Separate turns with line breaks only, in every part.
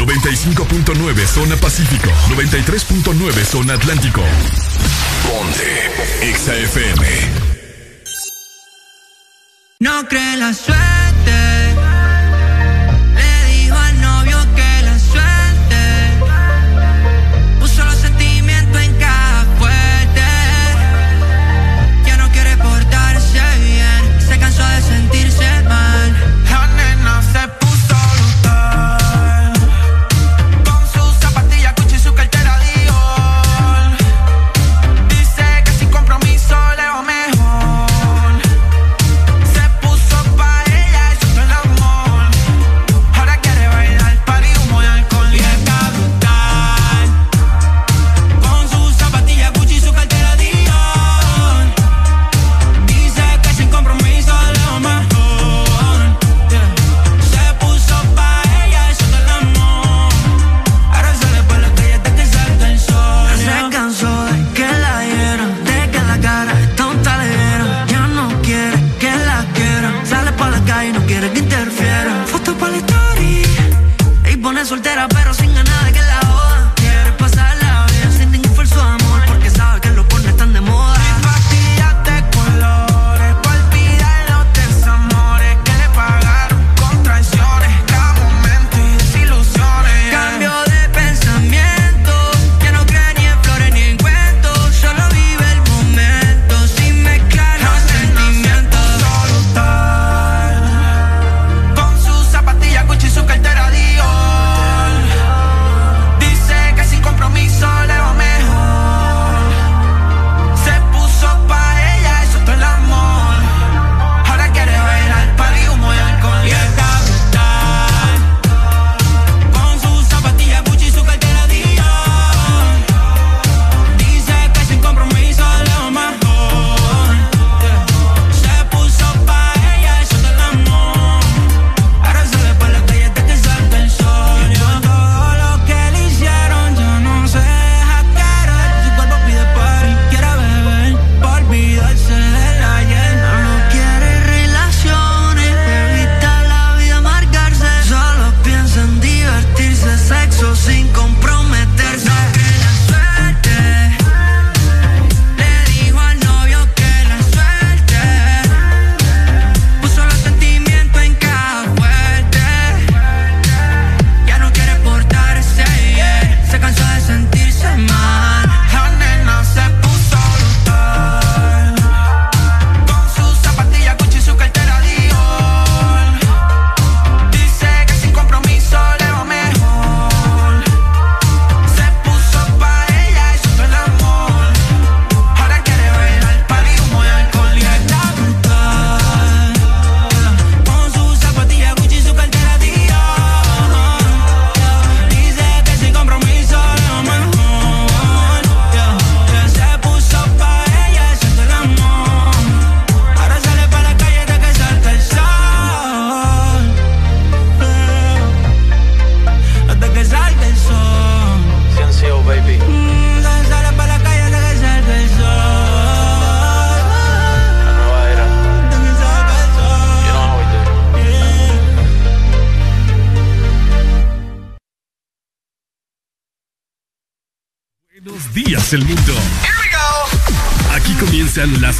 95.9 zona Pacífico, 93.9 zona Atlántico. Ponte XAFM.
No cree la suerte.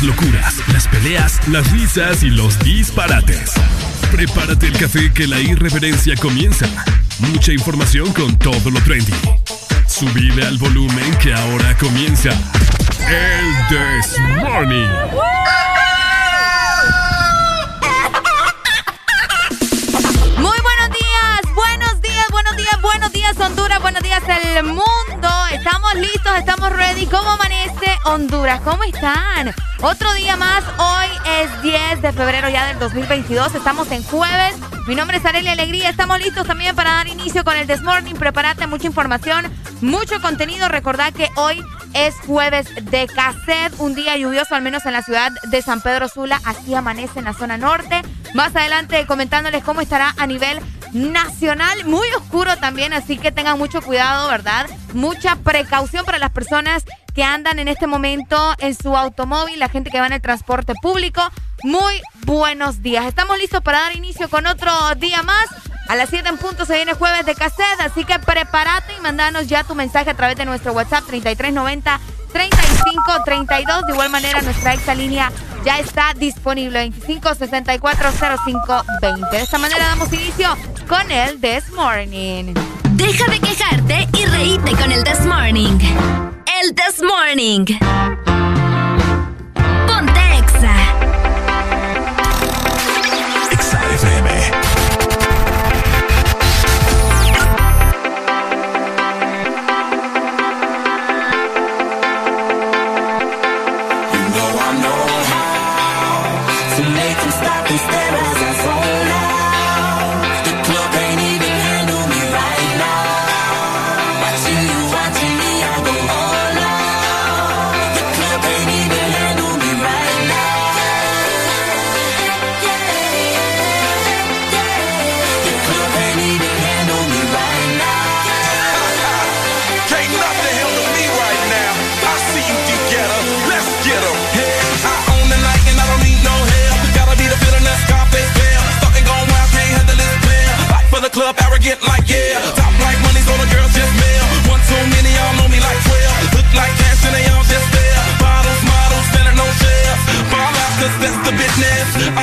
Locuras, las peleas, las risas y los disparates. Prepárate el café que la irreverencia comienza. Mucha información con todo lo trendy. Subile al volumen que ahora comienza el This Morning.
Muy buenos días, buenos días, buenos días, buenos días Honduras, buenos días el mundo Estamos listos, estamos ready. ¿Cómo amanece Honduras? ¿Cómo están? Otro día más. Hoy es 10 de febrero ya del 2022. Estamos en jueves. Mi nombre es Arely Alegría. Estamos listos también para dar inicio con el This Morning. Prepárate mucha información, mucho contenido. Recordad que hoy es jueves de cassette, un día lluvioso al menos en la ciudad de San Pedro Sula. Así amanece en la zona norte. Más adelante comentándoles cómo estará a nivel nacional, muy oscuro también, así que tengan mucho cuidado, ¿verdad? Mucha precaución para las personas que andan en este momento en su automóvil, la gente que va en el transporte público. Muy buenos días. Estamos listos para dar inicio con otro día más. A las 7 en punto se viene jueves de cassette, así que prepárate y mandanos ya tu mensaje a través de nuestro WhatsApp 3390 3532. De igual manera, nuestra extra línea ya está disponible 25640520. De esta manera damos inicio con el This Morning.
Deja de quejarte y reíte con el This Morning. El This Morning.
stiff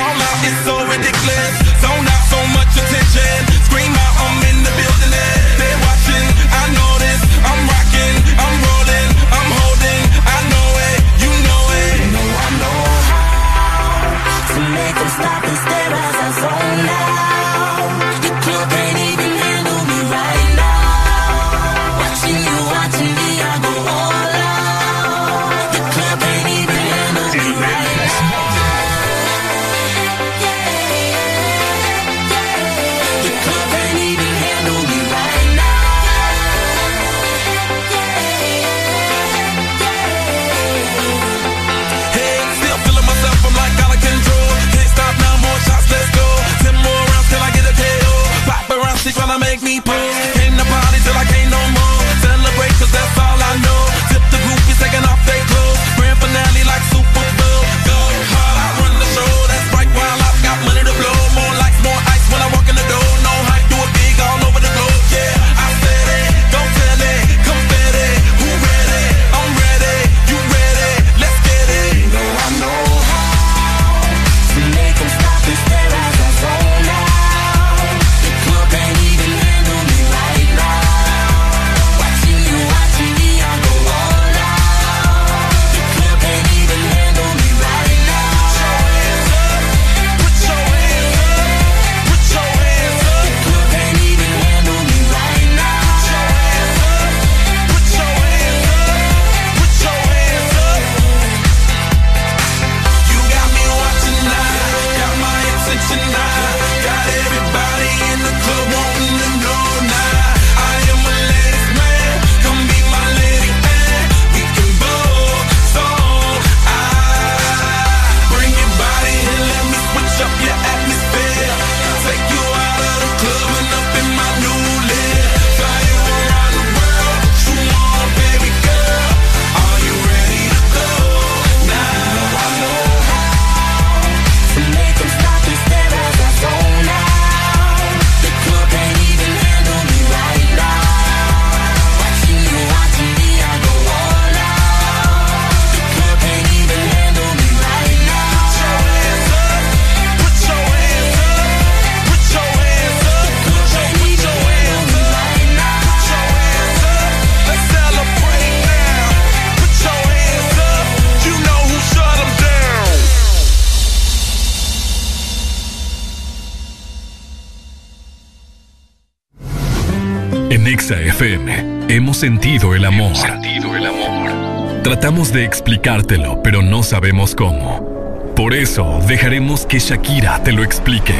sentido el amor. Hemos sentido el amor. Tratamos de explicártelo, pero no sabemos cómo. Por eso dejaremos que Shakira te lo explique.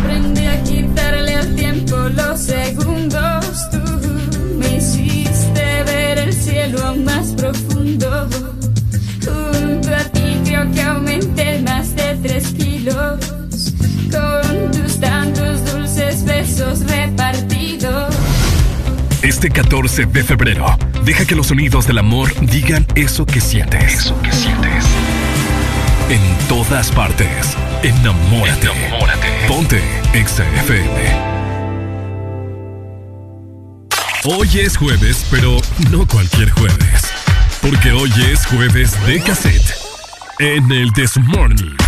Aprendí a quitarle al tiempo los segundos. Tú me hiciste ver el cielo más profundo.
Este 14 de febrero, deja que los sonidos del amor digan eso que sientes. Eso que sientes. En todas partes, enamórate. Enamórate. Ponte XFM. Hoy es jueves, pero no cualquier jueves. Porque hoy es jueves de cassette. En el This Morning.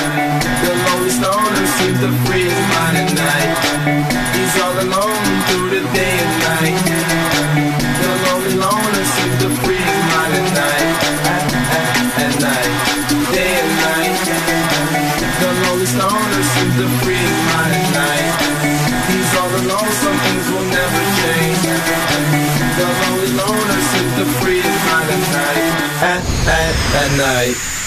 stoner seems to free his mind at night. He's all alone through the day and night. The lonely loner seems to free his mind at night. At, night, day and night. The lonely stoner seems to free his mind at night. He's all alone, some things will never change. The lonely loner seems to free his mind at night. At, at, at night.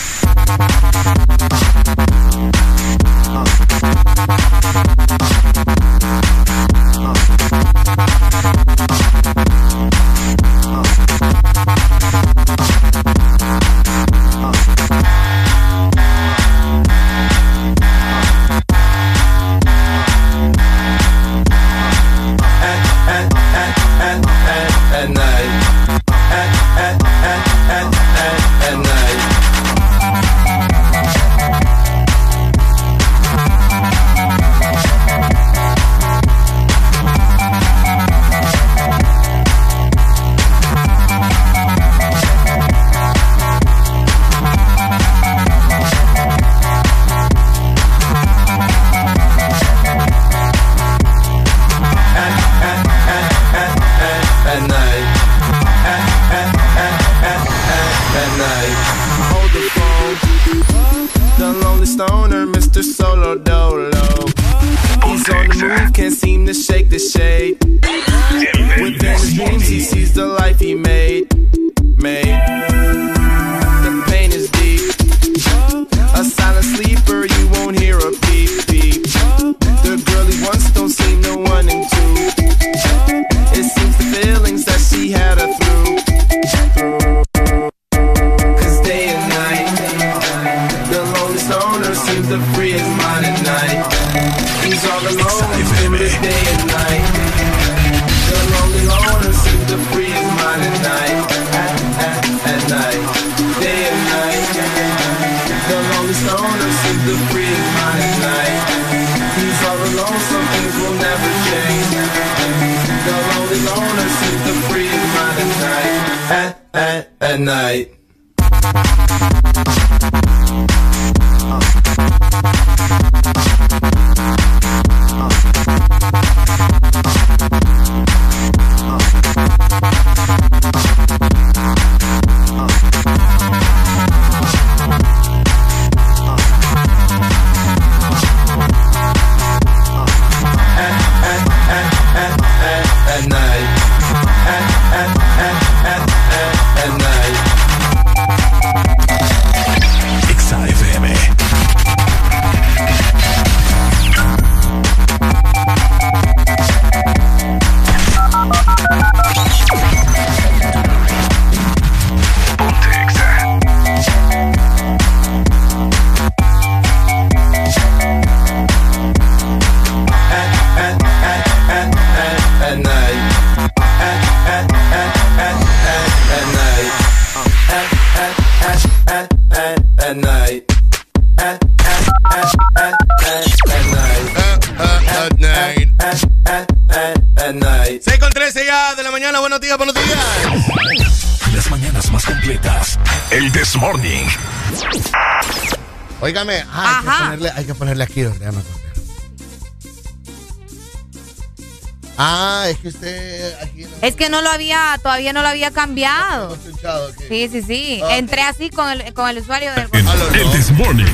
Es que usted aquí no
Es que no lo había, todavía no lo había cambiado.
escuchado que-
Sí, sí, sí.
Ok.
Entré así con el, con el usuario del
el
no.
This Morning.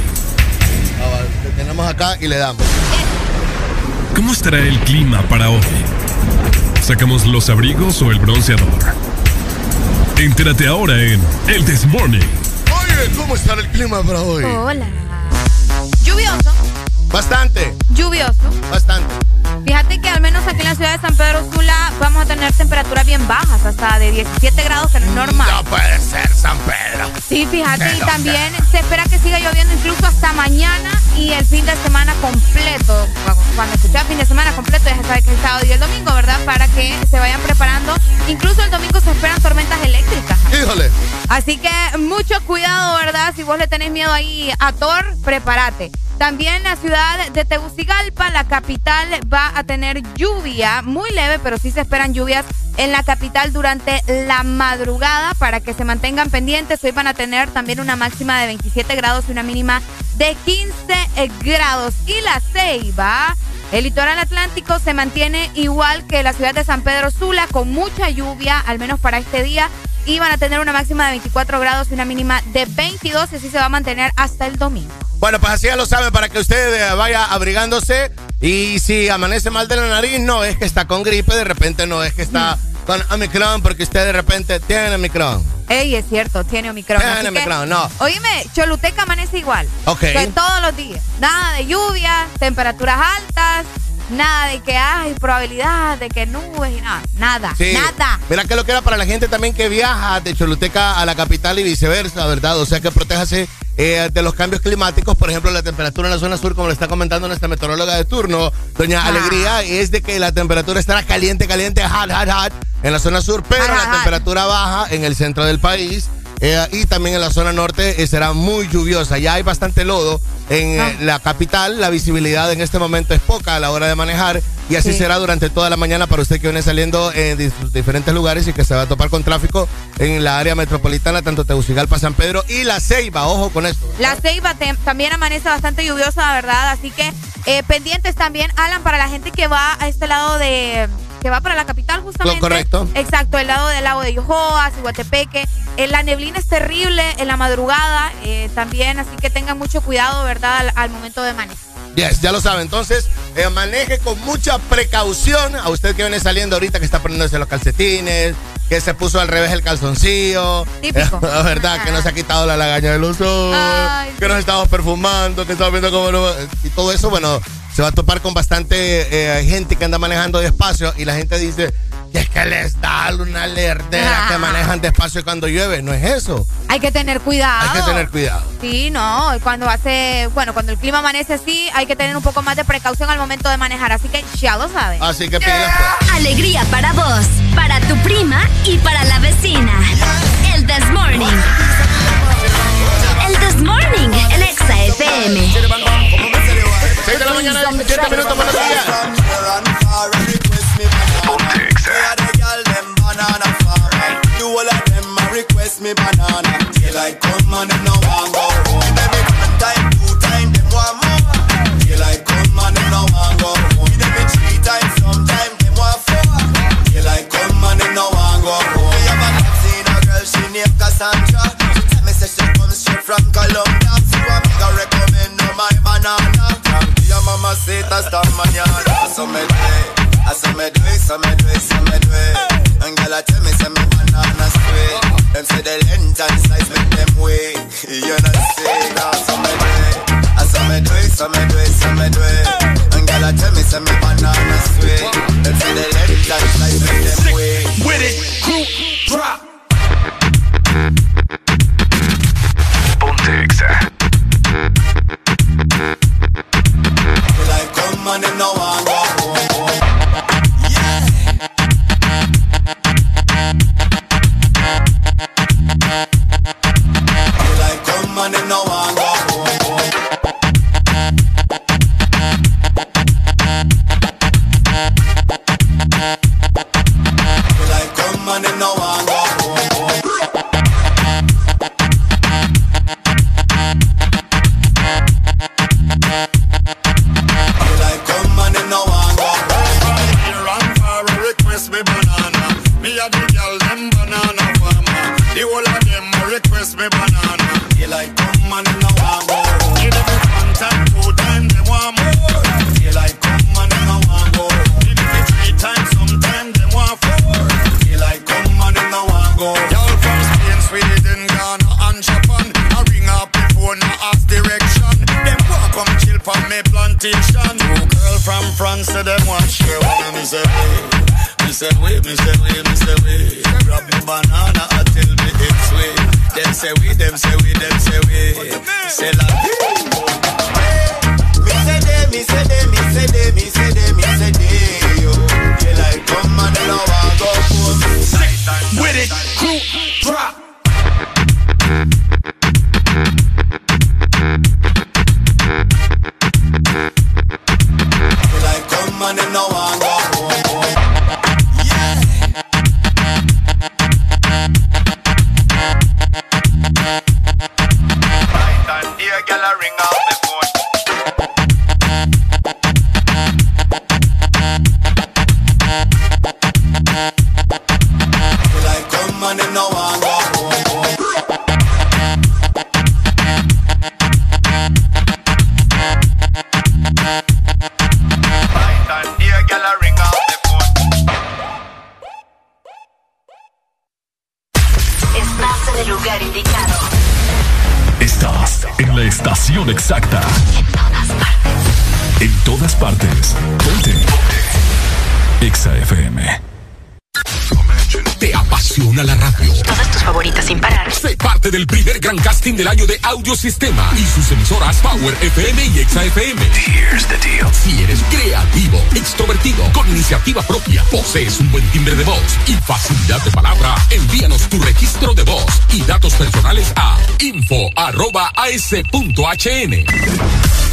Ah, vale, te tenemos acá y le damos.
¿Cómo estará el clima para hoy? ¿Sacamos los abrigos o el bronceador? Entérate ahora en El This Morning.
Oye, ¿cómo está el clima para hoy?
Hola. Lluvioso,
Bastante,
lluvioso.
bastante.
Al menos aquí en la ciudad de San Pedro Sula vamos a tener temperaturas bien bajas, hasta de 17 grados, que no es normal.
No puede ser San Pedro.
Sí, fíjate, y también se espera que siga lloviendo incluso hasta mañana y el fin de semana completo. Cuando- Cuando escuchas fin de semana completo, ya se sabe que es el sábado y el domingo, ¿verdad? Para que se vayan preparando. Incluso el domingo se esperan tormentas eléctricas.
Híjole.
Así que mucho cuidado, ¿verdad? Si vos le tenés miedo ahí a Thor, prepárate. También la ciudad de Tegucigalpa, la capital, va a tener lluvia, muy leve, pero sí se esperan lluvias en la capital durante la madrugada para que se mantengan pendientes. Hoy van a tener también una máxima de 27 grados y una mínima de 15 grados. Y la Ceiba, el litoral atlántico se mantiene igual que la ciudad de San Pedro Sula, con mucha lluvia, al menos para este día. Y van a tener una máxima de 24 grados y una mínima de 22, y así se va a mantener hasta el domingo.
Bueno, pues así ya lo saben, para que usted eh, vaya abrigándose. Y si amanece mal de la nariz, no es que está con gripe, de repente no es que está con Omicron, porque usted de repente tiene Omicron.
Ey, es cierto, tiene Omicron.
Tiene Omicron, no.
Oíme, Choluteca amanece igual.
Ok.
Que todos los días. Nada de lluvia, temperaturas altas, nada de que hay probabilidad de que nubes y nada. Nada,
Sí.
nada.
Mira que lo que era para la gente también que viaja de Choluteca a la capital y viceversa, ¿verdad? O sea que protéjase eh, de los cambios climáticos. Por ejemplo, la temperatura en la zona sur, como le está comentando nuestra meteoróloga de turno, doña
Ah.
Alegría, es de que la temperatura estará caliente, caliente, hot, hot, hot en la zona sur, pero
Hot,
la
hot,
temperatura baja en el centro del país. eh, y también en la zona norte eh, será muy lluviosa. Ya hay bastante lodo en eh,
Ah.
la capital. La visibilidad en este momento es poca a la hora de manejar. Y así
Sí.
será durante toda la mañana para usted que viene saliendo en dis- diferentes lugares y que se va a topar con tráfico en la área metropolitana, tanto Tegucigalpa, San Pedro y La Ceiba. Ojo con esto.
La Ceiba te- también amanece bastante lluviosa, ¿verdad? Así que eh, pendientes también, Alan, para la gente que va a este lado de. que va para la capital justamente.
Lo correcto.
Exacto, el lado del lago de Yohoa, Iguatepeque. Eh, la neblina es terrible en la madrugada eh, también, así que tengan mucho cuidado, ¿verdad? Al, al momento de manejar.
Yes, ya lo sabe. Entonces, eh, maneje con mucha precaución. A usted que viene saliendo ahorita, que está poniéndose los calcetines, que se puso al revés el calzoncillo.
Típico.
La verdad, que no se ha quitado la lagaña de los ojos.
Ay,
que nos estamos perfumando, que estamos viendo cómo... no- y todo eso, bueno, se va a topar con bastante eh, gente que anda manejando despacio y la gente dice que es que les da una lerdera que
Ah.
manejan despacio cuando llueve. No es eso.
Hay que tener cuidado.
Hay que tener cuidado.
Sí, no, y cuando hace, bueno, cuando el clima amanece así, hay que tener un poco más de precaución al momento de manejar, así que ya lo saben.
Así que pilas pues.
Alegría para vos, para tu prima y para la vecina. El This Morning. El This Morning, el Exa FM.
6 de la mañana, 17 minutos, buenos días.
Request me banana, daylight come and them no want go home. Give them one time, two time, them want more. Daylight come and them no want go home. Give them three times, sometime them want four. Daylight come and them no want go home. Me have a seen a girl, she named Cassandra. She tell me say she comes straight from Colombia. So I make her recommend her my banana. Tranquila mamacita esta mañana. So me do it, I so me do it, so me do it, so me do it. And girl I tell me say me banana sweet. Them say the length and size make them wait. You know say now so me do it, I so me do it, so me do it, so me do it. And girl I tell me say me banana sweet. Them say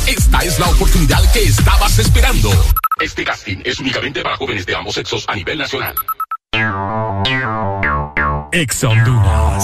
Esta es la oportunidad que estabas esperando. Este casting es únicamente para jóvenes de ambos sexos a nivel nacional.
Exa Honduras.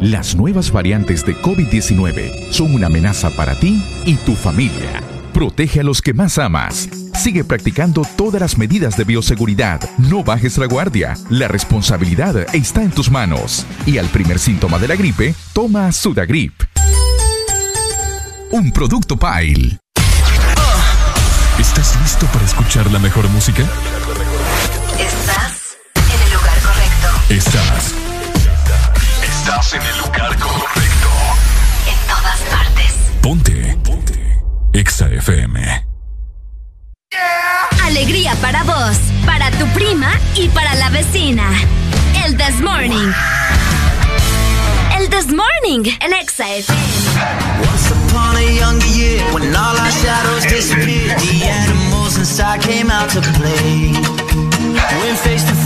Las nuevas variantes de COVID-19 son una amenaza para ti y tu familia. Protege a los que más amas. Sigue practicando todas las medidas de bioseguridad. No bajes la guardia. La responsabilidad está en tus manos. Y al primer síntoma de la gripe, toma Sudagrip. Un producto Pile.
¿Estás listo para escuchar la mejor música?
Estás en el lugar correcto.
Estás.
Estás en el lugar correcto.
En todas partes.
Ponte. Ponte. Exa FM.
Alegría para vos, para tu prima y para la vecina. El This Morning. El This Morning en Exa FM.
Once upon a younger year, when all our shadows disappeared, the animals inside came out to play. Went face to face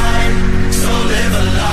alive.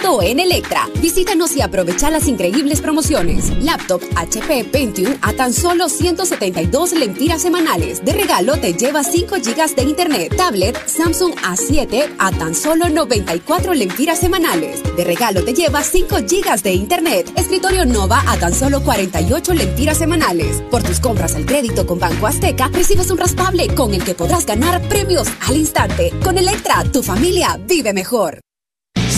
En
Electra. Visítanos y aprovecha las increíbles promociones. Laptop HP Pentium a tan solo 172 lempiras semanales. De regalo te lleva 5 GB de internet. Tablet Samsung A7 a tan solo 94 lempiras semanales. De regalo te lleva 5 GB de internet. Escritorio Nova a tan solo 48 lempiras semanales. Por tus compras al crédito con Banco Azteca, recibes un raspable con el que podrás ganar premios al instante. Con Electra, tu familia vive mejor.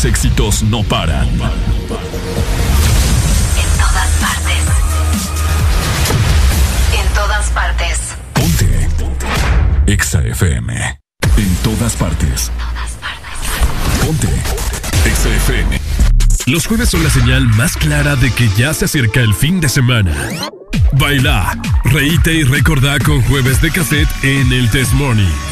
Los éxitos no paran.
En todas partes. En todas partes.
EXA FM. En todas partes. Ponte. EXA FM. Los jueves son la señal más clara de que ya se acerca el fin de semana. Baila, reíte y recordá con jueves de cassette en el Test Morning.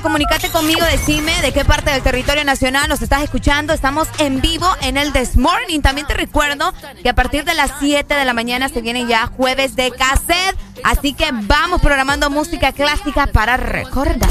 Disponible. Comunicate conmigo, decime de qué parte del territorio nacional nos estás escuchando. Estamos en vivo en el This Morning. También te recuerdo que a partir de las 7 de la mañana se viene ya jueves de cassette. Así que vamos programando música clásica para recordar.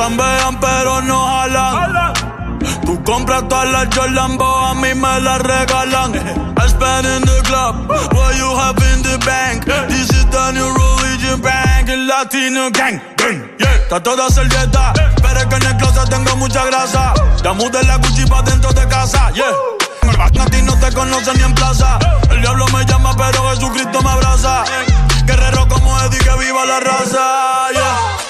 Chambean, pero no jalan. Tú compras todas las Jordan, a mí me las regalan. I spend in the club, what you have in the bank. This is the new religion bank, el latino gang. gang, yeah. Está toda servieta, pero es que en el closet tengo mucha grasa. Ya mudé la Gucci pa' dentro de casa, yeah. A ti no te conocen ni en plaza. El diablo me llama, pero Jesucristo me abraza. Guerrero como Eddie, que viva la raza, yeah.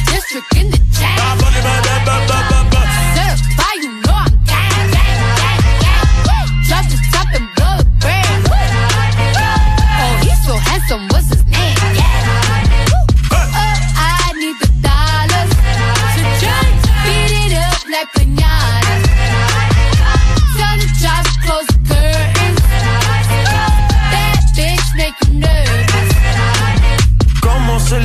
District in the chain. Certified, you know I'm gang, gang, gang, gang. Drop the top and blow the brand. Oh, he's so handsome,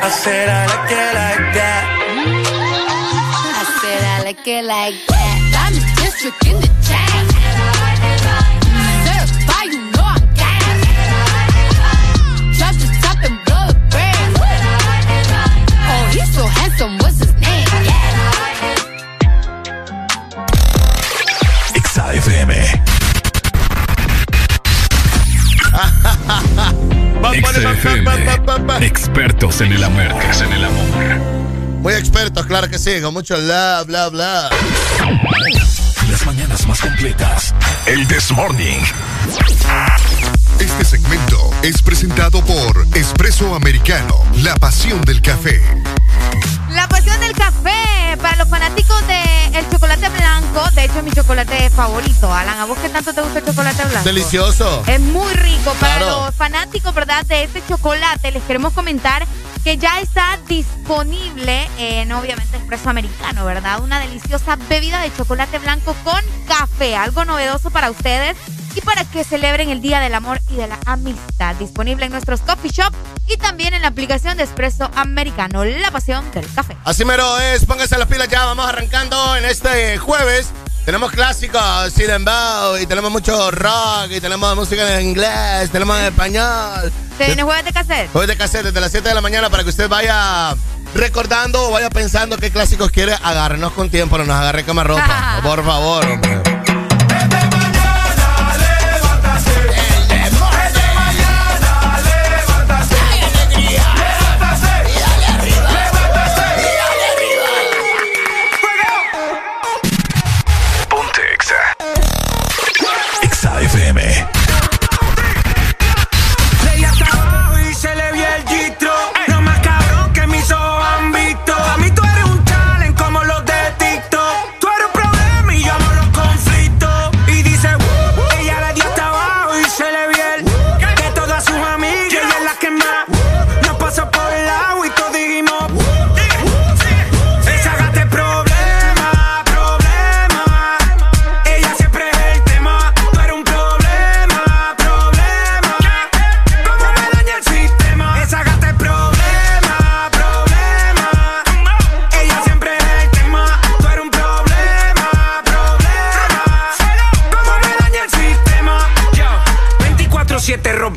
I said I like it like that.
I said I like it like that. Diamond District in the chain. Certified, you know I'm gang. Drop the top and blow the brand. Oh, he's so handsome, what's his name?
Exa FM. Exa FM. Expertos en el amor. En el amor.
Muy expertos, claro que sí, con mucho bla, bla, bla.
Las mañanas más completas. El This Morning.
Este segmento es presentado por Espresso Americano, la pasión del café.
La pasión del café para los fanáticos del chocolate blanco. De hecho, es mi chocolate favorito. Alan, ¿a vos qué tanto te gusta el chocolate blanco?
Delicioso.
Es muy rico. Para
Claro.
los fanáticos, ¿verdad? De este chocolate, les queremos comentar que ya está disponible en, obviamente, Expreso Americano, ¿verdad? Una deliciosa bebida de chocolate blanco con café. Algo novedoso para ustedes y para que celebren el Día del Amor y de la Amistad. Disponible en nuestros coffee shop y también en la aplicación de Expreso Americano. La pasión del café.
Así mero es, pónganse las pilas ya, vamos arrancando en este jueves. Tenemos clásicos, sin embargo, y tenemos mucho rock, y tenemos música en inglés, tenemos en español.
¿Se viene jueves de cassette?
Jueves de cassette desde las 7 de la mañana para que usted vaya recordando o vaya pensando qué clásicos quiere agarrarnos con tiempo, no nos agarre ropa. por favor. hombre.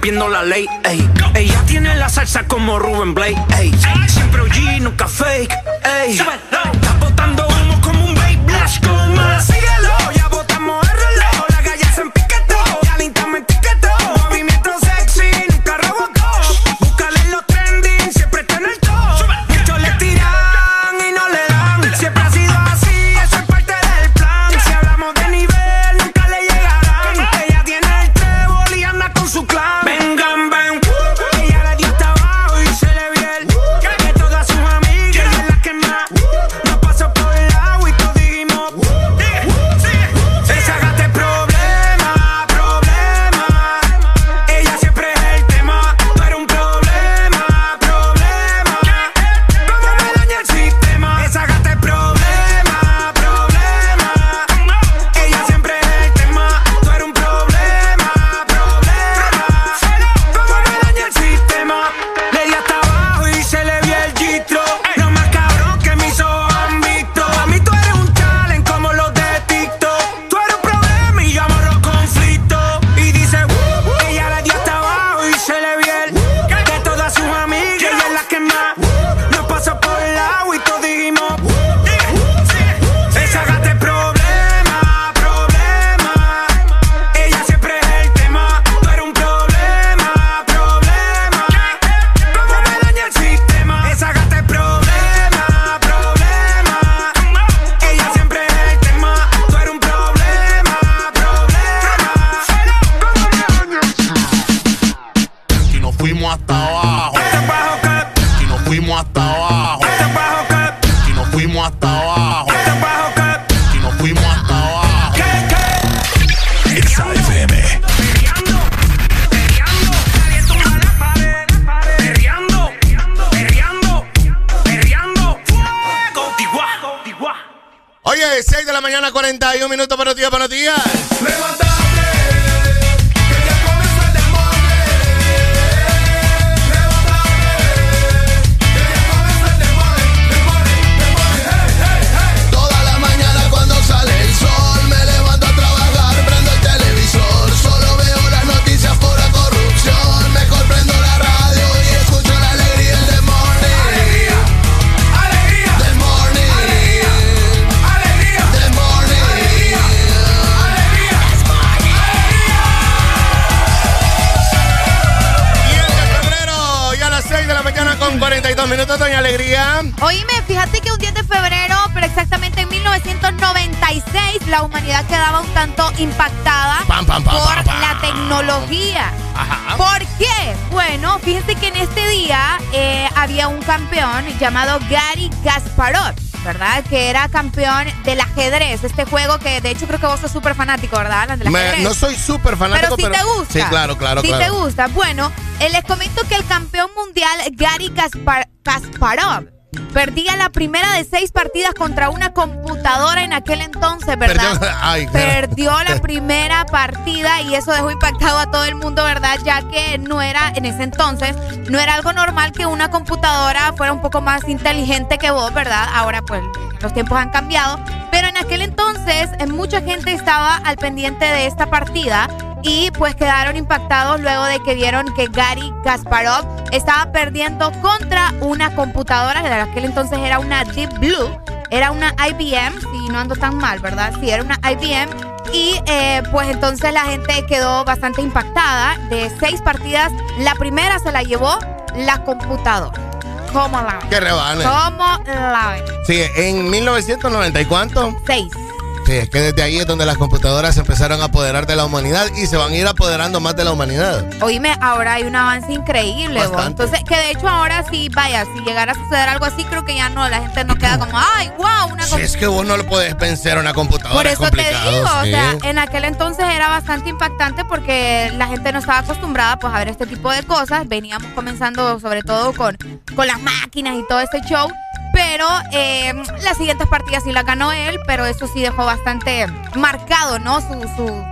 Rompiendo la ley. Ey. Ella tiene la salsa como Ruben Blake. Ey. Siempre OG, nunca fake. Ey. Está botando humo como un babe Blash con más.
Que de hecho creo que vos sos súper fanático, ¿verdad? Alan,
Me- no soy súper fanático,
Pero
pero.
si te gusta.
Sí, claro, claro,
Si
claro.
te gusta. Bueno, eh, les comento que el campeón mundial Gary Kaspar- Kasparov perdía la primera de seis partidas contra una computadora en aquel entonces, ¿verdad?
Perdió- ay.
Perdió la primera partida y eso dejó impactado a todo el mundo, ¿verdad? Ya que no era, en ese entonces, no era algo normal que una computadora fuera un poco más inteligente que vos, ¿verdad? Ahora pues los tiempos han cambiado, aquel entonces eh, mucha gente estaba al pendiente de esta partida y pues quedaron impactados luego de que vieron que Gary Kasparov estaba perdiendo contra una computadora que en aquel entonces era una Deep Blue, era una IBM, si no ando tan mal, ¿verdad? Sí, era una IBM y eh, pues entonces la gente quedó bastante impactada. De seis partidas, la primera se la llevó la computadora. ¿Cómo la ven?
Qué rebane.
¿Cómo la ven?
Sí, en 1990 y cuánto?
Seis.
Sí, es que desde ahí es donde las computadoras se empezaron a apoderar de la humanidad y se van a ir apoderando más de la humanidad.
Oíme, ahora hay un avance increíble, vos. Entonces, que de hecho ahora sí, vaya, si llegara a suceder algo así, creo que ya no, la gente no queda como, ay, wow, una
Si
com-".
es que vos no lo puedes pensar a una computadora.
Por
es
eso te
complicado,
digo, o
sí.
sea, en aquel entonces era bastante impactante porque la gente no estaba acostumbrada pues a ver este tipo de cosas. Veníamos comenzando sobre todo con, con las máquinas y todo este show. Pero eh, las siguientes partidas sí las ganó él, pero eso sí dejó bastante marcado, ¿no? Su, su,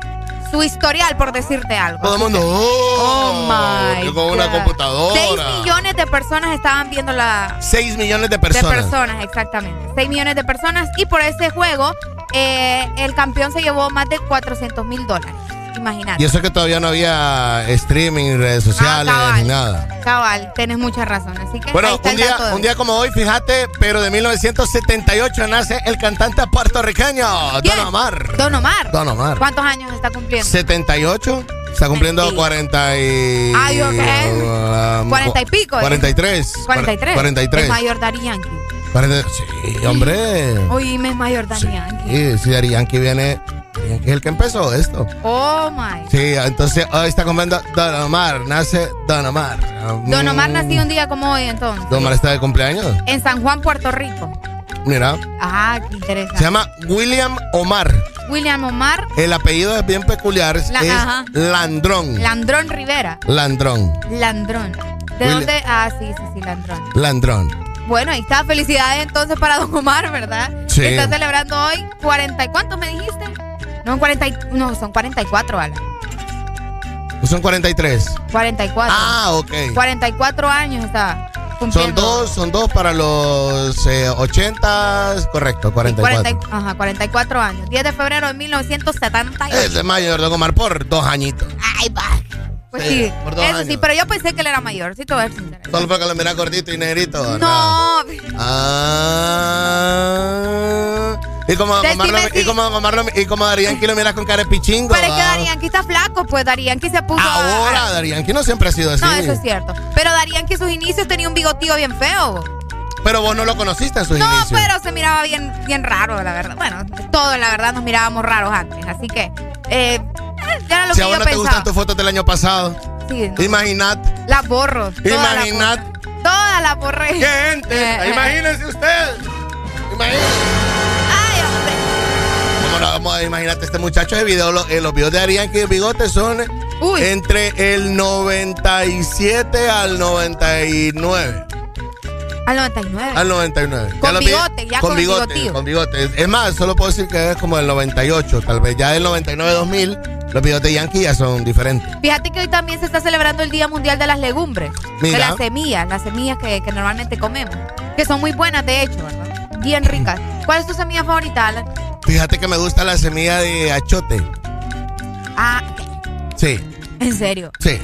su historial, por decirte algo.
Todo el mundo, oh,
my
yo con una computadora.
6 millones de personas estaban viendo la,
6 millones de personas.
de personas, exactamente. 6 millones de personas. Y por ese juego, eh, el campeón se llevó más de 400 mil dólares. Imagínate.
Y eso que todavía no había streaming, redes sociales,
Ah, cabal.
ni nada.
Cabal, tenés mucha razón. Así que ahí
Bueno, un día, un día como hoy, fíjate, pero de 1978 nace el cantante puertorriqueño
¿Quién?
Don Omar.
Don Omar.
Don Omar.
¿Cuántos años está cumpliendo?
78, está cumpliendo
Mentira.
40 y...
Ay, ok.
um,
40 y pico, ¿eh?
43.
43.
43.
Es mayor Daddy Yankee.
40 sí, hombre.
Oíme, es mayor Daddy Yankee.
Sí, sí, Daddy Yankee viene... Yankee es el que empezó esto.
Oh, my.
Sí, entonces hoy está cumpliendo Don Omar, nace Don Omar.
Don Omar
Mm,
nació un día como hoy, entonces.
Don Omar está de cumpleaños.
En San Juan, Puerto Rico.
Mira,
Ah, qué interesante.
se llama William Omar.
William Omar
El apellido es bien peculiar,
La-
es
ajá.
Landrón.
Landrón Rivera.
Landrón.
Landrón. ¿De
William-
dónde? Ah, sí, sí, sí, Landrón.
Landrón.
Bueno, ahí está. Felicidades entonces para Don Omar, ¿verdad?
Sí.
Que está celebrando hoy 40. ¿y ¿Cuántos me dijiste? No, 40, y- no, son 44, Alan.
Son 43.
44.
Ah, ok.
44 años está
Son
cumpliendo.
dos, son dos para los eh, 80, correcto, 44.
40 y- ajá, 44 años. 10 de febrero de 1978.
Es de mayor Don Omar por dos añitos.
Ay, va. Pues
Sí,
sí,
por dos
eso sí,
años.
pero yo pensé que él era mayor, sí ser sincera.
Solo porque lo mira gordito y negrito. ¿verdad?
No,
Ah. Y como Don
Decime
Omar lo-
si-
y como y como Darían que lo miras con cara de pichingo.
pero es que. Darían está flaco, pues Darían se puso. a-
Ahora, Darían no siempre ha sido así.
No, eso es cierto. Pero Darían que sus inicios tenía un bigotío bien feo.
Pero vos no lo conociste en sus
No,
inicios.
pero se miraba bien, bien raro, la verdad. Bueno, todos la verdad nos mirábamos raros antes. Así que, eh, ya era lo
si
que
a vos
yo
no te
pensaba.
gustan tus fotos del año pasado,
Sí, no.
imaginad,
Las borro. borro. Todas las borré.
¡Qué gente!
Eh,
Imagínense ustedes. Imagínense. Vamos a- Imagínate, este muchacho de video, lo- eh, los videos de Arián que Bigote son entre el 97 al 99.
Al 99.
Al 99.
Con
los vi-
bigote, ya con
bigote,
bigotío.
Con bigote. Es más, solo puedo decir que es como el 98. Tal vez ya del 99-2000, los de Yankee ya son diferentes.
Fíjate que hoy también se está celebrando el Día Mundial de las Legumbres.
Mira.
De las semillas, las semillas que, que normalmente comemos. Que son muy buenas, de hecho, ¿verdad? Bien ricas. ¿Cuál es tu semilla favorita, Alan?
Fíjate que me gusta la semilla de achote.
Ah,
Sí,
en serio.
sí.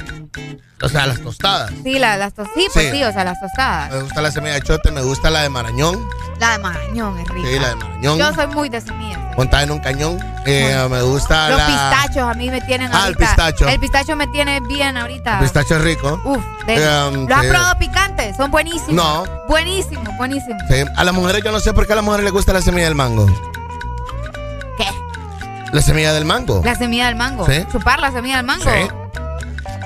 O sea, las tostadas.
Sí, la, las tostadas. Sí, pues
Sí.
sí, o sea, las tostadas.
Me gusta la semilla de achote, me gusta la de marañón.
La de marañón es rica.
Sí, la de marañón.
Yo soy muy de semillas.
Montada en un cañón. Eh, me gusta
Los
la.
pistachos a mí me tienen
Ah, el
ahorita.
pistacho.
El pistacho me tiene bien ahorita.
El pistacho es rico.
Uf, de-
um,
¿Los has
sí.
probado picantes? Son buenísimos.
No.
Buenísimos, buenísimos.
Sí, A las mujeres, yo no sé por qué a las mujeres les gusta la semilla del mango. La semilla del mango.
La semilla del mango.
Sí.
Chupar la semilla del mango.
Sí.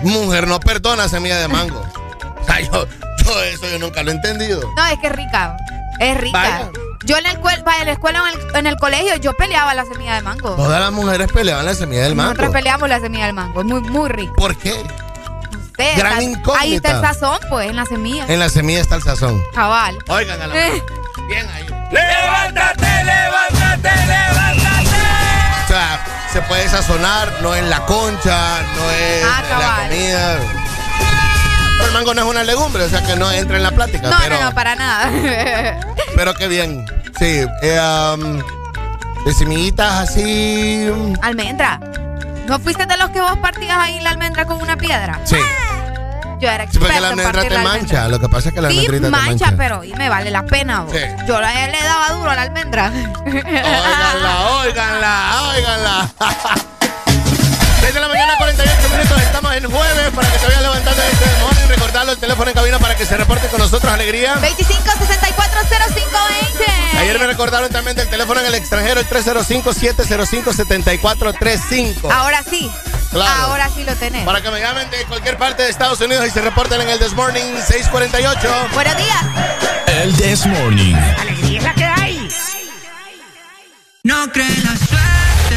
Mujer no perdona semilla de mango. o sea, yo, yo eso yo nunca lo he entendido.
No, es que es rica. Es rica.
Vaya.
Yo en, el, en la escuela en el, en el colegio yo peleaba la semilla de mango.
Todas las mujeres peleaban la semilla del mango.
Nosotros peleamos la semilla del mango. Es muy, muy rica.
¿Por qué?
Usted,
Gran incógnita.
Ahí está el sazón, pues, en la semilla.
En la semilla está el sazón.
Cabal.
Oigan a la
Eh,
Bien ahí.
¡Levántate, levántate, levántate!
O sea, se puede sazonar, no en la concha, no es
Ah,
la comida. El mango no es una legumbre, o sea que no entra en la plática.
no,
pero,
no, no, para nada.
pero qué bien. Sí, eh, um, de semillitas así.
almendra. ¿No fuiste de los que vos partías ahí la almendra con una piedra?
Sí.
Yo era
Sí, porque
experta
la
partir
te
la
mancha. Lo que pasa es que la
Sí,
almendrita te
mancha,
mancha.
pero y me vale la pena.
Sí.
Yo la- le daba duro a la almendra.
Óiganla, óiganla, óiganla. 6 de la mañana, 48 minutos. Estamos en jueves para que se vayan levantando este morning. Recordarlo el teléfono en cabina para que se reporte con nosotros. Alegría.
25 64 0520.
Ayer me recordaron también del teléfono en el extranjero, el 305-705-7435.
Ahora sí.
Claro.
Ahora sí lo tenés.
Para que me llamen de cualquier parte de Estados Unidos y se reporten en el This Morning 648.
Buenos días.
El This Morning.
¡Alegría es la que hay!
No cree en la suerte. Le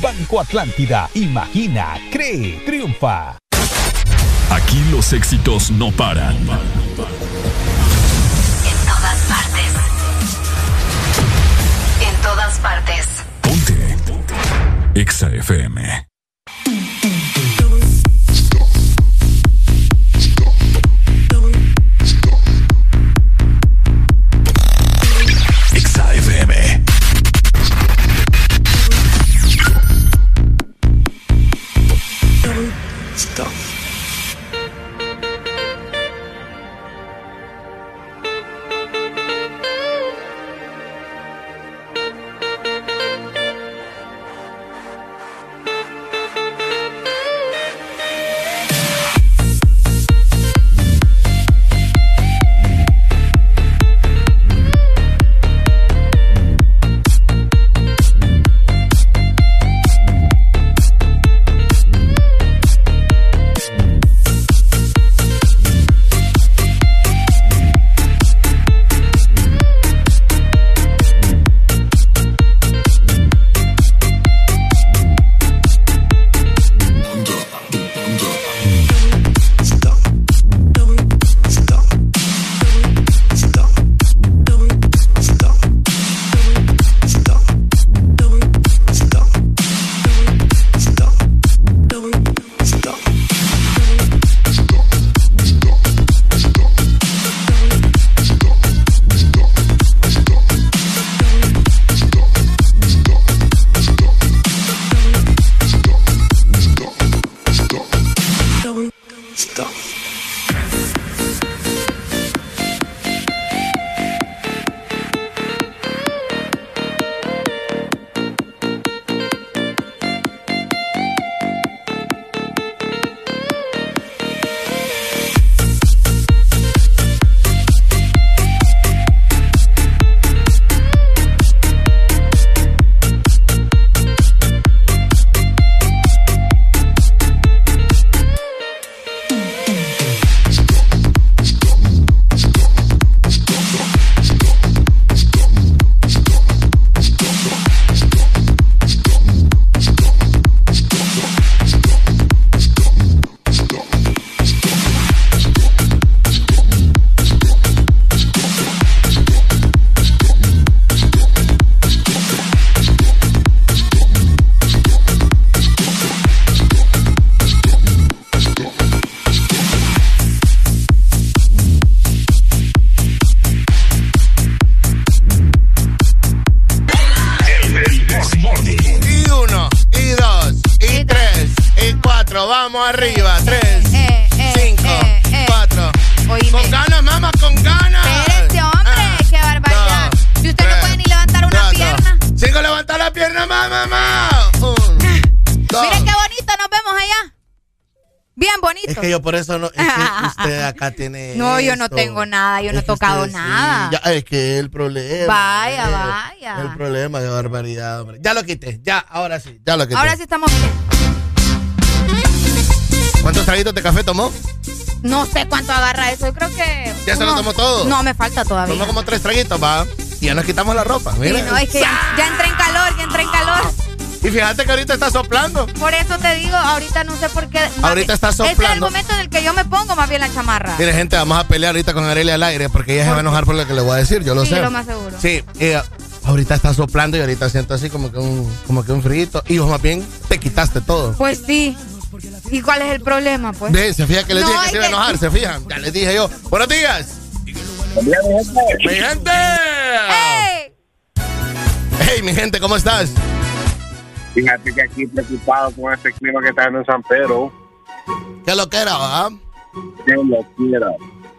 Banco Atlántida, imagina, cree, triunfa.
Aquí los éxitos no paran.
En todas partes. En todas partes.
EXA FM. Por eso no. Es que usted acá tiene.
No, yo no tengo nada, yo no he tocado
usted sí,
nada.
ya, es que el problema.
Vaya,
eh,
vaya.
El problema de barbaridad, hombre. Ya lo quité, ya, ahora sí, ya lo quité.
Ahora sí estamos bien.
¿Cuántos traguitos de café tomó?
No sé cuánto agarra eso. Yo creo que.
¿Ya se lo tomó todo?
No, me falta todavía.
Tomó como tres traguitos, va. Y ya nos quitamos la ropa.
Sí,
Mira.
no, es que ya, ya entré en calor, ya entré en calor.
Y fíjate que ahorita está soplando.
Por eso te digo, ahorita no sé por qué.
Ahorita está
Ese es el
soplando.
momento en el que yo me pongo más bien la chamarra.
Mire, gente, vamos a pelear ahorita con Arelia al aire porque ella se va a enojar por lo que le voy a decir, yo lo
Sí,
sé.
lo más seguro.
Sí, eh, ahorita está soplando y ahorita siento así como que un, como que un frío. Y vos más bien te quitaste todo.
Pues sí. ¿Y cuál es el problema, pues?
Se fija que les
No,
dije que se iba a
que-
enojar, se fijan. Ya les dije yo. Buenos días. Mi gente.
¡Ey!
Hey, mi gente, ¿cómo estás?
Fíjate que aquí preocupado con este clima que está en San Pedro.
¿Qué lo que era, va?
Que lo quiera.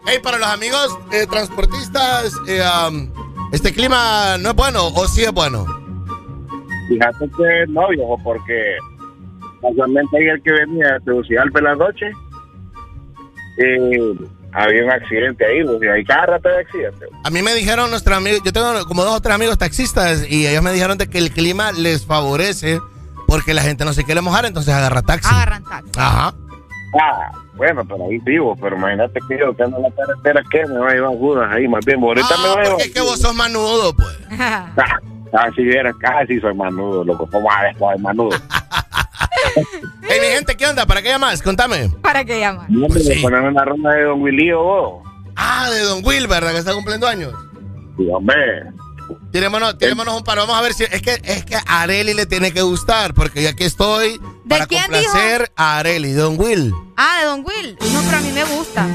Hey, para los amigos eh, transportistas, eh, um, ¿este clima no es bueno o sí es bueno?
Fíjate que no, viejo, porque casualmente ayer que venía de Tegucigalpa en la noche, eh, había un accidente ahí, pues, y hay cada rato de accidente.
A mí me dijeron nuestros amigos, yo tengo como dos o tres amigos taxistas y ellos me dijeron de que el clima les favorece porque la gente no se quiere mojar, entonces agarra taxi.
Agarran taxi.
Ajá.
Ah, bueno, pero ahí vivo, pero imagínate que yo que ando en la carretera, que me va a llevar Judas ahí, más bien, ahorita me va a
Ah,
llevar.
porque es que vos sos manudo, pues.
Ah, ah, si vieras, casi soy manudo, loco, ¿cómo a después manudo?
Hey, mi gente, ¿qué onda? ¿Para qué llamas? Contame.
¿Para qué llamar?
No,
Pues sí.
ponen una ronda de Don Willy vos.
Ah, de Don Will, ¿verdad? Que está cumpliendo años.
Sí, hombre.
Tirémonos, tirémonos un paro. Vamos a ver si. Es que, es que a Areli le tiene que gustar, porque yo aquí estoy para
quién
complacer a Areli, Don Will.
Ah, de Don Will. No, pero a mí me gusta.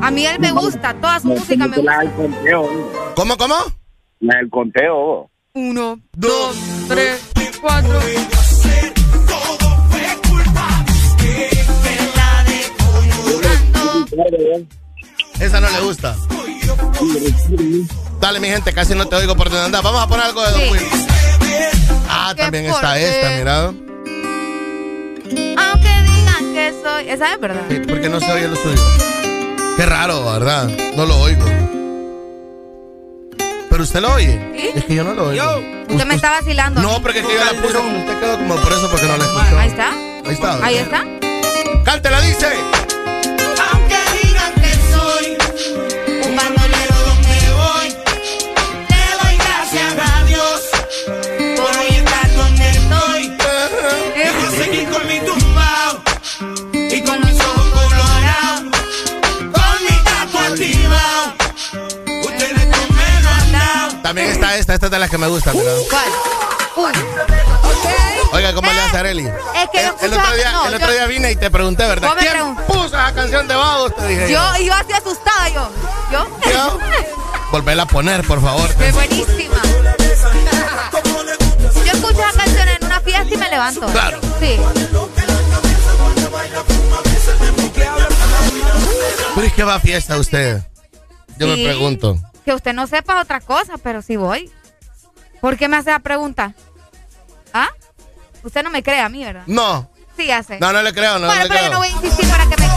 A mí él me gusta, toda su música me
La
gusta.
del conteo.
¿Cómo, cómo?
La del conteo.
Uno, dos, tres, cuatro.
Esa no le gusta. Dale, mi gente, casi no te oigo por donde andas. Vamos a poner algo de Don
Sí.
Will. Ah, también está esta, mira.
Aunque digan que soy. Esa es verdad.
Sí, porque no se oye lo suyo. Qué raro, ¿verdad? No lo oigo. Pero usted lo oye.
¿Sí?
Es que yo no lo oigo.
Usted me está vacilando.
No, porque es que yo la puse. Usted quedó como por eso, porque no la escuchó.
Ahí está.
Ahí está. ¿verdad?
Ahí está.
Cántela, dice. También está esta. Esta es de las que me gusta, mira.
¿Cuál? Uy.
Oiga, ¿cómo le hace a Areli?
Es que
el,
yo
el otro día,
no,
el otro
yo-
día vine y te pregunté, ¿verdad?
Me
¿Quién
pregun-
puso esa canción de vagos? Te dije yo.
Yo, y yo así asustada, yo. ¿Yo?
Yo. Volvela a poner, por favor.
Qué buenísima. Yo escucho esa canción en una fiesta y me levanto.
Claro.
Sí.
¿Pero es que va a fiesta usted? Yo me
Sí.
pregunto.
Que usted no sepa otra cosa, pero sí voy. ¿Por qué me hace la pregunta? ¿Ah? Usted no me cree a mí, ¿verdad?
No.
Sí, sé.
No, no le creo, no
bueno,
le
pero
creo.
yo no voy a insistir para que me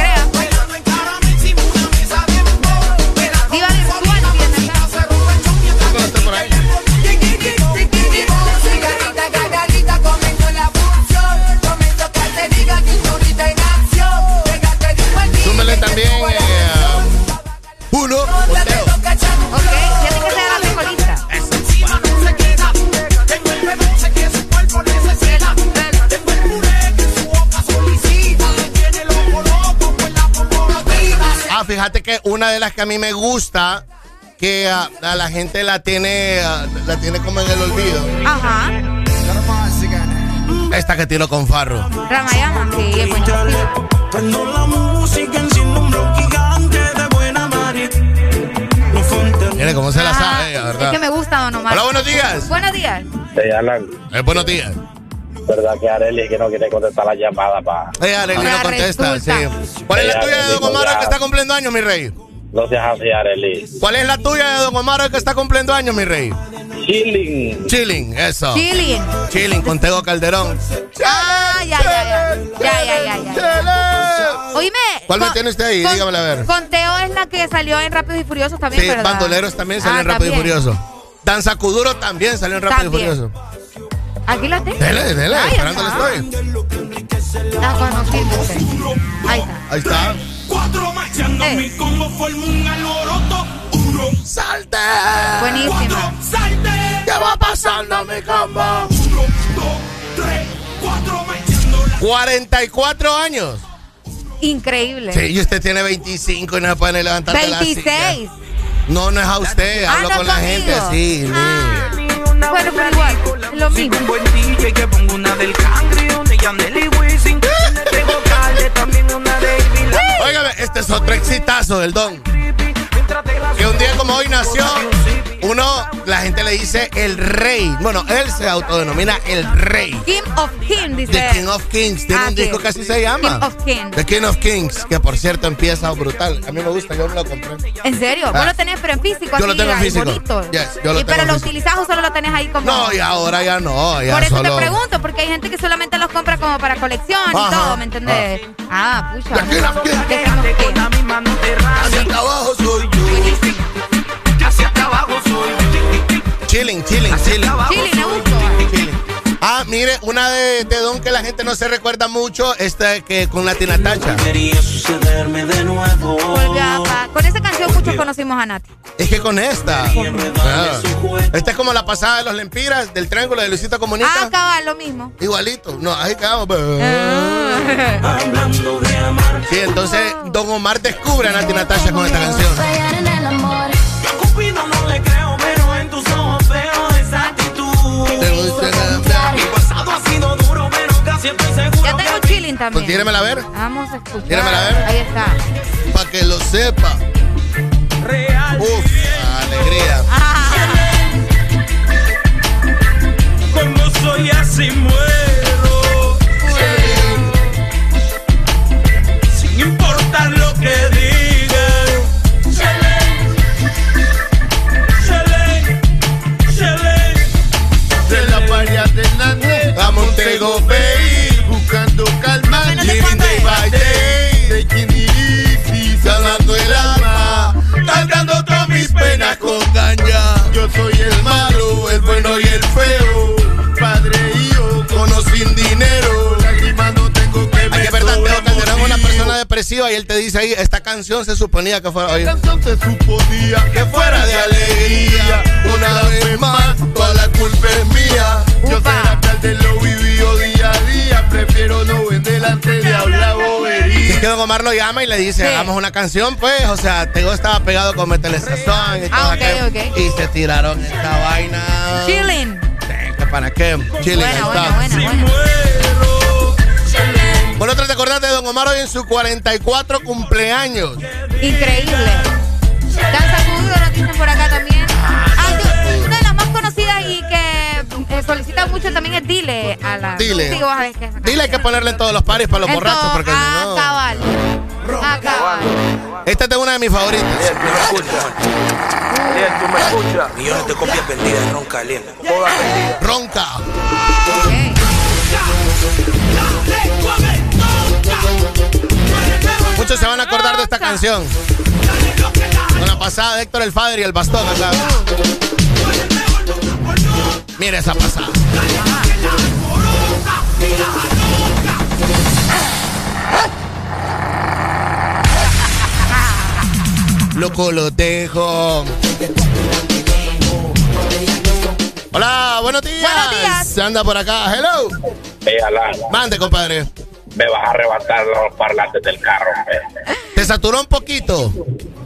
fíjate que una de las que a mí me gusta, que ah, a la gente la tiene, ah, la tiene como en el olvido.
Ajá.
Esta que tiro con Farro.
Ramayama, sí, es.
Prendo la música, enciendo un blog gigante de buena madre. No fonte-
Mire cómo se la sabe ella,
Es
¿verdad?
que me gusta, don Omar.
Hola, buenos días.
Buenos días.
Hey, Alan,
Eh, buenos días.
Verdad que Areli que no quiere contestar la llamada, pa.
Eh, Arely no contesta,
resulta.
sí. ¿Cuál es la tuya de Don Omar que está cumpliendo años, mi rey?
No seas así, Areli.
¿Cuál es la tuya de Don Omar que está cumpliendo años, mi rey?
Chilling.
Chilling, eso.
Chilling.
Chilling con Tego Calderón.
Ah, ya, ya, ya. Ya, ya, ya, ya. Oíme.
¿Cuál me tiene usted ahí?
con-
Dígamela a ver.
Con Teo es la que salió en Rápidos y Furiosos también,
Sí,
¿verdad?
Bandoleros también salió
Ah,
en Rápido y. Furioso. Danza Kuduro también salió en Rápido
También.
y Furioso.
Aquí la tengo.
Dele, dele,
Ay,
esperándole
ajá.
estoy.
Ah, conocido. Ahí está.
Ahí está.
Cuatro macheando mi combo forma un alboroto. Uno,
salte.
Buenísima.
Salte.
¿Qué va pasando mi combo?
Uno, dos, tres, cuatro macheando la
44 años.
Increíble.
Sí, y usted tiene 25 y no se puede levantar de la silla.
26.
No, no es a usted.
Ah,
Hablo
no
con la gente así.
Bueno, pero igual, es lo mismo.
Un buen DJ que pongo una del Cangri, una de Yandel y Wisin. Una de Tego Calde, también una de
Óigame, este es otro exitazo del Don. Que un día como hoy nació, uno, la gente le dice el rey. Bueno, él se autodenomina el rey.
King of Kings, dice.
The King of Kings. Tiene
Ah,
un
sí.
disco que así se llama.
King of Kings.
The King of Kings, que por cierto empieza brutal. A mí me gusta, yo me lo compré.
¿En serio?
Ah.
¿Vos lo tenés pero en físico?
Yo lo tengo en físico.
bonito?
Yes, yo lo
¿Y
tengo
pero lo
físico.
utilizás o solo lo tenés ahí como...?
No, y ahora ya no. Ya
Por eso
solo...
te pregunto, porque hay gente que solamente los compra como para colección y todo, ¿me entendés? Ah, pucha.
The King of Kings. Abajo soy yo.
Hacia abajo soy
Chilling, chilling, chilling.
Gustó.
Chilling. Ah, mire, una de, de Don que la gente no se recuerda mucho, esta que con Latina Tacha.
Quería sucederme de nuevo.
Volvió a Con esa canción muchos conocimos a Nati.
Es que con esta. Ah. Esta es como la pasada de los Lempiras, del Triángulo de Luisito Comunica.
Ah, cabal, lo mismo.
Igualito. No, ahí quedamos.
Ah.
Hablando de amar.
Sí, entonces Don Omar descubre a Nati Natasha con esta canción.
Yo a Cupido no le creo, seguro.
Ya tengo chilling también.
Pues tíramela a ver.
Vamos a escuchar.
Tíramela a ver.
Ahí está.
Para que lo sepa.
Real.
Uf, alegría.
Como soy así muero.
Depresiva y él te dice ahí, esta canción se suponía que fuera... Esta canción se suponía que fuera de alegría Una vez más, toda la culpa es mía Yo ser alcalde lo vivido día a día Prefiero no vender antes de hablar bobería Es que Don Omar lo llama y le dice,
Sí.
hagamos una canción pues O sea, Tego estaba pegado con Métele Sazón y todo
Ah, ok,
aquello.
ok.
Y se tiraron esta vaina
Chilling.
¿Para qué? Chile, ahí
Buena,
está.
buena, buena, buena.
Por otra, te acordás de Don Omar hoy en su 44 cumpleaños.
Increíble. Danza Kuduro nos dicen por acá también. Ah, yo- una de las más conocidas y que eh, solicita mucho también es Dile a la.
Dile.
Sí, vos sabés que es esa
Dile hay que ponerle en todos los pares para los
En
borrachos, porque si
ah,
no.
cabal. Ah, cabal.
Esta es una de mis favoritas.
tú me escuchas. Millones de copias vendidas en Ron Caliente. Todas vendidas.
Ronca. Muchos se van a acordar de esta canción. Con la pasada de Héctor el Fader y el Bastón acá. Mira esa pasada. Loco lo dejo. Hola, buenos días.
Buenos días.
Se anda por acá. Hello. Mande, compadre.
Me vas a arrebatar los parlantes del carro, hombre.
¿Te saturó un poquito?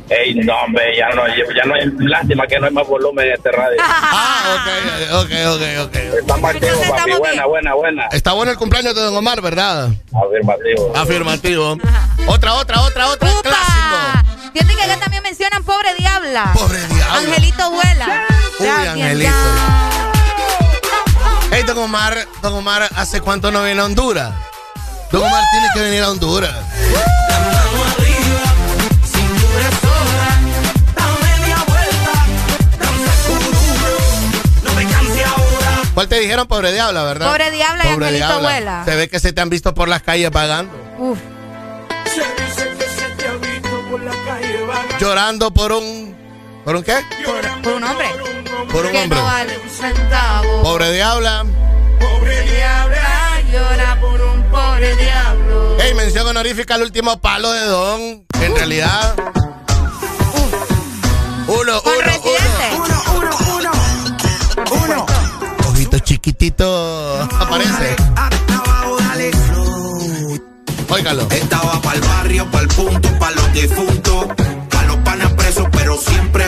Ey, no, hombre, ya no, ya no hay, lástima que no hay más volumen en este radio.
Ah, ok, ok, ok, ok.
Estamos activos, papi, buena, buena, buena.
Está bueno el cumpleaños de Don Omar, ¿verdad?
Afirmativo.
Afirmativo. Otra, otra, otra, otra.
¡Upa! Fíjate que acá también mencionan Pobre Diabla.
Pobre Diabla.
Angelito vuela.
Uy,
Ya,
Angelito. Hey, Don Omar, Don Omar, ¿hace cuánto no viene a Honduras? Don Omar tiene que venir a Honduras. ¿Cuál te dijeron? Pobre diabla, ¿verdad?
Pobre diabla y Angelito abuela.
Se ve que se te han visto por las calles vagando.
Uf.
Llorando por un... ¿Por un qué?
Por, por un hombre.
Por un
que
hombre.
no vale un centavo.
Pobre diabla.
Pobre diabla llora por un pobre diablo.
Hey, mención honorífica al último palo de Don. En realidad. Uno, uno, uno.
Uno,
uno. Ojito chiquitito. Aparece. Óigalo.
Estaba para el barrio, para el punto, para los difuntos, para los panas presos, pero siempre.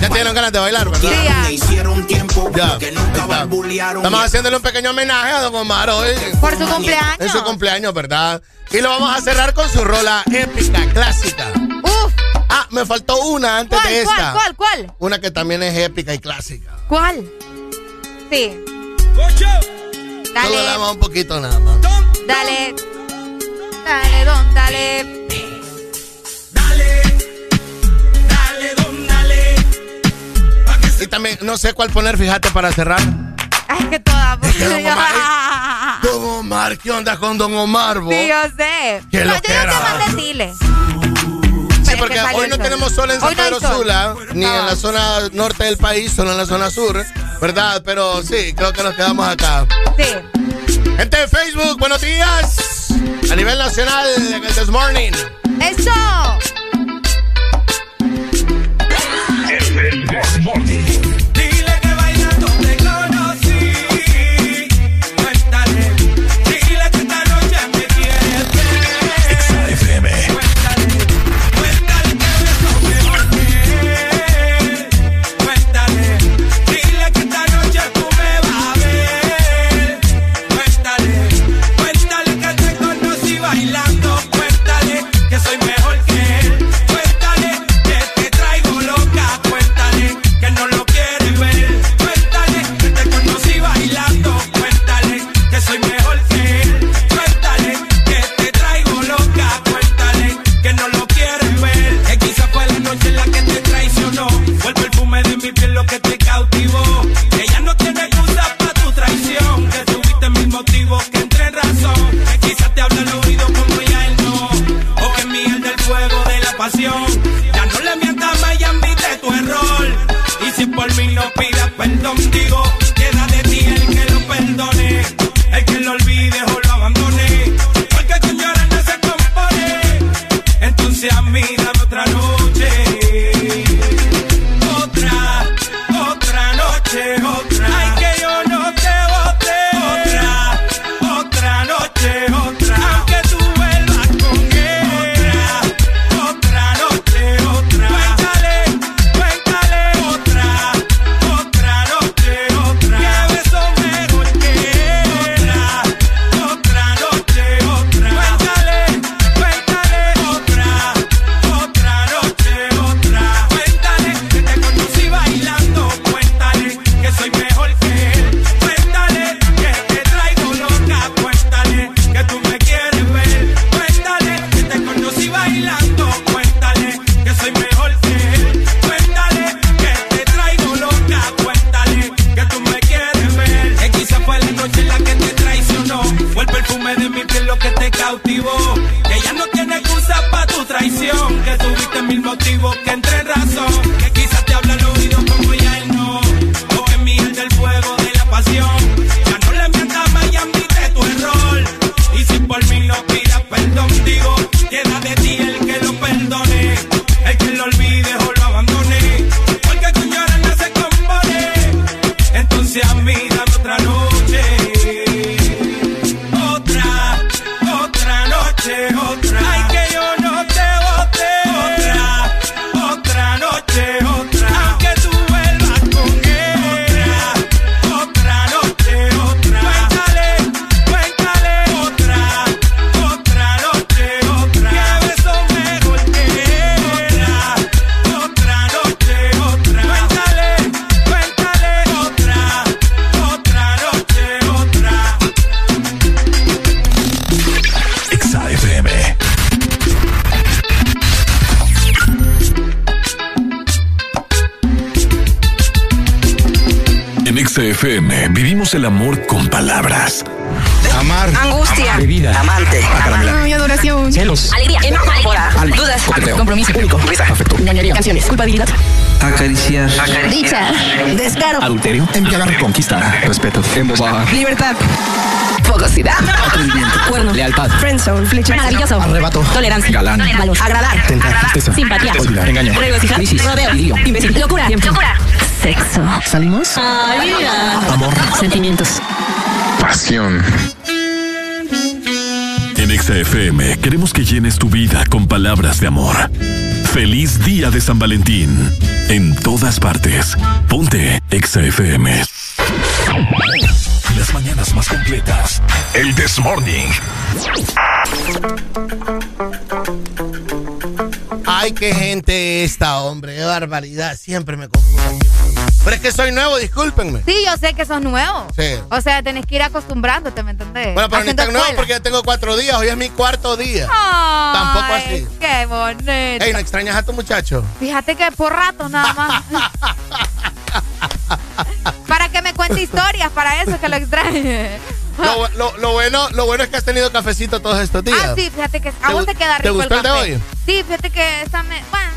Ya tienen ganas de bailar, ¿verdad?
Me hicieron tiempo
Ya,
que nunca
está.
barbulearon.
Estamos haciéndole un pequeño homenaje a Don Omar hoy.
Por su cumpleaños.
Es su cumpleaños, ¿verdad? Y lo vamos a cerrar con su rola épica, clásica.
Uf.
Ah, me faltó una antes
¿Cuál,
de
cuál,
esta.
cuál, cuál?
Una que también es épica y clásica.
¿Cuál? Sí.
Solo
Dale,
la damos un poquito nada más.
dale. Dale, don, dale.
Y también no sé cuál poner, fíjate, para cerrar.
Ay, que toda.
que Don Omar- Don Omar, ¿qué onda con Don Omar, vos?
Sí, yo sé.
Qué
no, yo
loquera.
no te mandé decirle.
Sí, porque hoy
el
no tenemos sol en San
no
Pedro. Sula, ni
No.
en la zona norte del país, solo en la zona sur, ¿verdad? Pero sí, creo que nos quedamos acá.
Sí.
Gente de Facebook, buenos días. A nivel nacional, en el This Morning.
¡Eso!
Dile Ya no le mientas más y admite tu error. Y si por mí no pidas perdón, digo,
XFM vivimos el amor con palabras.
Amar.
Angustia.
Amar. Bebida.
Amante.
Caramela.
Ay, adoración.
Celos.
Alegría. Enojo. Dudas.
Coqueteo.
Compromiso.
Único.
Risa.
Afecto.
Ñoñería. Canciones. Culpabilidad.
Acariciar.
Dicha. Descaro.
Adulterio. Embriagar. Conquista. Respeto. Embosar.
Libertad. Fogosidad.
Atrevimiento.
Cuerno.
Lealtad.
Friendzone. Flecha. Maravilloso.
Arrebato.
Tolerancia.
Galán.
Valor. Agradar.
Tentar.
Simpatía.
Olvidar. Engaño.
Regocijar.
Crisis.
Rodeo. Imbécil. Locura. Locura. Sexo.
¿Salimos?
Vida.
Amor.
Sentimientos.
Pasión.
En XFM queremos que llenes tu vida con palabras de amor. Feliz día de San Valentín. En todas partes. Ponte XFM. Las mañanas más completas. El This Morning.
Ay, qué gente esta, hombre. Qué barbaridad. Siempre me confundo. Pero es que soy nuevo, discúlpenme.
Sí, yo sé que sos nuevo.
Sí.
O sea, tenés que ir acostumbrándote, ¿me entendés?
Bueno, pero ni tan nuevo porque ya tengo cuatro días. Hoy es mi cuarto día.
Ay,
Tampoco así.
Qué bonito.
Ey, ¿no extrañas a tu muchacho?
Fíjate que por rato nada más. para que me cuente historias, para eso que lo extrañe.
Lo, lo- lo bueno, lo bueno es que has tenido cafecito todos estos días.
Ah, sí, fíjate que a vos te queda
te
rico
gustó el de hoy?
Sí, fíjate que esta me, bueno,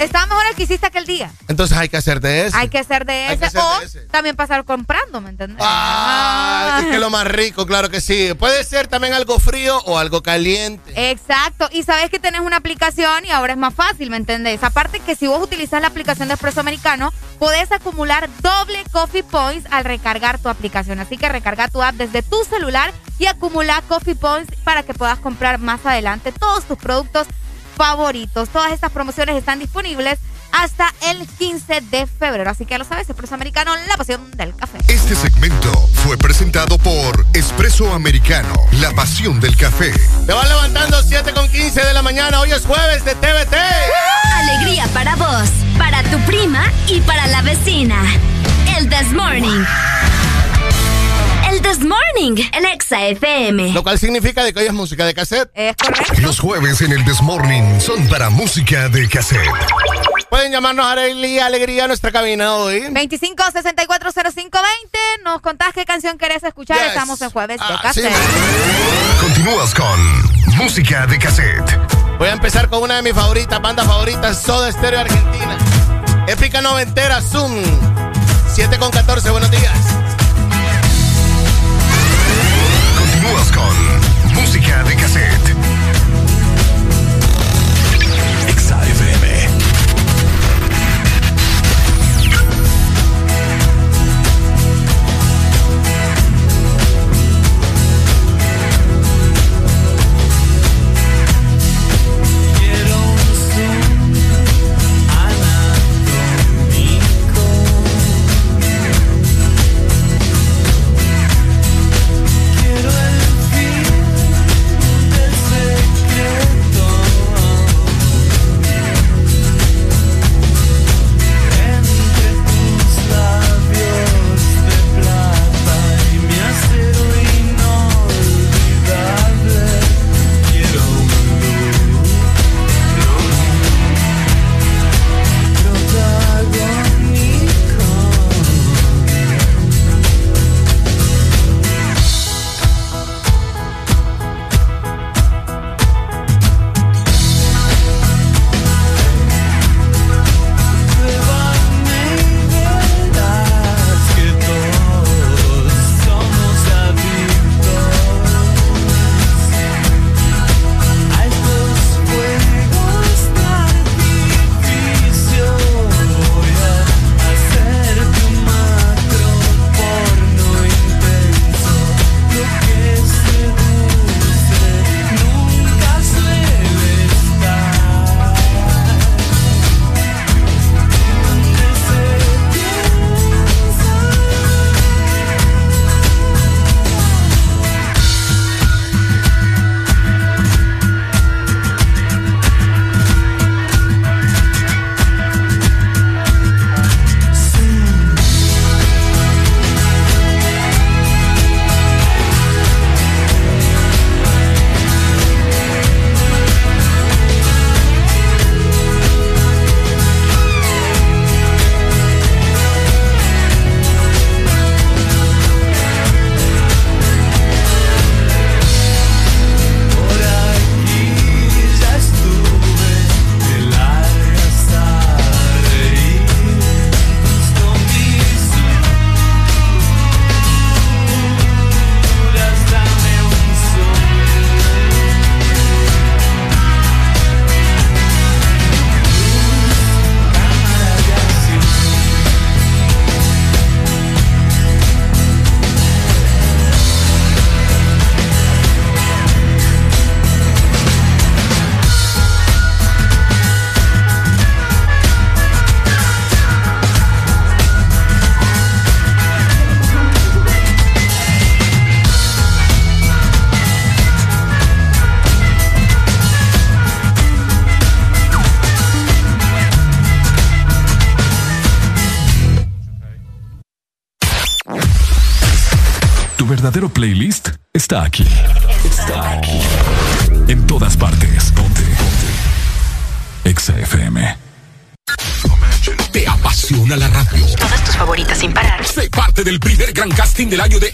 estaba mejor el que hiciste aquel día.
Entonces hay que hacer de eso.
Hay que ser de ese
de
o
ese.
también pasar comprando, ¿me entiendes?
Ah, es que lo más rico, claro que sí. Puede ser también algo frío o algo caliente.
Exacto, y sabes que tenés una aplicación y ahora es más fácil, ¿me entendés? Aparte que si vos utilizas la aplicación de Espresso Americano, podés acumular doble Coffee Points al recargar tu aplicación. Así que recarga tu app desde tu celular y acumula Coffee Points para que puedas comprar más adelante todos tus productos favoritos. Todas estas promociones están disponibles hasta el 15 de febrero. Así que ya lo sabes, Espresso Americano, la pasión del café.
Este segmento fue presentado por Espresso Americano, la pasión del café.
Te vas levantando 7 con 15 de la mañana. Hoy es jueves de TVT.
Alegría para vos, para tu prima y para la vecina. El This Morning. This Morning, el Exa FM.
Lo cual significa de que hoy es música de cassette.
Es correcto.
Los jueves en el Desmorning son para música de cassette.
Pueden llamarnos a Arely Alegría a nuestra cabina hoy.
25 64 05 20. Nos contás qué canción querés escuchar.
Yes.
Estamos en jueves de
Ah,
cassette.
Continúas con música de cassette.
Voy a empezar con una de mis favoritas, bandas favoritas, Soda Stereo Argentina. Épica noventera, Zoom. 7 con 14, buenos días.
Música de cassette.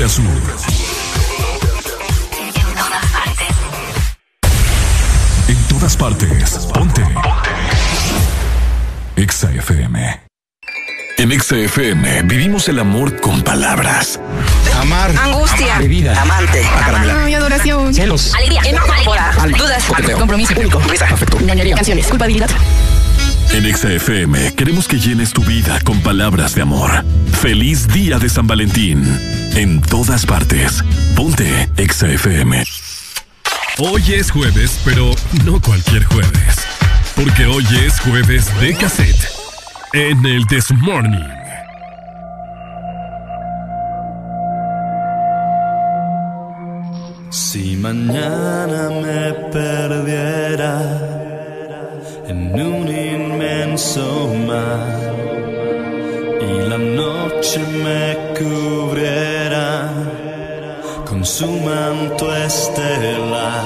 Norte a sur. En todas partes. Ponte. Exa FM. En Exa FM vivimos el amor con palabras.
Amar.
Angustia.
Bebida.
Amante.
Acaramela.
Ay, adoración.
Celos.
Alegría. Enojo. Coraje. Dudas.
Coqueteo.
Compromiso.
Único.
Risa.
Afecto.
Ñoñería. Canciones. Culpabilidad.
En Exa FM queremos que llenes tu vida con palabras de amor. Feliz día de San Valentín. En todas partes. Ponte Exa FM. Hoy es jueves, pero no cualquier jueves. Porque hoy es jueves de cassette. En el This Morning.
Si mañana me perdiera en un inmenso mar noche me cubriera con su manto estelar,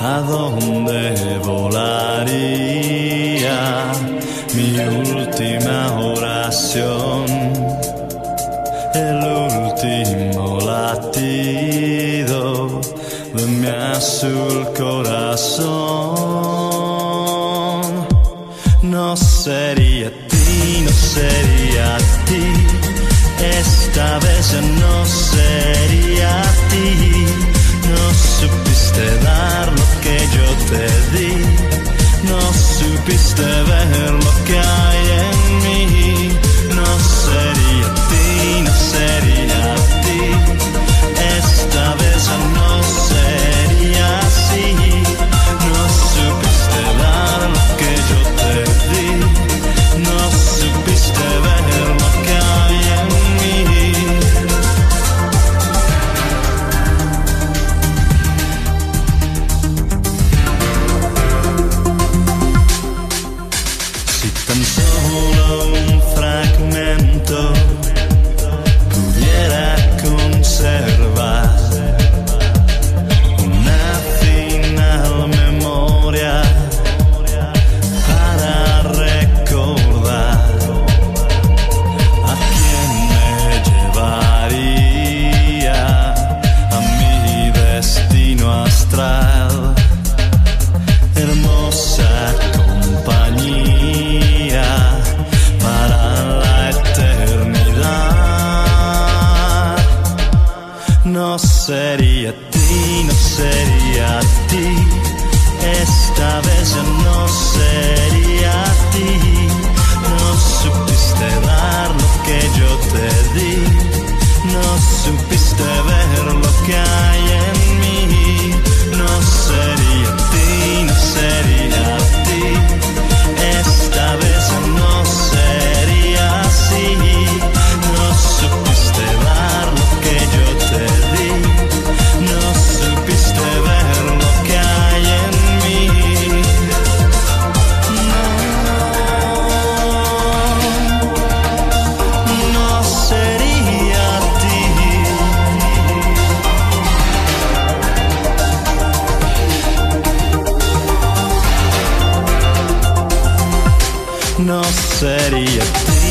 ¿a dónde volaría mi última oración? el último latido de mi azul corazón. No sería no sería ti, esta vez ya no sería ti. No supiste dar lo que yo te di, no supiste ver lo que hay en mí. No sería ti, no sería sería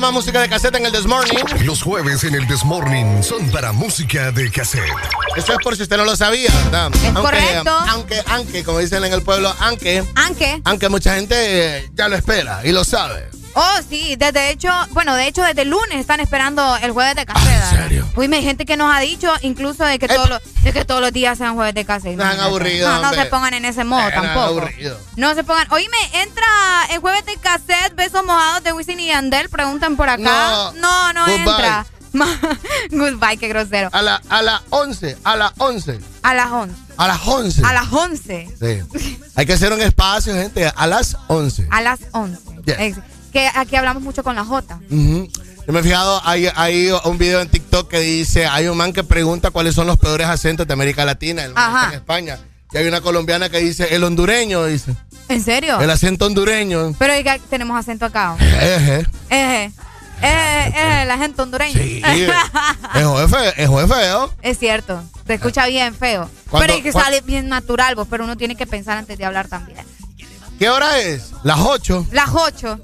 con
más música de caseta en el This Morning.
Los jueves en el This Morning son para música de cassette.
Eso es por si usted no lo sabía, ¿verdad?
Es
aunque,
correcto.
Aunque, aunque, como dicen en el pueblo, aunque,
Aunque.
aunque mucha gente eh, ya lo espera y lo sabe.
Oh, sí, desde hecho, bueno, de hecho desde el lunes están esperando el jueves de caseta. ¿En serio? Uy, hay gente que nos ha dicho incluso de que, todos los, de que todos los días sean jueves de caseta.
No sean aburridos,
No, se pongan en ese modo tampoco. No se pongan. Oíme, entra el jueves de cassette, besos mojados de Wisin y Yandel, preguntan por acá. No, no, entra. Goodbye, qué grosero.
A la, a las 11, a las 11,
A las 11.
a las 11.
A las 11.
Sí. Hay que hacer un espacio, gente, a las 11.
A las 11.
Yes.
Que aquí hablamos mucho con la J.
Ujú. Yo me he fijado, hay, hay un video en TikTok que dice, hay un man que pregunta cuáles son los peores acentos de América Latina, el man está en España. Y hay una colombiana que dice, el hondureño, dice.
¿En serio?
El acento hondureño.
Pero oiga, tenemos acento acá.
Eje.
Eh, eh, eh, la gente hondureña.
Sí. Es feo. Es feo.
Es cierto, se escucha bien feo. Pero es que sale bien natural, vos, pero uno tiene que pensar antes de hablar también.
¿Qué hora es? Las 8.
Las 8.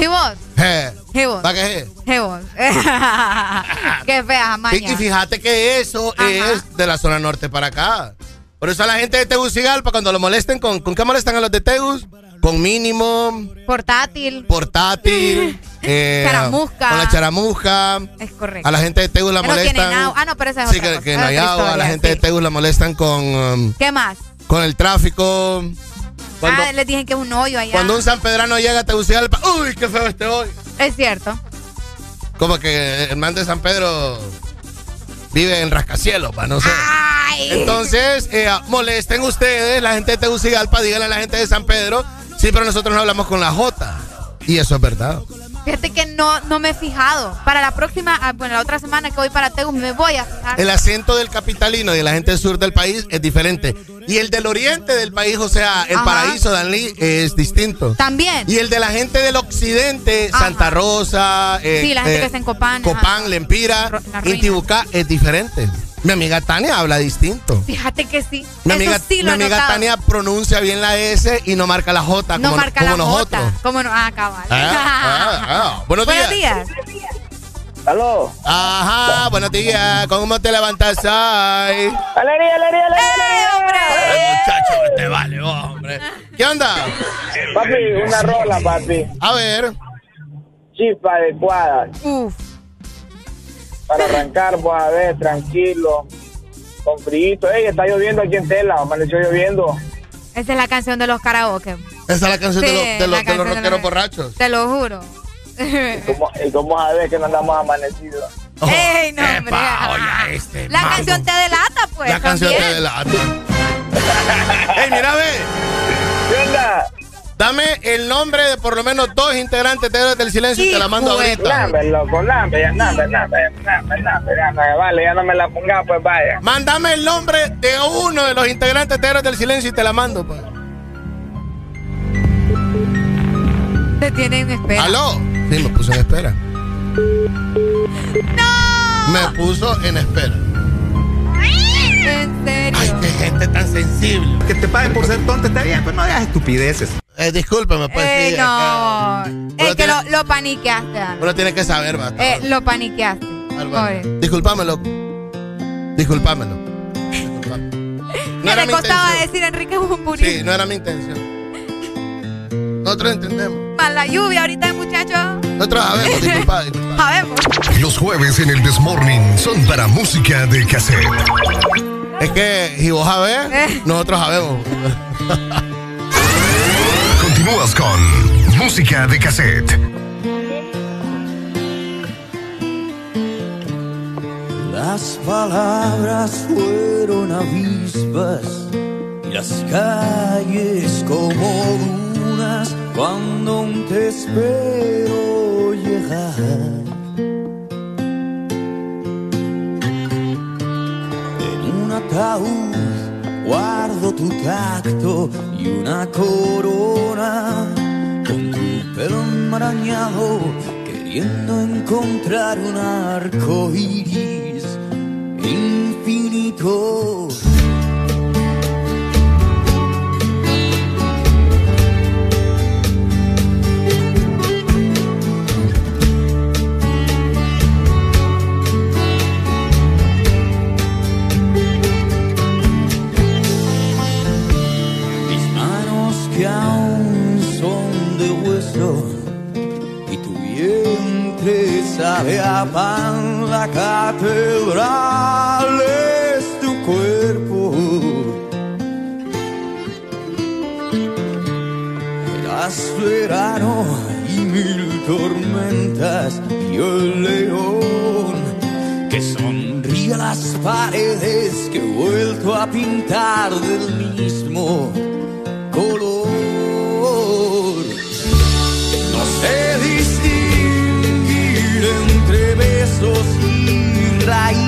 ¿Y vos?
Je.
¿Y vos?
¿Para qué?
¿Y vos? Qué fea, maña.
y fíjate que eso es de la zona norte para acá. Por eso a la gente de Tegucigalpa, cuando lo molesten, ¿con, ¿con qué molestan a los de Tegus? Con mínimo,
Portátil.
portátil, eh,
Charamusca.
con la charamusca.
Es correcto.
A la gente de Tegus la
no tienen
molestan.
agua. Ah, no, pero esa es
sí,
otra
que,
cosa,
que no hay agua. A la gente
sí.
de Tegus la molestan con, um,
¿Qué más?
con el tráfico. Cuando,
ah, les dije que es un hoyo allá.
cuando un sanpedrano llega a Tegucigalpa, ¡uy, qué feo este hoy!
Es cierto.
Como que el man de San Pedro vive en rascacielos, pa, no sé. Entonces, eh, molesten ustedes, la gente de Tegucigalpa, díganle a la gente de San Pedro, sí, pero nosotros no hablamos con la J. Y eso es verdad.
Fíjate que no, no me he fijado. Para la próxima, ah, bueno, la otra semana que voy para Tegus me voy a fijar.
El acento del capitalino y de la gente del sur del país es diferente. Y el del oriente del país, o sea, el
Ajá.
paraíso, Danlí, es distinto.
También.
Y el de la gente del occidente, Santa Rosa, eh,
Sí, la gente
eh,
que está en Copán. ajá.
Copán, Lempira. Intibucá, es diferente. Mi amiga Tania habla distinto.
Fíjate que sí.
Mi
Eso
amiga,
sí lo.
Tania pronuncia bien la S y no marca la J
no
como,
marca
como
la
nosotros.
J. Como no. Ah, cabal.
Ah, ah. Buenos días.
días.
Aló. Ajá, buenos días. ¿Cómo te levantas hoy?
¡Alegría, alegría, alegría!
hombre!
muchacho, te vale, hombre. ¿Qué onda?
Papi, una rola, papi.
A ver.
Chispa adecuada.
Uf.
Para arrancar, pues a ver, tranquilo. Con frío. Ey, está lloviendo aquí en Tela. Amaneció lloviendo.
Esa es la canción de los karaoke.
Esa es la canción de, los- de
la
los, de los
canción de
rockeros
los-
borrachos.
Te lo juro.
¿Cómo, ¿Y cómo a ver que no andamos amanecidos?
Ey, no, hombre.
este
la canción te delata, pues.
La canción
también.
te delata. Ey, mira, ve.
¿Qué onda?
Dame el nombre de por lo menos dos integrantes de Héroes del Silencio y te la mando ahorita.
Lambe, loco, lambe, ya, lambe, lambe, lambe, lambe, lambe, vale, ya no me la ponga, pues vaya.
Mándame el nombre de uno de los integrantes de Héroes del Silencio y te la mando, pues.
Te tienen en espera.
¿Aló? Sí, me puso en espera.
¡No!
Me puso en espera.
En serio.
Ay, qué gente tan sensible.
Que te paguen por ser tonto está bien, pero no hagas estupideces.
Eh, discúlpeme, pues
Eh,
sí.
no. Es que
tiene-
lo, lo paniqueaste, Ana.
Uno tiene que saber, va.
Eh, lo paniqueaste. Pobre.
Disculpámelo. Disculpámelo. Disculpame.
que
era
le
mi
costaba
intención.
decir Enrique Bumburi.
Sí, no era mi intención. Nosotros entendemos.
Más la lluvia ahorita, muchachos.
Nosotros sabemos, disculpa, disculpa.
Sabemos.
Los jueves en el Desmorning son para música de cassette.
Es que si vos sabés,
Eh.
nosotros sabemos.
Continúas con música de cassette.
Las palabras fueron avispas y las calles como cuando aún te espero llegar. En un ataúd guardo tu tacto y una corona con tu pelo enmarañado queriendo encontrar un arco iris infinito. Que aún son de hueso y tu vientre sabe a pan, la catedral es tu cuerpo. Eras verano y mil tormentas y el león que sonríe a las paredes que he vuelto a pintar del mismo color. Sé distinguir entre besos y raíces.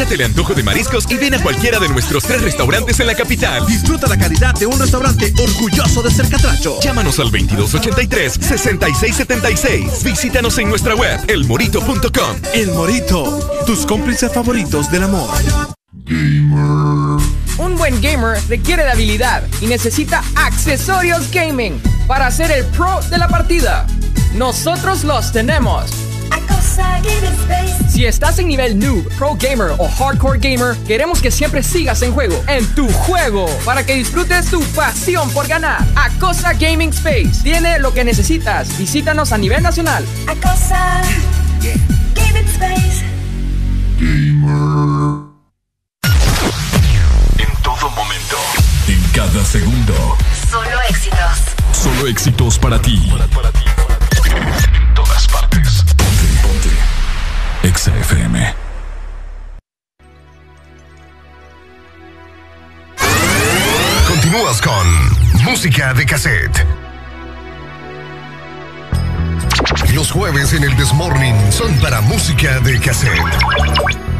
Quítate el antojo de mariscos y ven a cualquiera de nuestros tres restaurantes en la capital.
Disfruta la calidad de un restaurante orgulloso de ser catracho.
Llámanos al 2283-6676. Visítanos en nuestra web, elmorito.com.
El Morito, tus cómplices favoritos del amor.
Un buen gamer requiere de habilidad y necesita accesorios gaming para ser el pro de la partida. Nosotros los tenemos. Si estás en nivel noob, pro gamer o hardcore gamer, queremos que siempre sigas en juego, en tu juego, para que disfrutes tu pasión por ganar. Acosa Gaming Space tiene lo que necesitas. Visítanos a nivel nacional.
Acosa Gaming Space.
En todo momento. En cada segundo.
Solo éxitos.
Solo éxitos para ti. En Exa FM.
Continúas con Música de Cassette. Los jueves en el Desmorning son para música de cassette.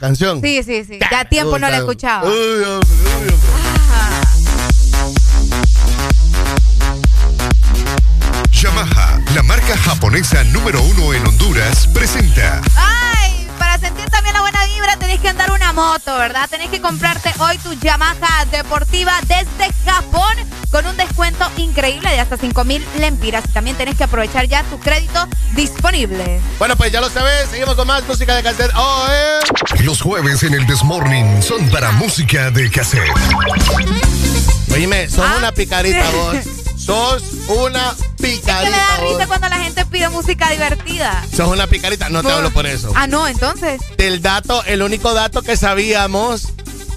Canción.
Sí, sí, sí. Ya tiempo no la escuchaba.
Uy, hombre, uy, hombre.
Yamaha, la marca japonesa número uno en Honduras, presenta
Ay, para sentir también la buena vibra tenés que andar una moto, ¿verdad? Tenés que comprarte hoy tu Yamaha deportiva desde Japón con un descuento increíble de hasta 5 mil lempiras. Y también tenés que aprovechar ya tu crédito disponible.
Bueno, pues ya lo sabes. Seguimos con más música de cassette. Oh, eh.
Los jueves en el Desmorning son para música de cassette.
Oíme, sos
Ah.
una picarita vos. Sos una
¿Qué le da
picarita vos.
risa cuando la gente pide música divertida?
Sos una picarita. No te hablo por eso.
Ah, no, entonces.
Del dato, el único dato que sabíamos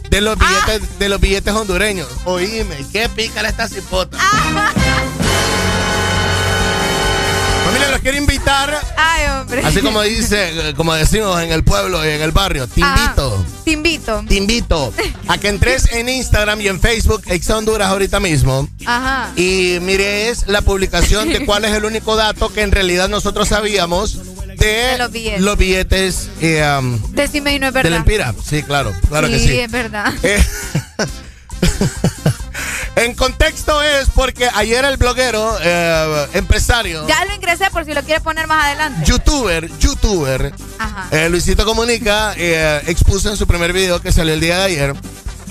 de los billetes, de los billetes hondureños. Oíme, qué pícara esta cipota. quiero invitar.
Ay, hombre.
Así como dice, como decimos en el pueblo y en el barrio, te invito.
Te invito.
Te invito a que entres en Instagram y en Facebook, Ex Honduras ahorita mismo.
Ajá.
Y mires la publicación de cuál es el único dato que en realidad nosotros sabíamos de,
los billetes.
los billetes eh, um,
Decime y no es
de
verdad.
la Empira. Sí, claro, claro
sí,
que sí.
es verdad.
Eh, en contexto es porque ayer el bloguero, eh, empresario,
Ya lo ingresé por si lo quieres poner más adelante.
youtuber, youtuber,
Ajá.
eh, Luisito Comunica, eh, expuso en su primer video que salió el día de ayer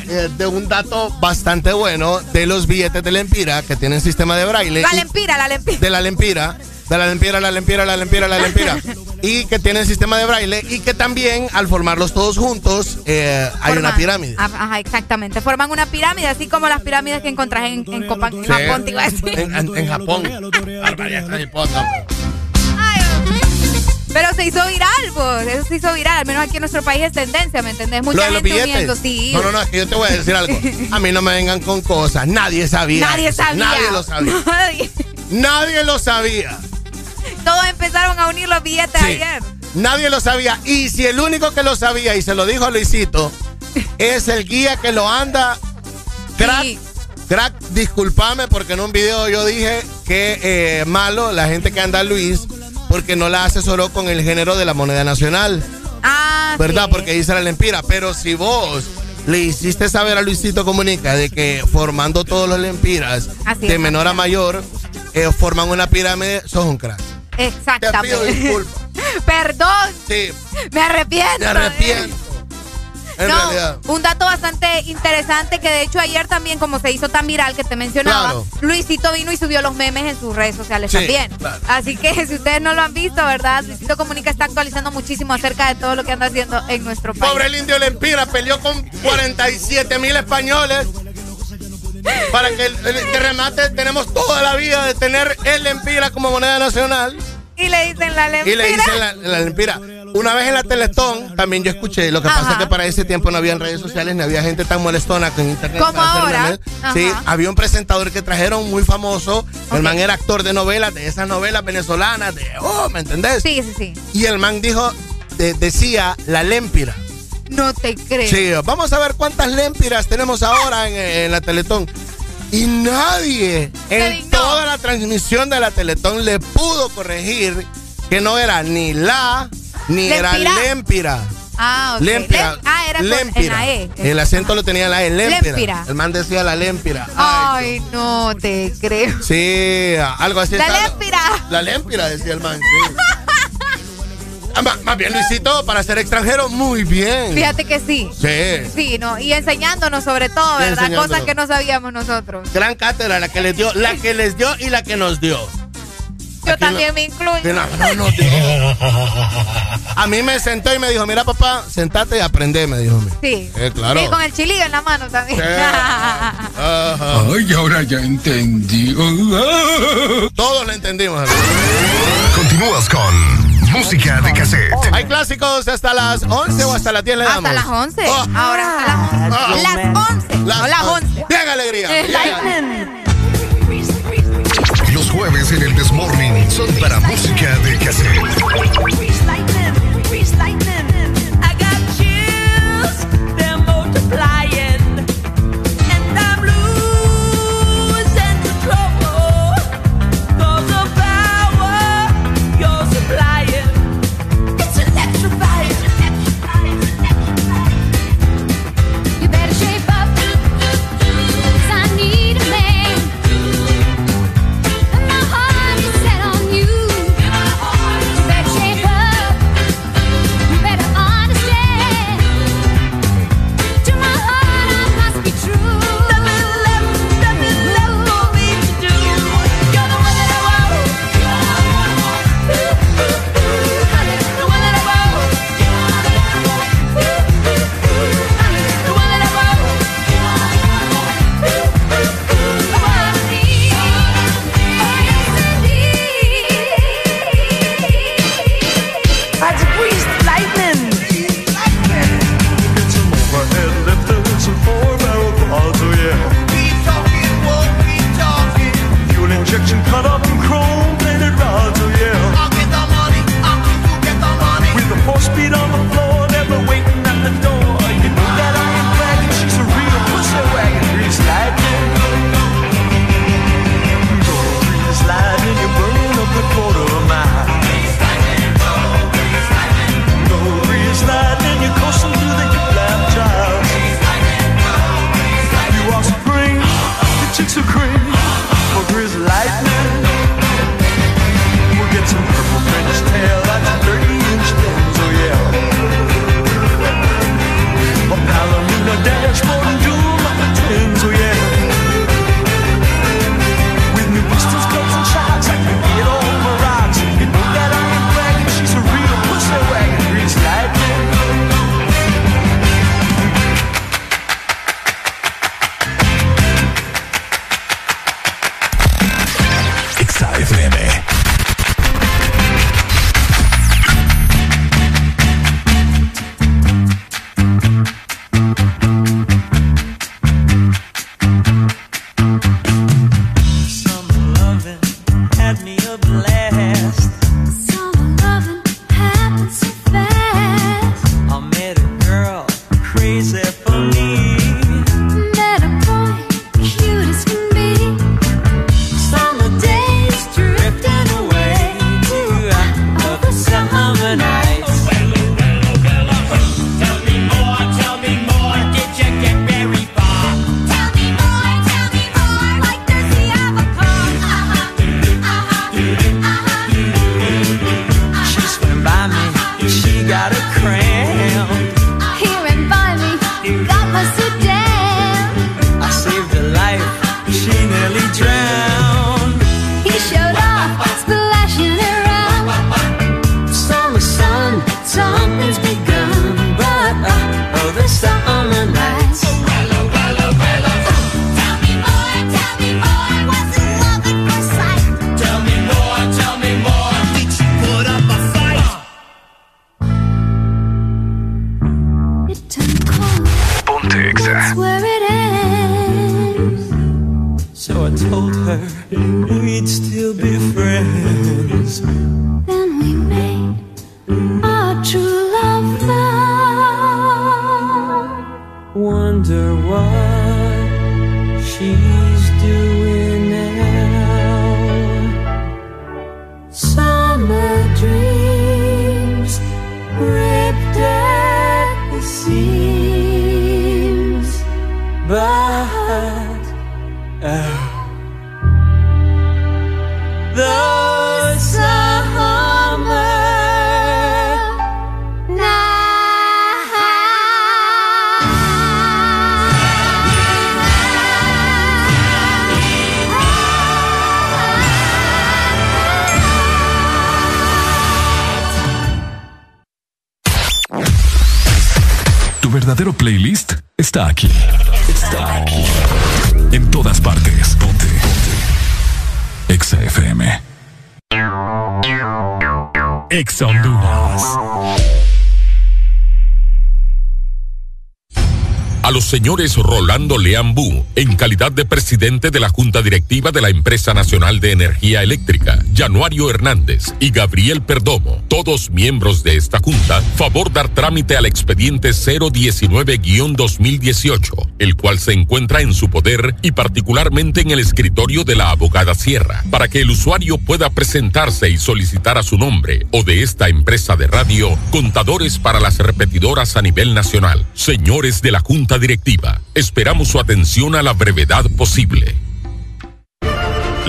eh, de un dato bastante bueno de los billetes de la Empira que tienen sistema de braille.
La lempira, la lempira.
de la lempira, de la lempira, la lempira, la lempira, la lempira. y que tienen sistema de braille y que también al formarlos todos juntos eh, hay una pirámide.
Ah, Ajá, exactamente. Forman una pirámide, así como las pirámides que encontrás en, en Copan- en
Sí.
Japón, te iba a decir.
En, en- en Japón.
Pero se hizo viral, pues. Eso se hizo viral. Al menos aquí en nuestro país es tendencia, ¿me entendés? Mucha
Lo
gente
billetes.
uniendo, sí.
No, no, no, es que yo te voy a decir algo. A mí no me vengan con cosas. Nadie sabía.
Nadie sabía.
Nadie lo sabía.
Nadie.
Nadie lo sabía.
Todos empezaron a unir los billetes
Sí.
ayer.
Nadie lo sabía. Y si el único que lo sabía, y se lo dijo a Luisito, es el guía que lo anda. Crack, crack, discúlpame porque en un video yo dije que eh, malo la gente que anda a Luis porque no la asesoró con el género de la moneda nacional.
Ah,
¿Verdad?
sí.
Porque dice la lempira. Pero si vos le hiciste saber a Luisito Comunica de que formando todos los lempiras
Así
de menor a mayor eh, forman una pirámide, sos un crack. Te pido
Exactamente.
disculpas.
Perdón.
Sí,
Me arrepiento.
me arrepiento. En
no,
realidad.
un dato bastante interesante que de hecho ayer también, como se hizo tan viral que te mencionaba,
Claro.
Luisito vino y subió los memes en sus redes sociales
Sí,
también.
claro.
Así que si ustedes no lo han visto, ¿verdad? Luisito Comunica está actualizando muchísimo acerca de todo lo que anda haciendo en nuestro país.
Pobre el indio Lempira peleó con 47 mil españoles para que el, remate tenemos toda la vida de tener el Lempira como moneda nacional.
Y le dicen la lempira.
Y le dicen la, la Lempira. Una vez en la Teletón también yo escuché, lo que pasa es que para ese tiempo no había redes sociales ni había gente tan molestona con internet.
Como ahora.
Sí, había un presentador que trajeron muy famoso. El man era actor de novelas, de esas novelas venezolanas, de, oh, ¿me entendés?
Sí, sí, sí.
Y el man dijo, de- decía la Lempira.
No te creo.
Sí, vamos a ver cuántas lempiras tenemos ahora en, en la Teletón. Y nadie en toda la transmisión de la Teletón le pudo corregir que no era ni la ni era
Lempira.
lempira.
Ah, ok.
Lempira.
Lem- ah, era con, en
lempira.
la E.
El acento lo tenía en la E, lempira.
Lempira.
El man decía la lempira.
Ay, no te creo.
Sí, algo así.
La
estaba-. La lempira, decía el man, sí. Ah, más, bien, Luisito, para ser extranjero, muy bien.
Fíjate que sí.
Sí.
Sí, no, y enseñándonos sobre todo,
Y
¿verdad? Cosas que no sabíamos nosotros.
Gran cátedra, la que les dio, la que les dio y la que nos dio.
Yo
Aquí
también
no-
me incluyo.
Que no, no. A mí me sentó y me dijo, mira papá, sentate y aprende, me dijo.
Sí.
Eh, claro.
Sí, con el chilillo en la mano también.
Ay,
ahora ya entendí.
Todos lo entendimos.
Continúas con música de cassette.
Hay clásicos hasta las 11 o hasta las 10 le damos.
Hasta las 11.
Oh.
Ahora hasta las 11. Las 11. no las 11.
Bien, alegría. bien.
Los jueves en el Desmorning son para música de cassette.
Señores Rolando Leambú, en calidad de presidente de la Junta Directiva de la Empresa Nacional de Energía Eléctrica, Januario Hernández y Gabriel Perdomo, todos miembros de esta Junta, favor dar trámite al expediente 019-2018, el cual se encuentra en su poder y particularmente en el escritorio de la abogada Sierra, para que el usuario pueda presentarse y solicitar a su nombre o de esta empresa de radio contadores para las repetidoras a nivel nacional. Señores de la Junta Directiva, esperamos su atención a la brevedad posible.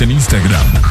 En
Instagram,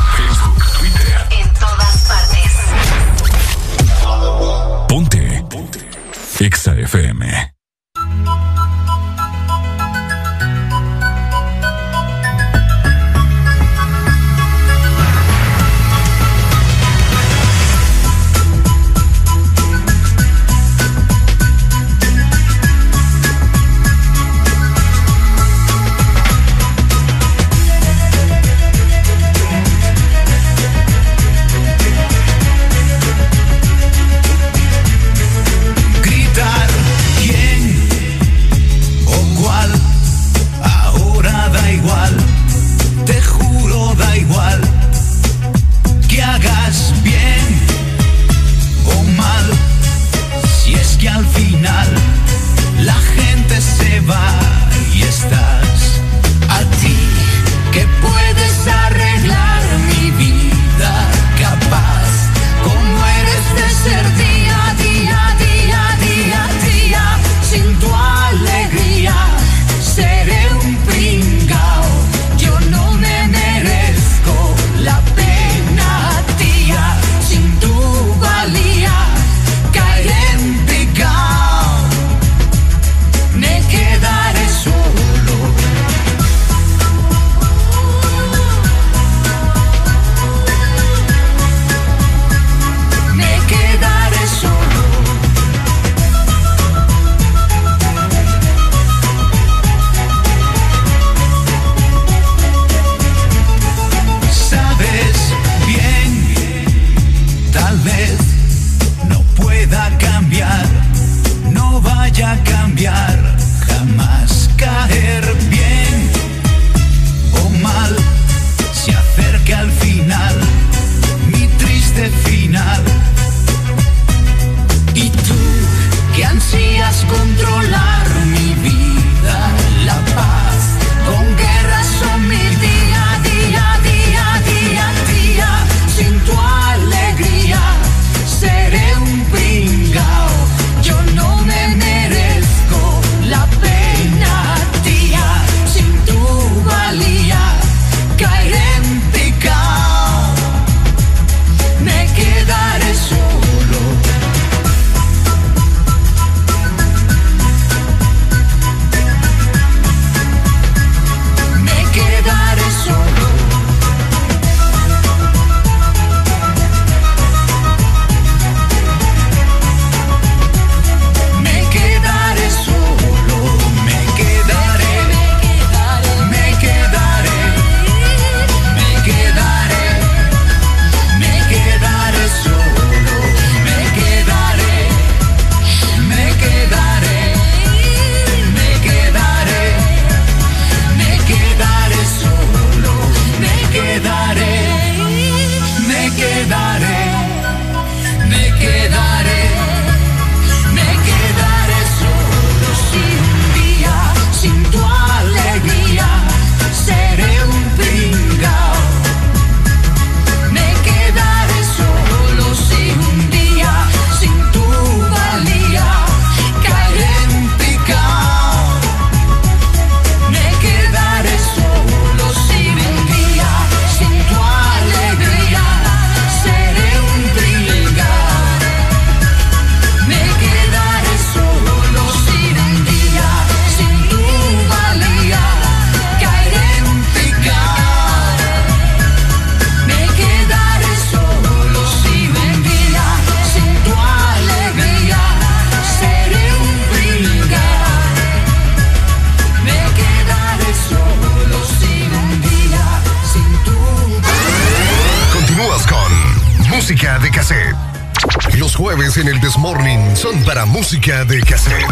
música de cassette.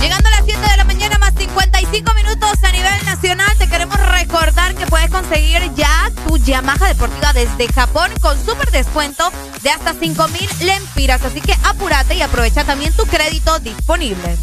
Llegando a las 7 de la mañana más 55 minutos a nivel nacional, te queremos recordar que puedes conseguir ya tu Yamaha deportiva desde Japón con súper descuento de hasta 5 mil lempiras. Así que apúrate y aprovecha también tu crédito disponible.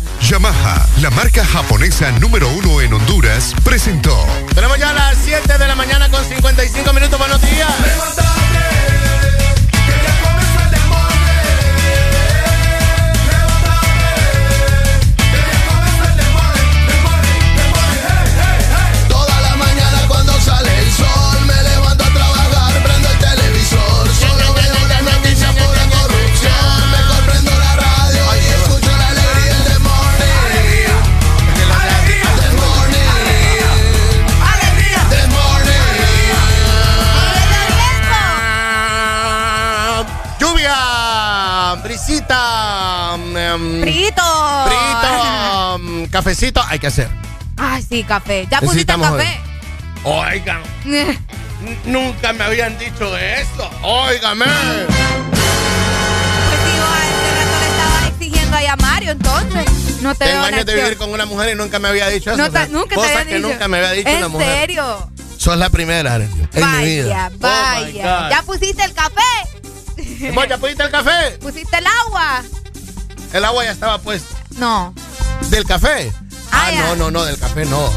Sí, café. ¿Ya pusiste café?
Oigan, nunca me habían dicho eso. Óigame.
Estaba exigiendo ahí a Mario, entonces. No te
Tengo
en
años de vivir con una mujer y nunca me había dicho eso.
No te- nunca te
cosa
habían
que
dicho.
nunca me había dicho
¿En
una mujer.
serio?
Sos la primera en mi vida.
Vaya,
Oh.
¿Ya pusiste el café?
¿Vos ya pusiste el café?
¿Pusiste el agua?
El agua ya estaba pues.
No.
¿Del café? Ah, no, no, no, del café no.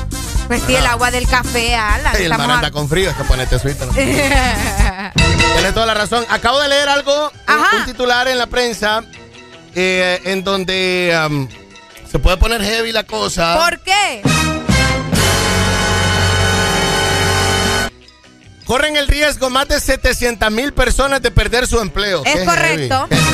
Pues sí, el agua del café, Alan.
Ey, el mar anda con frío, es que ponete suite. ¿no? Tienes toda la razón. Acabo de leer algo, un, un titular en la prensa, eh, en donde se puede poner heavy la cosa.
¿Por qué?
Corren el riesgo más de 700 mil personas de perder su empleo.
Es correcto.
heavy,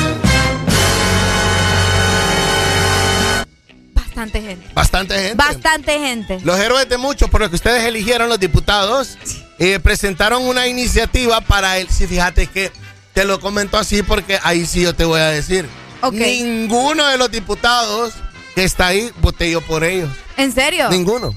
Bastante gente.
Bastante gente.
Bastante gente.
Los héroes de muchos, por lo que ustedes eligieron, los diputados, eh, presentaron una iniciativa para el. Sí, fíjate que te lo comento así porque ahí sí yo te voy a decir. Ninguno de los diputados que está ahí voté yo por ellos.
¿En serio?
Ninguno.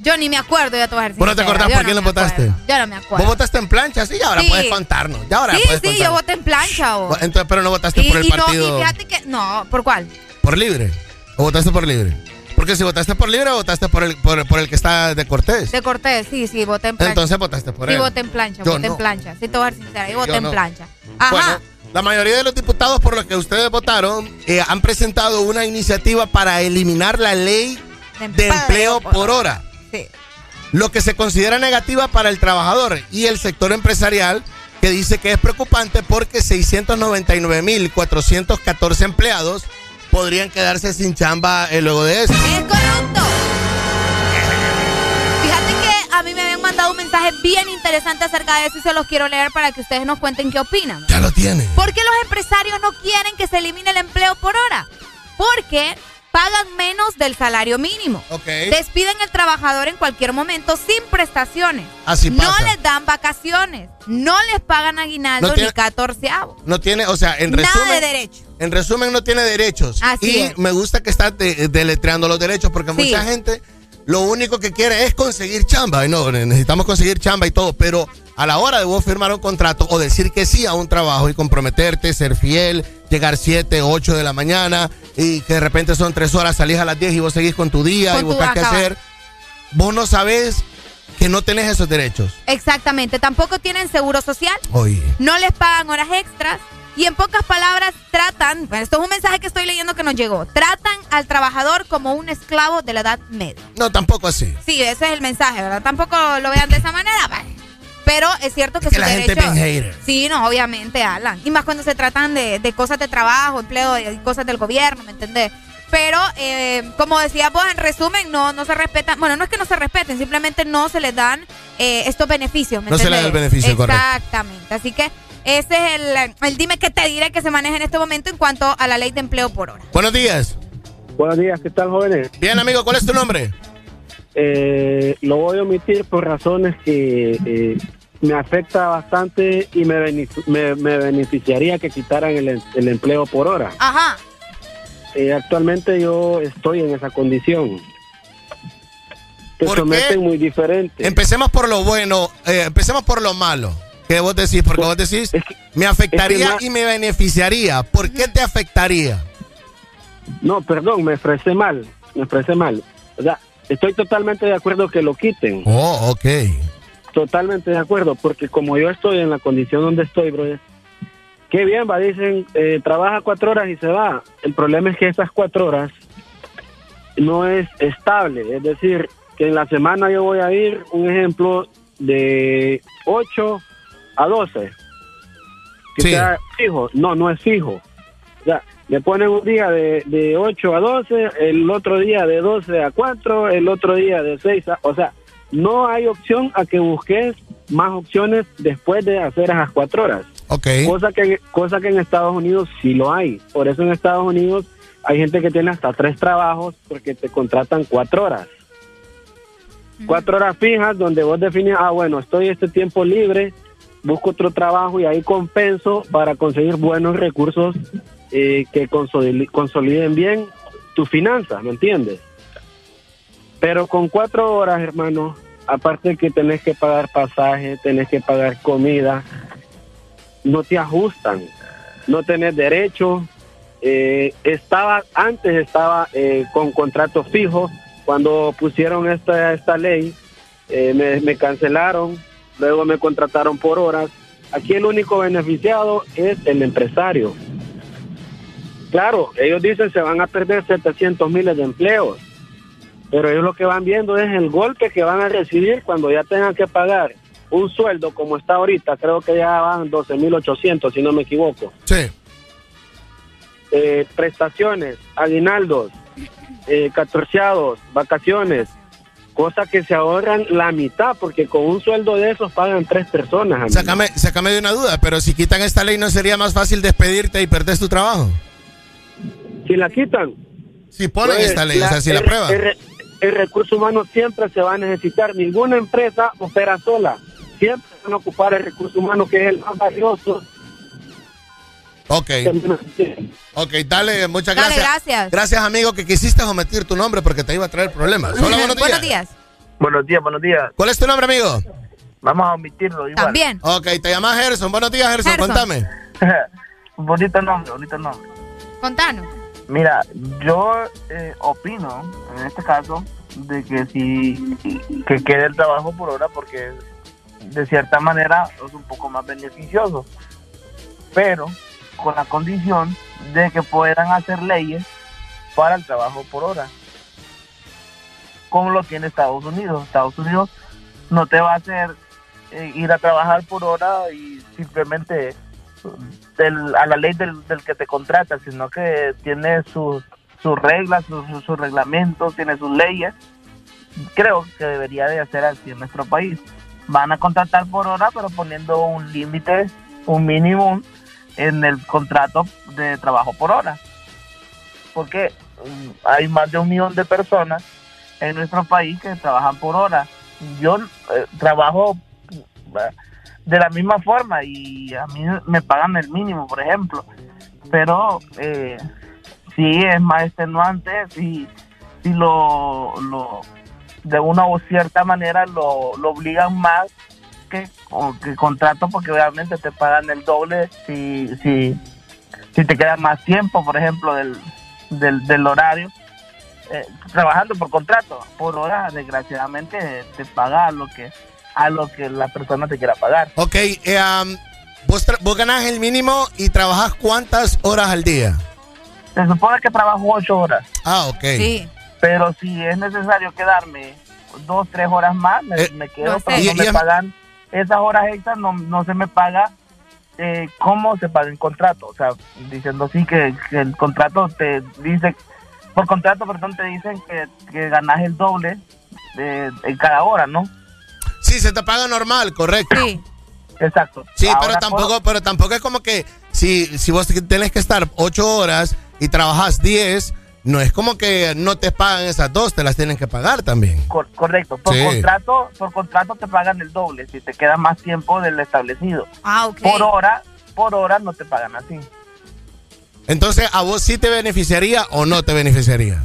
Yo ni me acuerdo, ya te voy a decir.
¿Vos no te acordás por
no
quién lo votaste?
Yo no me acuerdo.
¿Vos votaste en plancha? Sí, ahora
Sí.
puedes contarnos. Ya ahora
sí,
puedes
sí, yo voté en plancha.
Entonces, pero no votaste
Y,
por el
y no,
partido.
y fíjate que. No, ¿por cuál?
¿Por libre? ¿O votaste por libre? Porque si votaste por libre, votaste por el, por, por el que está de Cortés.
De Cortés, sí, sí, voté en plancha.
Entonces votaste por
Sí,
él.
voté en plancha,
Yo
voté en
no.
plancha. Sí, te voy a ser sincera, yo voté en
no.
plancha. Ajá.
Bueno, la mayoría de los diputados por los que ustedes votaron eh, han presentado una iniciativa para eliminar la ley de empleo por hora.
Sí.
Lo que se considera negativa para el trabajador y el sector empresarial que dice que es preocupante porque 699.414 empleados podrían quedarse sin chamba eh, luego de eso.
Es corrupto. Fíjate que a mí me habían mandado un mensaje bien interesante acerca de eso y se los quiero leer para que ustedes nos cuenten qué opinan.
Ya lo tiene.
¿Por qué los empresarios no quieren que se elimine el empleo por hora? Porque pagan menos del salario mínimo. Despiden al trabajador en cualquier momento sin prestaciones.
Así
No les dan vacaciones. No les pagan aguinaldo
No tiene-
ni catorceavo.
No tiene, o sea, en
Nada
resumen.
de derecho.
En resumen, no tiene derechos.
Así
y
es.
me gusta que estás de- deletreando los derechos porque
Sí.
mucha gente lo único que quiere es conseguir chamba. Y no, necesitamos conseguir chamba y todo, pero a la hora de vos firmar un contrato o decir que sí a un trabajo y comprometerte, ser fiel, llegar 7, 8 de la mañana y que de repente son 3 horas, salís a las 10 y vos seguís con tu día
Con
y buscas qué hacer, vos no sabés que no tenés esos derechos.
Exactamente. Tampoco tienen seguro social.
Oye.
no les pagan horas extras y en pocas palabras tratan, bueno, esto es un mensaje que estoy leyendo que nos llegó, tratan al trabajador como un esclavo de la edad media.
No, tampoco así.
Sí, ese es el mensaje, ¿verdad? Tampoco lo vean de esa manera, pues. Pero es cierto que
Es que
sus
la gente es
derechos...
bien.
Sí, no, obviamente, Alan. Y más cuando se tratan de, de cosas de trabajo, empleo, y cosas del gobierno, ¿me entendés? Pero, eh, como decía vos, en resumen, no, no se respetan, bueno, no es que no se respeten, simplemente no se les dan eh, estos beneficios, ¿me
No se les da el beneficio, correcto.
Exactamente. Así que ese es el, el dime que te diré que se maneja en este momento en cuanto a la ley de empleo por hora.
Buenos días.
Buenos días, ¿qué tal, jóvenes?
Bien, amigo, ¿cuál es tu nombre?
Eh, lo voy a omitir por razones que eh, me afecta bastante y me, me, me beneficiaría que quitaran el, em- el empleo por hora.
Ajá.
Eh, actualmente yo estoy en esa condición. te
¿Por qué?
muy diferente.
Empecemos por lo bueno, eh, empecemos por lo malo. ¿Qué vos decís? Porque vos decís, me afectaría
es que no-
y me beneficiaría. ¿Por qué te afectaría?
No, perdón, me expresé mal, me expresé mal. O sea, estoy totalmente de acuerdo que lo quiten.
Oh, ok.
Totalmente de acuerdo, porque como yo estoy en la condición donde estoy, brother, qué bien, va, dicen, eh, trabaja cuatro horas y se va. El problema es que esas cuatro horas no es estable, es decir, que en la semana yo voy a ir, un ejemplo, de 8 a 12. Que
Sí.
sea fijo, no, no es fijo. O sea, me ponen un día de, de 8 a 12, el otro día de 12 a 4, el otro día de 6 a... O sea, no hay opción a que busques más opciones después de hacer esas cuatro horas.
Okay.
Cosa que, cosa que en Estados Unidos sí lo hay. Por eso en Estados Unidos hay gente que tiene hasta tres trabajos porque te contratan cuatro horas. Cuatro horas fijas donde vos defines, ah, bueno, estoy este tiempo libre, busco otro trabajo y ahí compenso para conseguir buenos recursos eh, que consoli- consoliden bien tus finanzas, ¿me entiendes? Pero con cuatro horas, hermano, aparte que tenés que pagar pasaje, tenés que pagar comida, no te ajustan, no tenés derecho. Eh, estaba antes estaba eh, con contrato fijo. Cuando pusieron esta esta ley eh, me, me cancelaron luego me contrataron por horas. Aquí el único beneficiado es el empresario. Claro ellos dicen se van a perder 700 miles de empleos pero ellos lo que van viendo es el golpe que van a recibir cuando ya tengan que pagar un sueldo como está ahorita, creo que ya van 12.800 si no me equivoco.
Sí.
Eh, prestaciones, aguinaldos, eh, catorceados, vacaciones, cosa que se ahorran la mitad porque con un sueldo de esos pagan tres personas. amigo.
Sácame, sácame de una duda, pero si quitan esta ley, ¿no sería más fácil despedirte y perder tu trabajo?
Si la quitan.
Si ponen
pues,
esta ley, o sea, si la prueban.
El, recurso humano siempre se va a necesitar. Ninguna empresa opera sola. Siempre van a ocupar el recurso humano que es el más valioso.
Ok. Ok, dale, muchas
Dale,
gracias.
gracias.
Gracias, amigo, que quisiste omitir tu nombre porque te iba a traer problemas. Hola, buenos días.
Buenos días.
Buenos días, buenos días.
¿Cuál es tu nombre, amigo?
Vamos a omitirlo igual.
También.
Ok, te llamas Gerson. Buenos días, Gerson.
Gerson.
Contame.
bonito nombre, bonito nombre.
Contanos.
Mira, yo eh, opino, en este caso, de que si que quede el trabajo por hora porque de cierta manera es un poco más beneficioso. Pero con la condición de que puedan hacer leyes para el trabajo por hora. Como lo tiene Estados Unidos. Estados Unidos no te va a hacer eh, ir a trabajar por hora y simplemente del- a la ley del, del que te contrata, sino que tiene sus, reglas, sus, reglamentos, tiene sus leyes. Creo que debería de hacer así en nuestro país. Van a contratar por hora, pero poniendo un límite, un mínimo en el contrato de trabajo por hora. Porque mm, hay más de un millón de personas en nuestro país que trabajan por hora. Yo eh, trabajo eh, de la misma forma y a mí me pagan el mínimo, por ejemplo. Pero eh, sí es más extenuante, sí, sí lo, lo de una o cierta manera lo, lo obligan más que, o que contrato porque obviamente te pagan el doble si, si, si te queda más tiempo, por ejemplo, del, del, del horario. eh, trabajando por contrato, por hora, desgraciadamente te paga lo que a lo que la persona te quiera pagar.
Ok, eh, um, vos, vos ganás el mínimo y trabajas cuántas horas al día.
Se supone que trabajo ocho horas.
Ah, ok.
Pero si es necesario quedarme dos, tres horas más, me,
Eh,
me quedo,
no
pero
sé.
no
Y-
me
y-
pagan esas horas extras, no, no se me paga eh, como se paga el contrato. O sea, diciendo así que, que el contrato te dice, por contrato, perdón, te dicen que, que ganas el doble de, en cada hora, ¿no?
Sí, se te paga normal, correcto.
Sí.
Exacto.
Sí,
Ahora,
pero tampoco, pero tampoco es como que si, si vos tenés que estar ocho horas y trabajas 10, no es como que no te pagan esas dos, te las tienen que pagar también.
Cor- correcto. Por
Sí.
contrato, por contrato te pagan el doble si te queda más tiempo del establecido.
Ah, ok.
Por hora, por hora no te pagan así.
Entonces, ¿a vos sí te beneficiaría o no te beneficiaría?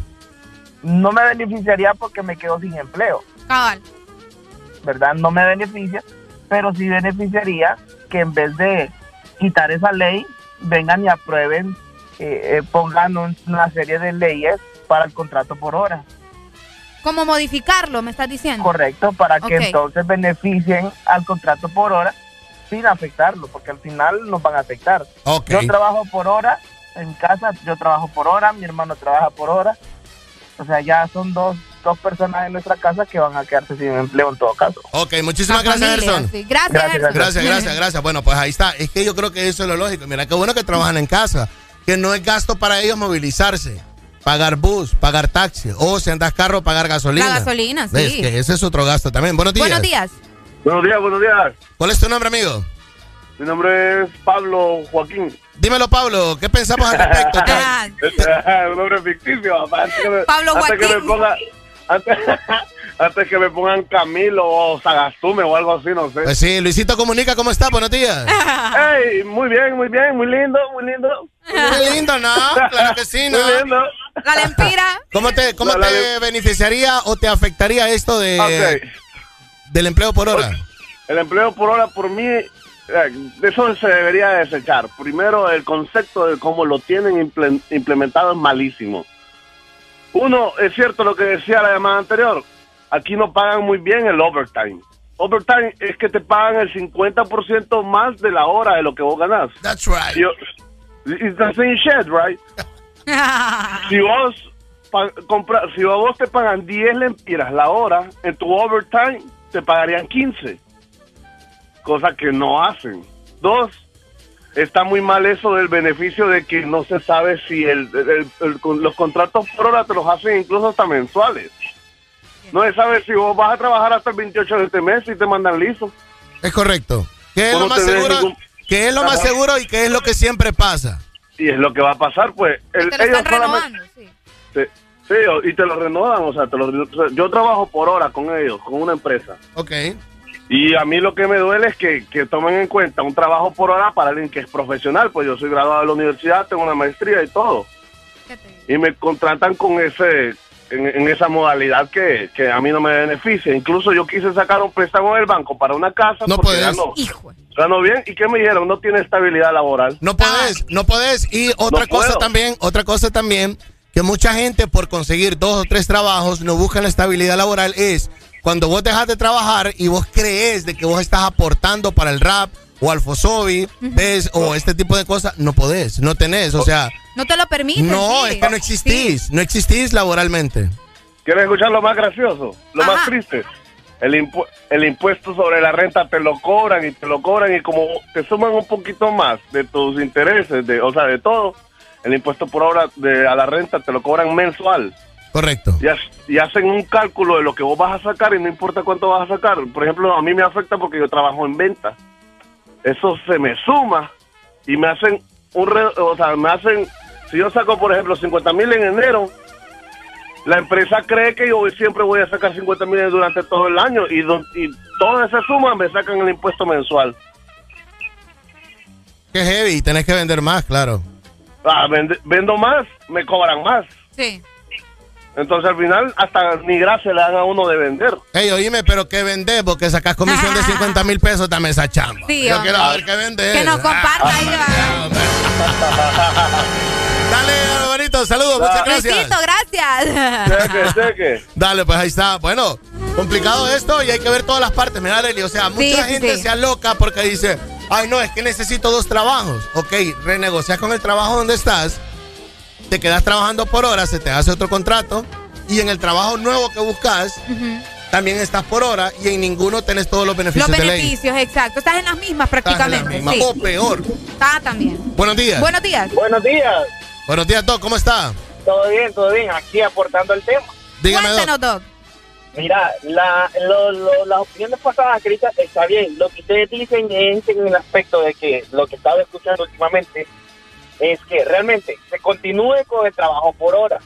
no me beneficiaría porque me quedo sin empleo,
Cabal.
¿Verdad? No me beneficia, pero sí beneficiaría que en vez de quitar esa ley, vengan y aprueben, eh, eh, pongan un- una serie de leyes para el contrato por hora.
¿Cómo modificarlo, me estás diciendo?
Correcto, para que entonces beneficien al contrato por hora sin afectarlo, porque al final nos van a afectar. Yo trabajo por hora, en casa yo trabajo por hora, mi hermano trabaja por hora. O sea, ya son dos, dos personas en nuestra casa que van a quedarse sin empleo en todo caso.
Ok, muchísimas gracias, Gerson.
Gracias,
Gracias,
Gerson.
Gracias, gracias, gracias. Bueno, pues ahí está. Es que yo creo que eso es lo lógico. Mira, qué bueno que trabajan en casa. Que no es gasto para ellos movilizarse. Pagar bus, pagar taxi. O si andas carro, pagar gasolina.
La gasolina, sí.
¿Ves? Que ese es otro gasto también. Buenos días.
Buenos días.
Buenos días, buenos días.
¿Cuál es tu nombre, amigo?
Mi nombre es Pablo Joaquín.
Dímelo, Pablo. ¿Qué pensamos al respecto?
Ah,
un nombre ficticio, papá.
Pablo
antes que me
Joaquín.
ponga- antes, antes que me pongan Camilo o Sagastume o algo así, no sé.
Pues sí, Luisito Comunica, ¿cómo está? Buenos días.
Ey, muy bien, muy bien, muy lindo, muy lindo.
Muy lindo, ¿no? Claro que sí, ¿no?
Muy lindo.
La lempira.
¿Cómo te, cómo
La- la-
te beneficiaría o te afectaría esto de del empleo por hora?
El empleo por hora, por mí, eh, de eso se debería desechar. Primero, el concepto de cómo lo tienen imple- implementado es malísimo. Uno, es cierto lo que decía la llamada anterior, aquí no pagan muy bien el overtime. Overtime es que te pagan el 50% más de la hora de lo que vos ganás.
That's right.
Yo, it's the same shit, right? si vos pa- compra- si a vos te pagan 10 lempiras la hora, en tu overtime te pagarían 15. Cosa que no hacen. Dos, está muy mal eso del beneficio de que no se sabe si el, el- el- con- los contratos por hora te los hacen incluso hasta mensuales. No se sabe si vos vas a trabajar hasta el 28 de este mes y te mandan listo.
Es correcto. ¿Qué es lo más seguro?
ningún-
¿Qué es lo más seguro y qué es lo que siempre pasa?
Y es lo que va a pasar, pues. el-
Te lo
ellos
están
solamente-
renovando, sí.
Sí, y te lo renovan, o sea, te lo- yo trabajo por hora con ellos, con una empresa.
Ok.
Y a mí lo que me duele es que, que tomen en cuenta un trabajo por hora para alguien que es profesional, pues yo soy graduado de la universidad, tengo una maestría y todo. Y me contratan con ese en, en esa modalidad que, que a mí no me beneficia. Incluso yo quise sacar un préstamo del banco para una casa
No
porque
puedes.
ganó, ganó bien. ¿Y qué me dijeron? No tiene estabilidad laboral.
No podés, no podés. Y otra
No
cosa
puedo.
también, otra cosa también, que mucha gente por conseguir dos o tres trabajos no buscan la estabilidad laboral es cuando vos dejas de trabajar y vos crees de que vos estás aportando para el rap o al Fosobi, ves, o este tipo de cosas, no podés, no tenés, o sea,
No te lo permiten.
no,
sí.
es que no existís, no existís laboralmente.
¿Quieres escuchar lo más gracioso? Lo más triste. El, impu- el impuesto sobre la renta te lo cobran y te lo cobran y como te suman un poquito más de tus intereses, de, o sea, de todo, el impuesto por obra de, a la renta te lo cobran mensual.
Correcto.
Y, ha- y hacen un cálculo de lo que vos vas a sacar y no importa cuánto vas a sacar. Por ejemplo, a mí me afecta porque yo trabajo en venta. Eso se me suma y me hacen un... re- o sea, me hacen... Si yo saco, por ejemplo, 50 mil en enero, la empresa cree que yo siempre voy a sacar 50 mil durante todo el año y, do- y toda esa suma me sacan el impuesto mensual.
Qué heavy, tenés que vender más, claro.
Ah, vende- vendo más, me cobran más.
Sí.
Entonces al final hasta ni gracia le dan a uno de vender.
Hey, oíme, pero ¿qué vendés? Porque sacás comisión de 50 mil pesos, dame esa chamba.
Sí,
Yo
hombre.
quiero ver qué vendés.
Que nos comparta ahí,
Dale, hermanito, saludos, muchas gracias.
Luisito, gracias.
Dale, pues ahí está. Bueno, complicado esto y hay que ver todas las partes. Mira, Leli, o sea, mucha
Sí,
gente
sí.
se aloca porque dice, ay, no, es que necesito dos trabajos. Ok, renegocias con el trabajo donde estás, te quedas trabajando por hora, se te hace otro contrato y en el trabajo nuevo que buscas, también estás por hora y en ninguno tenés todos los beneficios
Los
de ley.
beneficios, exacto. Estás en las mismas prácticamente.
mismas,
sí.
o peor.
Está también.
Buenos días.
Buenos días.
Buenos días.
Buenos días, Doc, ¿cómo está?
Todo bien, todo bien. Aquí aportando el tema.
Dígame.
Cuéntanos, Doc.
Mira, la, lo- lo- las opiniones pasadas, Crita, está bien. Lo que ustedes dicen es en el aspecto de que lo que estaba escuchando últimamente es que realmente se continúe con el trabajo por hora,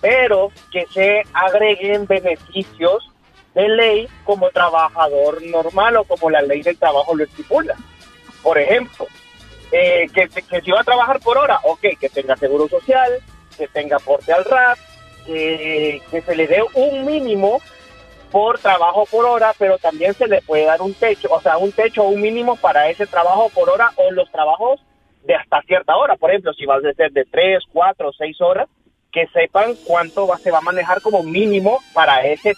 pero que se agreguen beneficios de ley como trabajador normal o como la ley del trabajo lo estipula. Por ejemplo, eh, que, que si va a trabajar por hora, ok, que tenga seguro social, que tenga aporte al RAP, que, que se le dé un mínimo por trabajo por hora, pero también se le puede dar un techo, o sea, un techo un mínimo para ese trabajo por hora o los trabajos de hasta cierta hora. Por ejemplo, si vas a ser de 3, 4, 6 horas, que sepan cuánto va, se va a manejar como mínimo para esa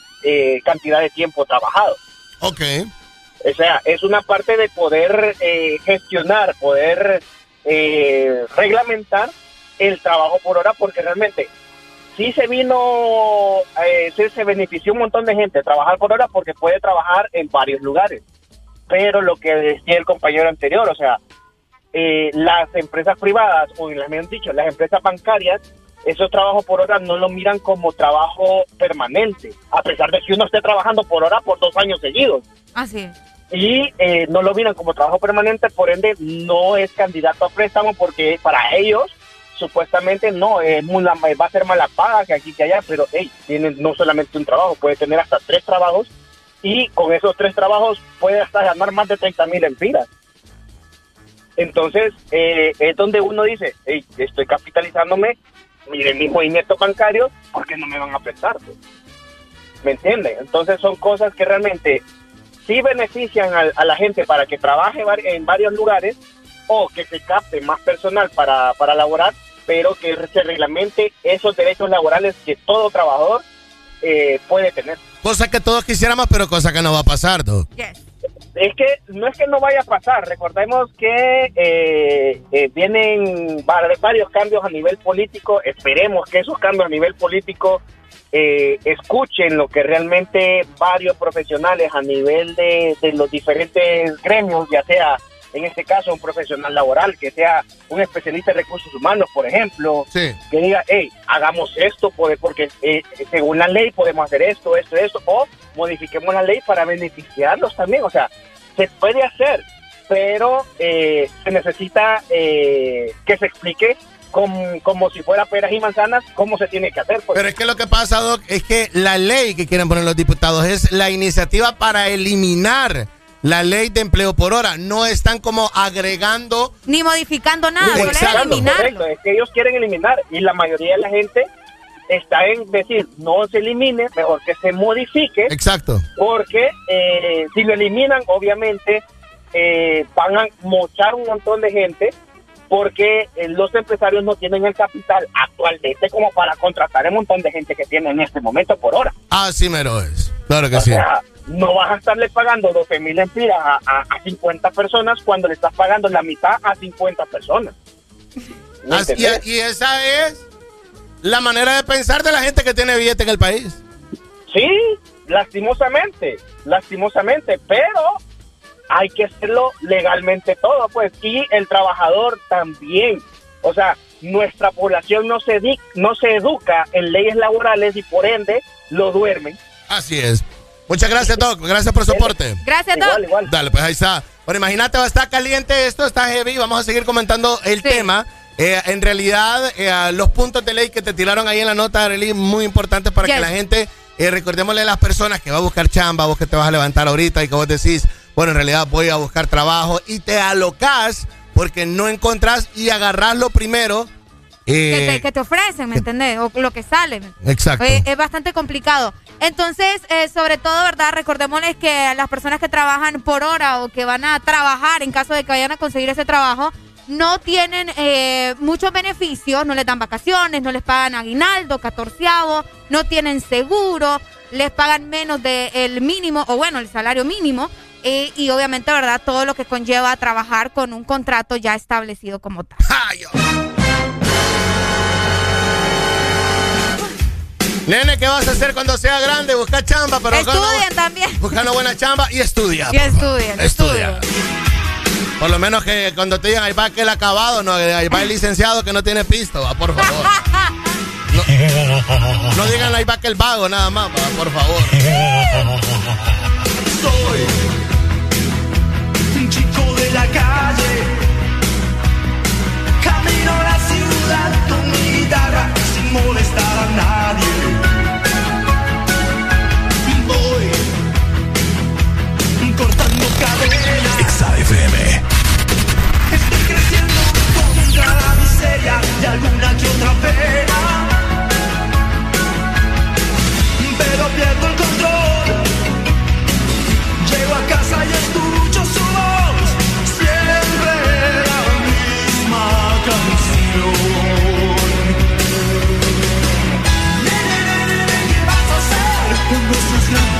cantidad de tiempo trabajado.
Ok.
O sea, es una parte de poder eh, gestionar, poder eh, reglamentar el trabajo por hora, porque realmente sí se vino, eh, sí se benefició un montón de gente trabajar por hora porque puede trabajar en varios lugares. Pero lo que decía el compañero anterior, o sea, eh, las empresas privadas, o las me han dicho, las empresas bancarias, esos trabajos por hora no lo miran como trabajo permanente, a pesar de que uno esté trabajando por hora por dos años seguidos.
Así es.
Y eh, no lo miran como trabajo permanente, por ende no es candidato a préstamo porque para ellos supuestamente no, es muy va a ser mala paga que aquí que allá, pero hey, tienen no solamente un trabajo, puede tener hasta tres trabajos y con esos tres trabajos puede hasta ganar más de 30 mil empiras. Entonces, eh, es donde uno dice, hey, estoy capitalizándome, miren mis movimientos bancarios, porque no me van a pues. ¿Me entienden? Entonces son cosas que realmente sí benefician a, la gente para que trabaje en varios lugares o que se capte más personal para, para laborar, pero que se reglamente esos derechos laborales que todo trabajador eh, puede tener.
Cosa que todos quisiéramos, pero cosa que no va a pasar, Doc.
Es que no es que no vaya a pasar, recordemos que eh, eh, vienen va- varios cambios a nivel político, esperemos que esos cambios a nivel político eh, escuchen lo que realmente varios profesionales a nivel de, de los diferentes gremios, ya sea en este caso un profesional laboral, que sea un especialista en recursos humanos, por ejemplo, que diga, hey, hagamos esto por- porque eh, según la ley podemos hacer esto, esto, esto, o modifiquemos la ley para beneficiarlos también, o sea, se puede hacer, pero eh, se necesita eh, que se explique como, como si fuera peras y manzanas cómo se tiene que hacer. pues.
Pero es que lo que pasa, Doc, es que la ley que quieren poner los diputados es la iniciativa para eliminar la ley de empleo por hora. No están como agregando.
Ni modificando nada, solo eliminarlo.
es que ellos quieren eliminar y la mayoría de la gente está en decir no se elimine, mejor que se modifique.
Exacto.
Porque eh, si lo eliminan, obviamente eh, van a mochar un montón de gente porque eh, los empresarios no tienen el capital actualmente como para contratar un montón de gente que tienen en este momento por hora.
Así mero es. Claro que
O
sí.
sea, no vas a estarle pagando 12 mil empiras a, a, a 50 personas cuando le estás pagando la mitad a 50 personas. ¿Me
Así- y, esa es la manera de pensar de la gente que tiene billete en el país.
Sí, lastimosamente, lastimosamente, pero hay que hacerlo legalmente todo, pues, y el trabajador también. O sea, nuestra población no se, no se educa en leyes laborales y por ende lo duermen.
Así es. Muchas gracias, Doc. Gracias por su aporte.
Gracias, Doc.
Igual, igual.
Dale, pues ahí está. Bueno, imagínate, va a estar caliente esto, está heavy. Vamos a seguir comentando el tema. Eh, en realidad, eh, los puntos de ley que te tiraron ahí en la nota, Arely, muy importantes para
Yes.
que la gente, eh, recordémosle a las personas que va a buscar chamba, vos que te vas a levantar ahorita y que vos decís, bueno, en realidad voy a buscar trabajo y te alocás porque no encontrás y agarrás lo primero.
que,
eh,
te, que te ofrecen, ¿me entendés? O lo que sale.
Exacto.
Eh, es bastante complicado. Entonces, eh, sobre todo, ¿verdad? Recordémosles que las personas que trabajan por hora o que van a trabajar en caso de que vayan a conseguir ese trabajo, no tienen eh, muchos beneficios, no les dan vacaciones, no les pagan aguinaldo, catorceavo, no tienen seguro, les pagan menos del mínimo, o bueno, el salario mínimo, eh, y obviamente, ¿verdad? Todo lo que conlleva trabajar con un contrato ya establecido como tal.
Nene, ¿qué vas a hacer cuando sea grande? Busca chamba, pero
Estudien también.
busca una buena chamba y estudia.
Y estudien,
Estudia. Por lo menos que cuando te digan ahí va que el acabado, no, ahí va el licenciado que no tiene pisto, va, por favor. No, no digan ahí va que el vago, nada más, va, por favor.
Soy un chico de la calle. Camino a la ciudad con mi guitarra molestar a nadie. Voy cortando cadenas.
XAFM.
Estoy creciendo contra la miseria y alguna que otra pena. Pero pierdo el control. this is not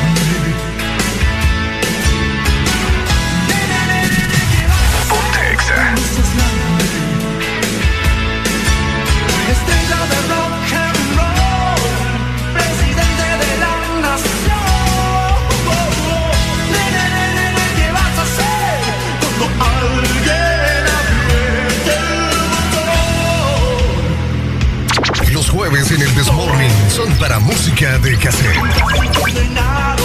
son para música de cassette.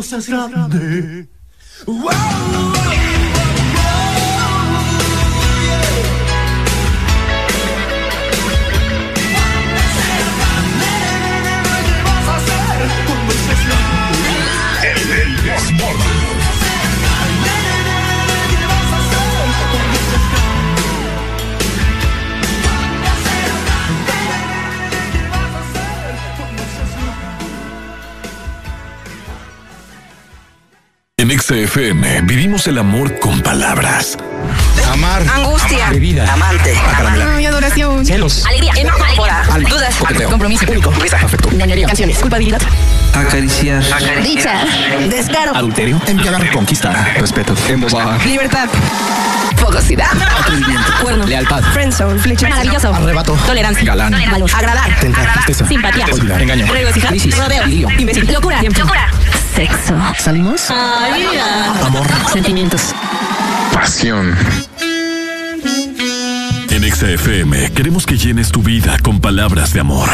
Cuando seas grande?
XFM vivimos el amor con palabras.
Amar.
Angustia.
Amar. Bebida.
Amante.
Bacalao.
Ay, adoración.
Celos.
Alegría. Enojo. Dudas.
Coqueteo.
Compromiso.
Único.
Afecto. Ñoñería. Canciones. Culpabilidad.
Acariciar.
Dicha. Descaro.
Adulterio. Embriagar. Conquista. Respeto. Embosar.
Libertad. Fogosidad.
Atrevimiento.
Cuerno.
Lealtad.
Friendzone. Flecha. Maravilloso.
Arrebato.
Tolerancia.
Galán.
Valor. Agradar.
Tentar. Tristeza.
Simpatía.
Olvidar. Engaño.
Regocijar.
Crisis.
Rodeo.
Lío.
Imbécil. Locura. Locura. Sexo.
¿Salimos? Amor.
Sentimientos.
Pasión.
En XFM queremos que llenes tu vida con palabras de amor.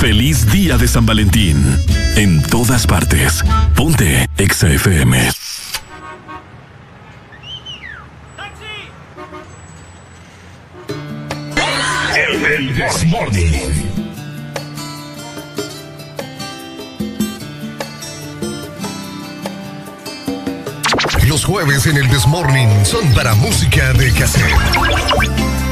Feliz día de San Valentín. En todas partes. Ponte XFM. El Desmorning.
Los jueves en el Desmorning son para música de cassette.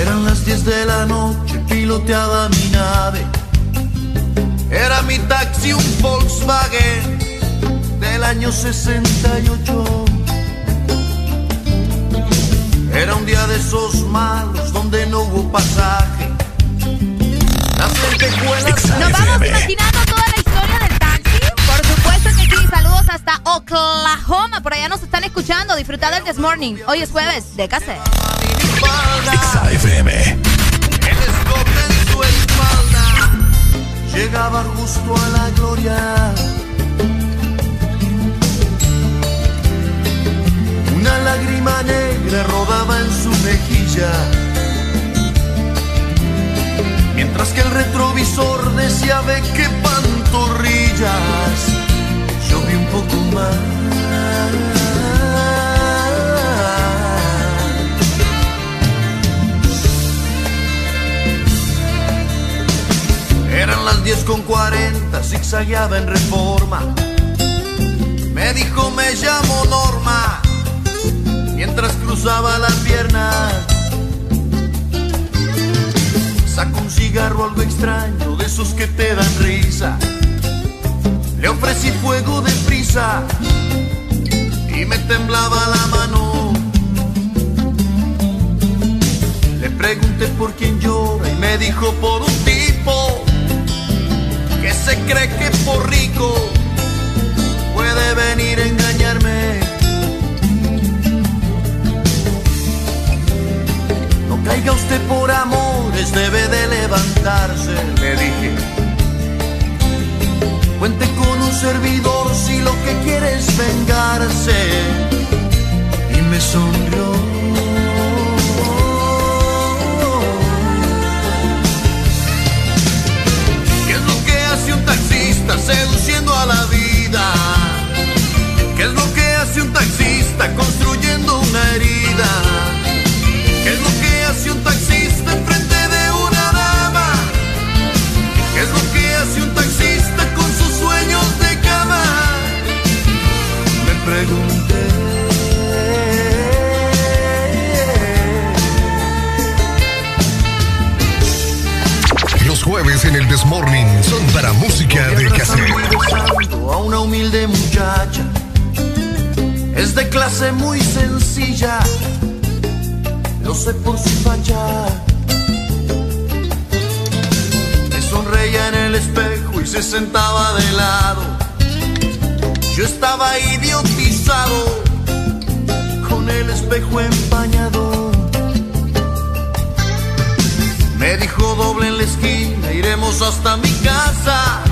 Eran las 10 de la noche, piloteaba mi nave. Era mi taxi un Volkswagen del año 68. Era un día de esos malos donde no hubo pasaje. Las lentejuelas
Nos vamos imaginando toda Saludos hasta Oklahoma. Por allá nos están escuchando. Disfrutar del This Morning. Hoy es jueves de cassette.
XFM.
El escote en su espalda llegaba justo a la gloria. Una lágrima negra rodaba en su mejilla. Mientras que el retrovisor decía ve qué pantorrillas poco más.
Eran las 10 con 40, zigzagueaba en reforma. Me dijo, me llamo Norma, mientras cruzaba las piernas. Saco un cigarro algo extraño, de esos que te dan risa. Le ofrecí fuego de prisa y me temblaba la mano. Le pregunté por quién llora y me dijo por un tipo que se cree que por rico puede venir a engañarme. No caiga usted por amores, debe de levantarse, le dije. Cuente con un servidor si lo que quiere es vengarse. Y me sonrió. ¿Qué es lo que hace un taxista seduciendo a la vida? ¿Qué es lo que hace un taxista construyendo una herida? ¿Qué es lo que hace un taxista humilde muchacha. Es de clase muy sencilla, lo sé por su facha. Me sonreía en el espejo y se sentaba de lado. Yo estaba idiotizado con el espejo empañado. Me dijo doble en la esquina, iremos hasta mi casa.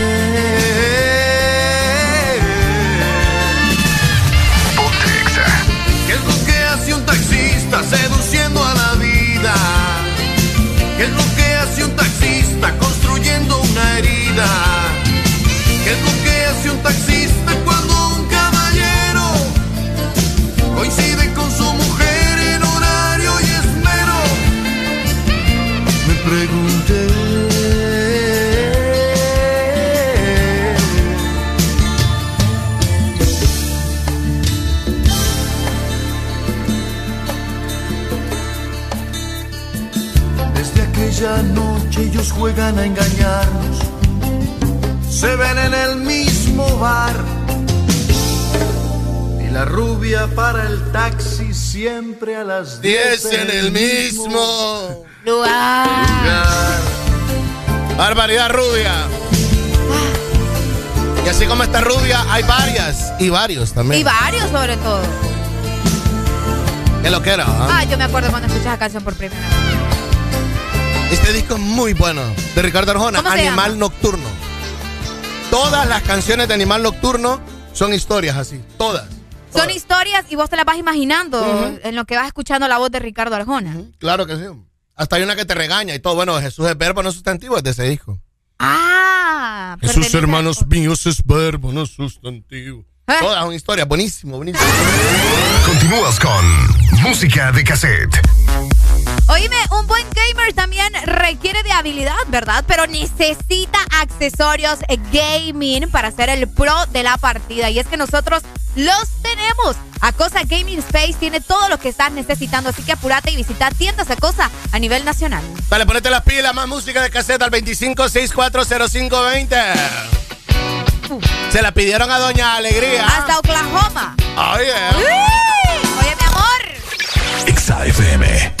Taxista seduciendo a la vida? ¿Qué es lo que hace un taxista construyendo una herida? ¿Qué es lo que hace un taxista cuando un caballero coincide con su mujer en horario y esmero? Me pregunté. Aquella noche ellos juegan a engañarnos se ven en el mismo bar. Y la rubia para el taxi siempre a las 10
10 en el mismo
lugar.
Barbaridad rubia. Y así como esta rubia, hay varias y varios también.
Y varios sobre todo.
¿Qué lo que era? ah?
Ah, yo me acuerdo cuando escuché esa canción por primera vez.
Este disco es muy bueno. De Ricardo Arjona,
¿Cómo se
Animal
llama?
Nocturno. Todas las canciones de Animal Nocturno son historias así. Todas.
Son historias y vos te las vas imaginando en lo que vas escuchando la voz de Ricardo Arjona.
Claro que sí. Hasta hay una que te regaña y todo. Bueno, Jesús es verbo, no sustantivo, es de ese disco.
Ah, pertenece-
hermanos míos es verbo, no sustantivo.
¿Eh?
Toda una historia, buenísimo, buenísimo.
Continúas con música de cassette.
Oíme, un buen gamer también requiere de habilidad, ¿verdad? Pero necesita accesorios gaming para ser el pro de la partida. Y es que nosotros los tenemos. Acosa Gaming Space tiene todo lo que estás necesitando, así que apúrate y visita tiendas Acosa a nivel nacional.
Dale, ponete las pilas, más música de cassette al 25640520. Se la pidieron a Doña Alegría.
Hasta Oklahoma.
Oh.
Oye, mi amor.
XAFM.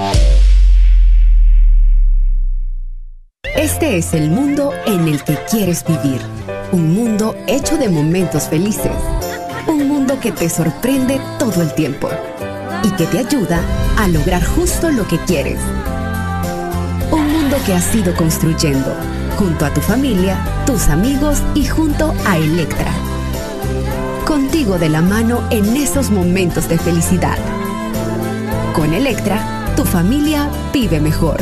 Este es el mundo en el que quieres vivir. Un mundo hecho de momentos felices. Un mundo que te sorprende todo el tiempo y que te ayuda a lograr justo lo que quieres. Un mundo que has ido construyendo junto a tu familia, tus amigos y junto a Electra. Contigo de la mano en esos momentos de felicidad. Con Electra, tu familia vive mejor.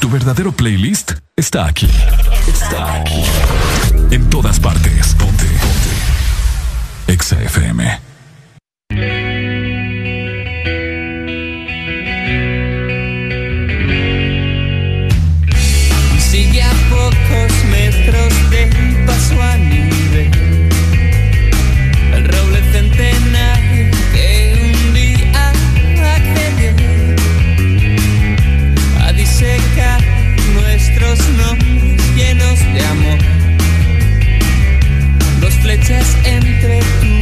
Tu verdadero playlist está aquí. Está aquí. En todas partes. Ponte. Ponte. Exa FM.
Flechas entre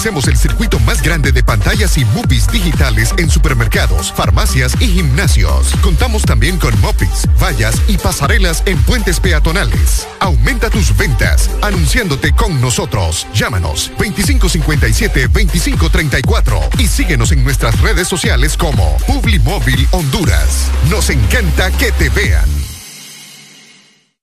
ofrecemos el circuito más grande de pantallas y movies digitales en supermercados, farmacias y gimnasios. Contamos también con mopis, vallas y pasarelas en puentes peatonales. Aumenta tus ventas anunciándote con nosotros. Llámanos 2557-2534 y síguenos en nuestras redes sociales como Publimóvil Honduras. Nos encanta que te vean.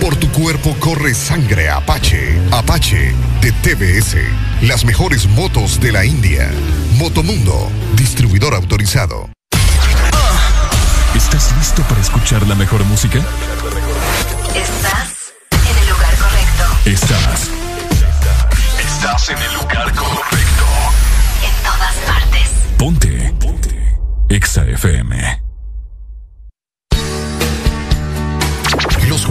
Por tu cuerpo corre sangre Apache. Apache de TBS. Las mejores motos de la India. Motomundo, distribuidor autorizado.
¿Estás listo para escuchar la mejor música?
Estás en el lugar correcto.
Estás. Estás en el lugar correcto.
En todas partes.
Ponte. Ponte. Exa FM.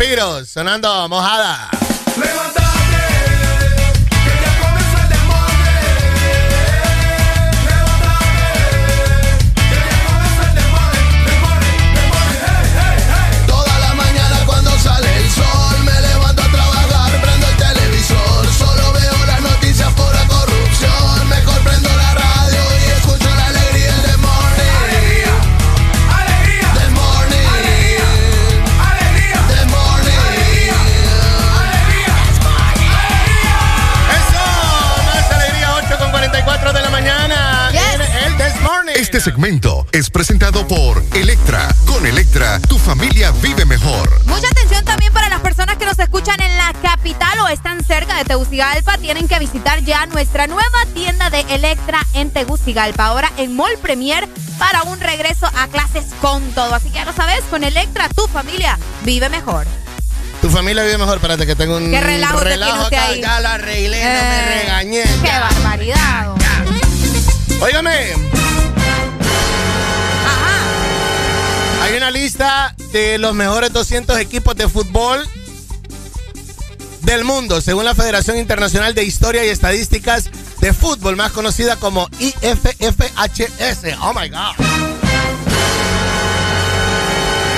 Vampiros, sonando mojada.
Tegucigalpa. Ahora en Mall Premier para un regreso a clases con todo. Así que ya lo sabes, con Electra tu familia vive mejor.
Tu familia vive mejor, espérate que tengo un
Qué relajo te
relajo acá.
ahí.
Ya lo arreglé, no me
Eh,
regañé.
Qué
ya.
barbaridad.
Óigame. Hay una lista de los mejores 200 equipos de fútbol del mundo, según la Federación Internacional de Historia y Estadísticas de Fútbol, más conocida como IFFHS. Oh my God.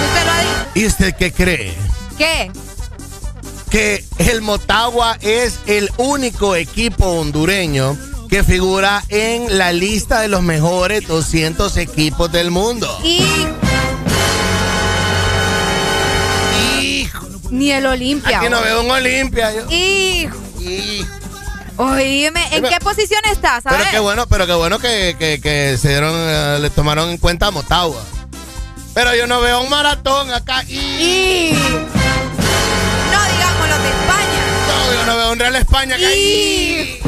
¿Usted lo ha dicho?
¿Y usted qué cree?
¿Qué?
que el Motagua es el único equipo hondureño que figura en la lista de los mejores 200 equipos del mundo.
Y. Ni el Olimpia.
Aquí no veo un Olimpia. yo.
Hijo. Oíme, ¿en qué posición estás?
Pero qué bueno, pero qué bueno que, que- que se dieron, eh, le tomaron en cuenta a Motagua. Pero yo no veo un maratón acá. Y...
Y- No digamos los de España.
No, yo no veo un Real España acá.
Y-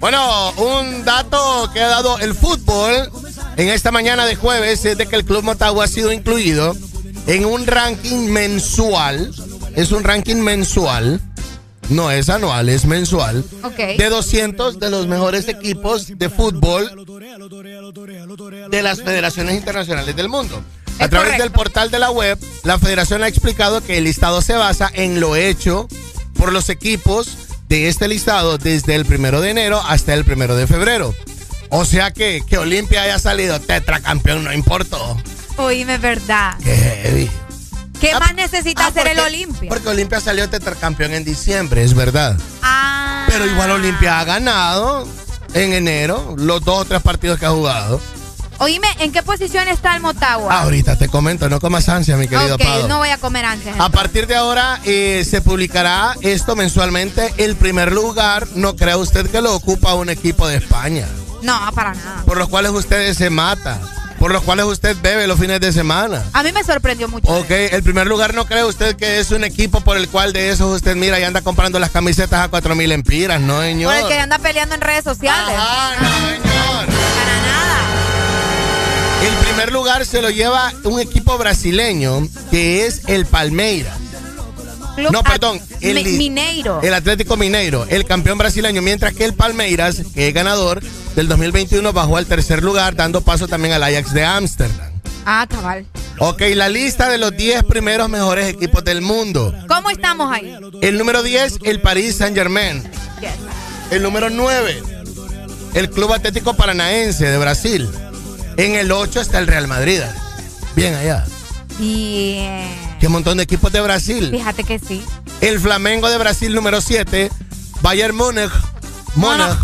Bueno, un dato que ha dado el fútbol en esta mañana de jueves es de que el Club Motagua ha sido incluido en un ranking mensual. Es un ranking mensual. No es anual, es mensual. De 200 de los mejores equipos de fútbol de las federaciones internacionales del mundo. A
Es
través
correcto.
del portal de la web, la federación ha explicado que el listado se basa en lo hecho por los equipos de este listado desde el primero de enero hasta el primero de febrero. O sea que, que Olimpia haya salido tetracampeón no importó.
Oíme, verdad.
Qué heavy.
¿Qué
Ah,
más necesita
ah,
hacer el Olimpia?
Porque Olimpia salió tetracampeón en diciembre, es verdad.
Ah.
Pero igual Olimpia ha ganado en enero los dos o tres partidos que ha jugado.
Oíme, ¿en qué posición está el Motagua?
Ah, ahorita te comento, no comas ansia, mi querido
ok,
Pado.
no voy a comer antes.
A partir de ahora eh, se publicará esto mensualmente. El primer lugar, no crea usted que lo ocupa un equipo de España,
No, para nada.
por los cuales ustedes se mata, por los cuales usted bebe los fines de semana.
A mí me sorprendió mucho.
Ok, el primer lugar no cree usted que es un equipo por el cual de esos usted mira y anda comprando las camisetas a cuatro mil empiras, ¿no, señor?
Por el que anda peleando en redes sociales.
Ajá, no, señor.
Para nada.
El primer lugar se lo lleva un equipo brasileño que es el Palmeiras.
Club
No, perdón, el
Mi- Mineiro.
El Atlético Mineiro, el campeón brasileño, mientras que el Palmeiras, que es ganador del 2021, bajó al tercer lugar, dando paso también al Ajax de Ámsterdam.
Ah, cabal.
Ok, la lista de los 10 primeros mejores equipos del mundo.
¿Cómo estamos ahí?
El número 10, el Paris Saint-Germain.
Yes.
El número 9, el Club Atlético Paranaense de Brasil. En el 8 está el Real Madrid. Bien allá.
Bien.
Qué montón de equipos de Brasil.
Fíjate que sí.
El Flamengo de Brasil número 7. Bayern Múnich. Múnich.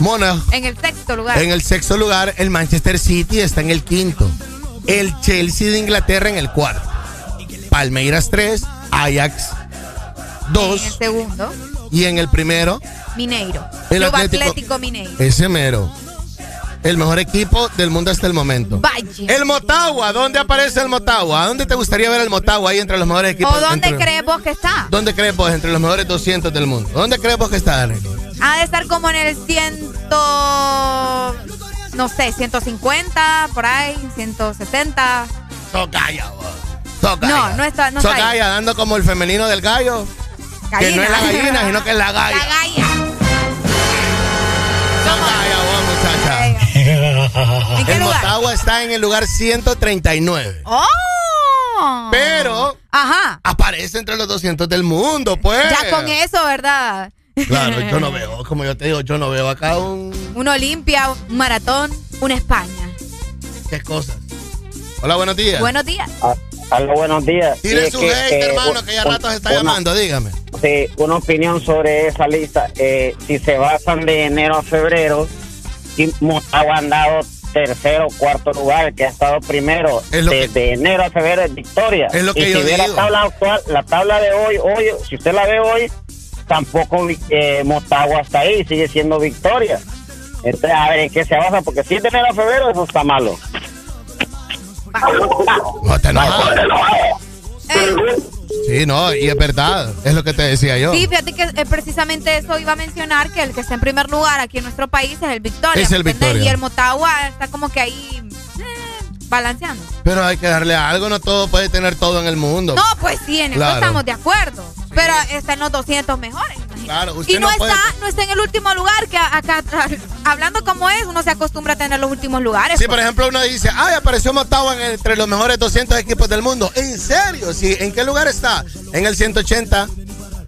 Múnich.
En el sexto lugar.
En el sexto lugar, el Manchester City está en el quinto. El Chelsea de Inglaterra en el cuarto. Palmeiras 3, Ajax
En
2
el segundo,
y en el primero,
Mineiro.
El
Club
Atlético-
Atlético, Mineiro.
ese mero. El mejor equipo del mundo hasta el momento.
Vaya.
El Motagua, ¿dónde aparece el Motagua? ¿A dónde te gustaría ver el Motagua ahí entre los mejores equipos?
¿O dónde
entre-
crees vos que está?
¿Dónde crees vos entre los mejores 200 del mundo? ¿Dónde crees vos que está, Arely?
Ha de estar como en el ciento. No sé, 150, por ahí, 160.
Tocaya, vos.
No, no está. No está.
Tocaya, dando como el femenino del gallo. Que no es la gallina, sino que es la galla.
La galla.
Vos, muchacha.
Qué
el
lugar?
Motagua está en el lugar 139.
¡Oh!
Pero
Ajá.
aparece entre los 200 del mundo, pues.
Ya con eso, ¿verdad?
Claro, yo no veo, como yo te digo, yo no veo acá un...
Un Olimpia, un maratón, una España.
¿Qué cosas? Hola, buenos días.
Buenos días.
Hola, buenos días.
Tire
Sí,
su
que,
hate,
eh,
hermano, que ya
un-
rato se está
una-
llamando, dígame.
Sí, una opinión sobre esa lista. Eh, si se basan de enero a febrero, Motagua han dado tercero, cuarto lugar, el que ha estado primero de, de enero a febrero es Victoria.
Es lo que
y
yo
si ve
digo.
la tabla actual, la tabla de hoy, hoy, si usted la ve hoy, tampoco eh, Motagua está ahí, sigue siendo Victoria. Entonces, a ver en qué se basa, porque si es de enero a febrero, eso está malo.
No te enojas. Sí, no, y es verdad, es lo que te decía yo.
Sí, fíjate que eh, precisamente eso iba a mencionar, que el que está en primer lugar aquí en nuestro país es el Victoria.
Es el. Victoria.
Y el Motagua está como que ahí eh, balanceando.
Pero hay que darle algo, no todo puede tener todo en el mundo.
No, pues sí, en eso estamos de acuerdo. Pero está en los 200 mejores. imagínate.
Claro, usted
Y no,
no puede-
está, no está en el último lugar, que a- acá, hablando como es, uno se acostumbra a tener los últimos lugares.
Sí,
pues.
por ejemplo, uno dice, ay, apareció Motagua en- entre los mejores 200 equipos del mundo. ¿En serio? Sí, ¿en qué lugar está? En el 180,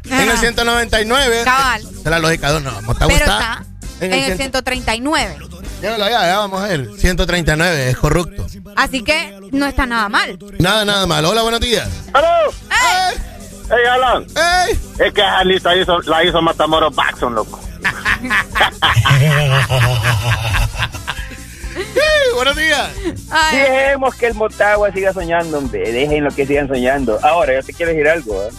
en el
Ajá.
199.
Cabal.
Esa es la lógica de uno. Motagua
Pero
está,
está en el 139.
Llévalo allá, ya vamos a ver. 139, es corrupto.
Así que no está nada mal.
Nada, nada malo. Hola, buenos días.
¡Aló! ¡Ey, Alan!
¡Ey!
Es que esa lista hizo, la hizo Matamoros Baxon, loco.
buenos días.
Dejemos que el Motagua siga soñando, hombre. Déjenlo que sigan soñando. Ahora, yo te quiero decir algo. ¿eh?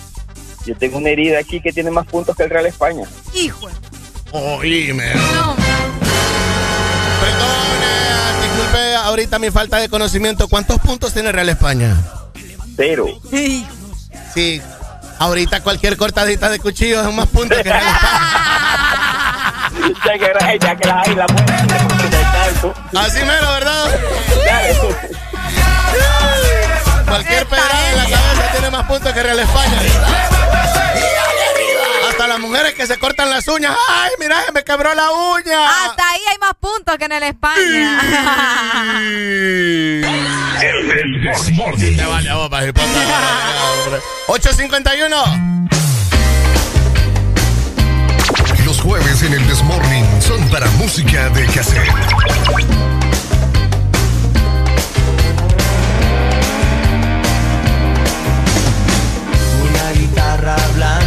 Yo tengo una herida aquí que tiene más puntos que el Real España.
Hijo.
Oíme. Perdone, disculpe ahorita mi falta de conocimiento. ¿Cuántos puntos tiene Real España?
Cero.
Sí. Ahorita cualquier cortadita de cuchillo es más puntos que Real
ya ya que la hay.
Así mero, ¿verdad? Cualquier pedrada en la cabeza tiene más puntos que Real España. Las mujeres que se cortan las uñas. ¡Ay, mira, se me quebró la uña!
Hasta ahí hay más puntos que en el España.
Te vale a vos, pa' hipota. 851.
Los jueves en el Desmorning son para música de cassette.
Una guitarra blanca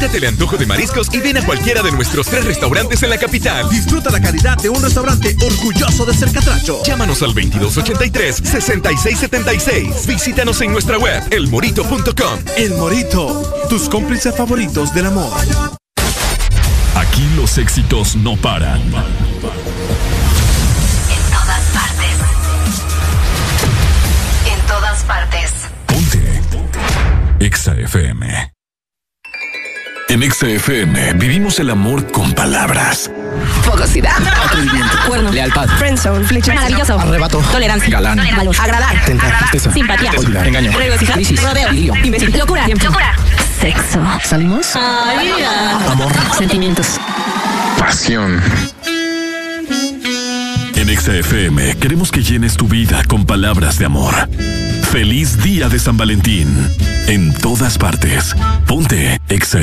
Quítate el antojo de mariscos y ven a cualquiera de nuestros tres restaurantes en la capital. Disfruta la calidad de un restaurante orgulloso de ser catracho. Llámanos al 2283-6676. Visítanos en nuestra web, elmorito.com. El Morito, tus cómplices favoritos del amor.
Aquí los éxitos no paran.
En todas partes. En todas partes.
EXA FM. En EXA FM vivimos el amor con palabras.
Fogosidad. Atrevimiento. Cuerno. Lealtad. Friendzone. Flecha. Maravilloso.
Arrebato.
Tolerancia.
Galán.
Valor. Agradar.
Tentar. Tristeza.
Simpatía.
Olvidar. Engaño.
Regocijar.
Crisis.
Rodeo.
Lío.
Imbécil. Locura.
Locura.
Sexo.
¿Salimos?
Ay,
Amor.
Sentimientos.
Pasión.
En EXA FM queremos que llenes tu vida con palabras de amor. Feliz día de San Valentín. En todas partes. Ponte EXA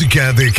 música de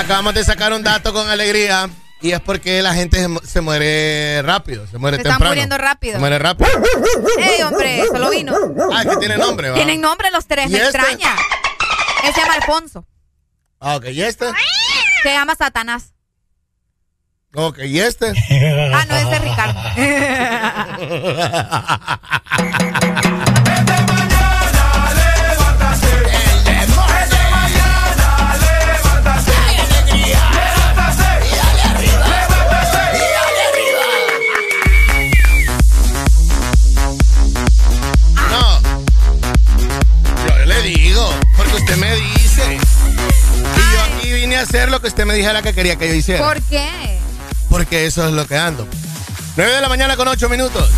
acabamos de sacar un dato con alegría y es porque la gente se mu- se muere rápido, se muere
Se están
temprano.
muriendo rápido.
Se muere rápido.
¡Ey, hombre! Solo vino.
Ah, que tiene nombre, ¿va?
Tienen nombre los tres,
¿Y
me
este?
extraña. Él se llama Alfonso.
Ah, ok, ¿y este?
Se llama Satanás.
Ok, ¿y este?
Ah, no, ese es Ricardo.
usted me dijera que quería que yo hiciera.
¿Por qué?
Porque eso es lo que ando. 9 de la mañana con 8 minutos.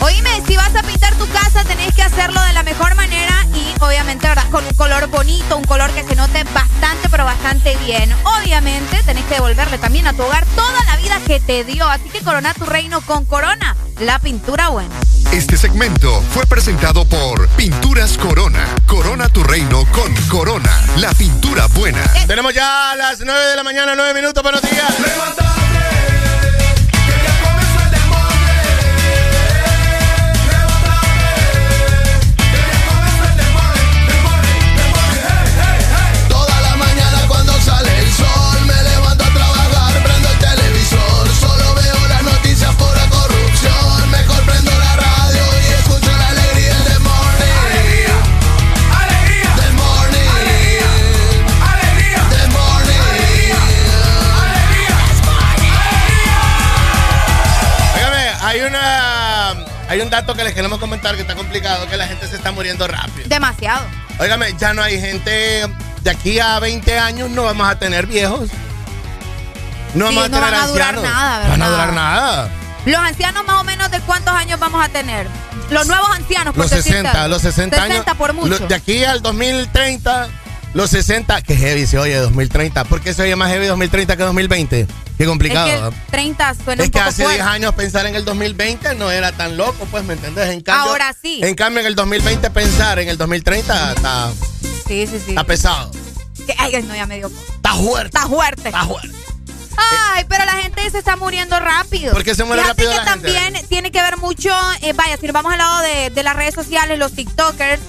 Oíme, si vas a pintar tu casa, tenés que hacerlo de la mejor manera y obviamente, ¿verdad? Con un color bonito, un color que se note bastante, pero bastante bien. Obviamente, tenés que devolverle también a tu hogar toda la vida que te dio. Así que corona tu reino con Corona, la pintura buena.
Este segmento fue presentado por Pinturas Corona. Corona tu reino con Corona, la pintura buena.
Tenemos ya las 9 de la mañana, 9 minutos. Buenos días.
Toda
un dato que les queremos comentar que está complicado, que la gente se está muriendo rápido.
Demasiado.
Óigame, ya no hay gente. De aquí a 20 años no vamos a tener viejos. No
Sí,
vamos a
no
tener
van a durar
ancianos.
nada,
No van a
¿verdad?
durar nada.
Los ancianos más o menos de cuántos años vamos a tener. Los nuevos ancianos, por
Los
decirte
60,
algo.
los 60 años.
60 por mucho.
Lo- De aquí al 2030, los 60. Que heavy se oye 2030. ¿Por qué se oye más heavy 2030 que 2020? Qué complicado.
es que
¿ah?
el 30 suena
Es
un
que
poco
hace
fuerte.
10 años pensar en el 2020 no era tan loco, pues, ¿me entendés? En cambio,
Ahora sí.
En cambio, en el 2020 pensar en el 2030 está,
Sí, sí, sí.
está pesado.
Que- ay, no, ya me dio.
Está fuerte.
Está fuerte.
Está fuerte.
Ay, pero la gente se está muriendo rápido.
¿Por qué se muere
Fíjate
rápido
que
la gente?
también tiene que ver mucho, eh, vaya, si nos vamos al lado de, de las redes sociales, los TikTokers,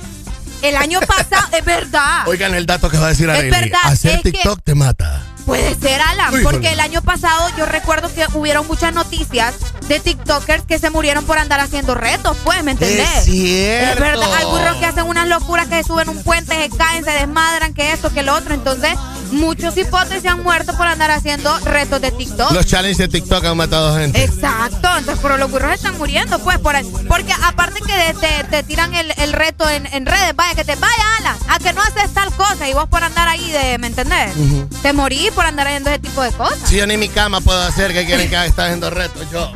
el año pasado, es verdad.
Oigan el dato que va a decir
Es
Arely.
verdad,
Hacer
es que-
TikTok te mata.
Puede ser, Alan,
Uy,
porque el año pasado yo recuerdo que hubieron muchas noticias de TikTokers que se murieron por andar haciendo retos, pues, ¿me entendés?
Es cierto.
Es verdad, hay burros que hacen unas locuras que se suben un puente, se caen, se desmadran, que esto, que lo otro. Entonces, muchos hipotes se han muerto por andar haciendo retos de TikTok.
Los challenges de TikTok han matado gente.
Exacto, entonces pero los burros están muriendo, pues, por ahí. porque aparte que te, te tiran el, el reto en, en redes, vaya, que te vaya, Alan, a que no haces tal cosa y vos por andar ahí de, ¿me entendés? Te morís por andar haciendo ese tipo de cosas.
Si yo ni mi cama puedo hacer, que quieren que haga? está haciendo retos? Yo,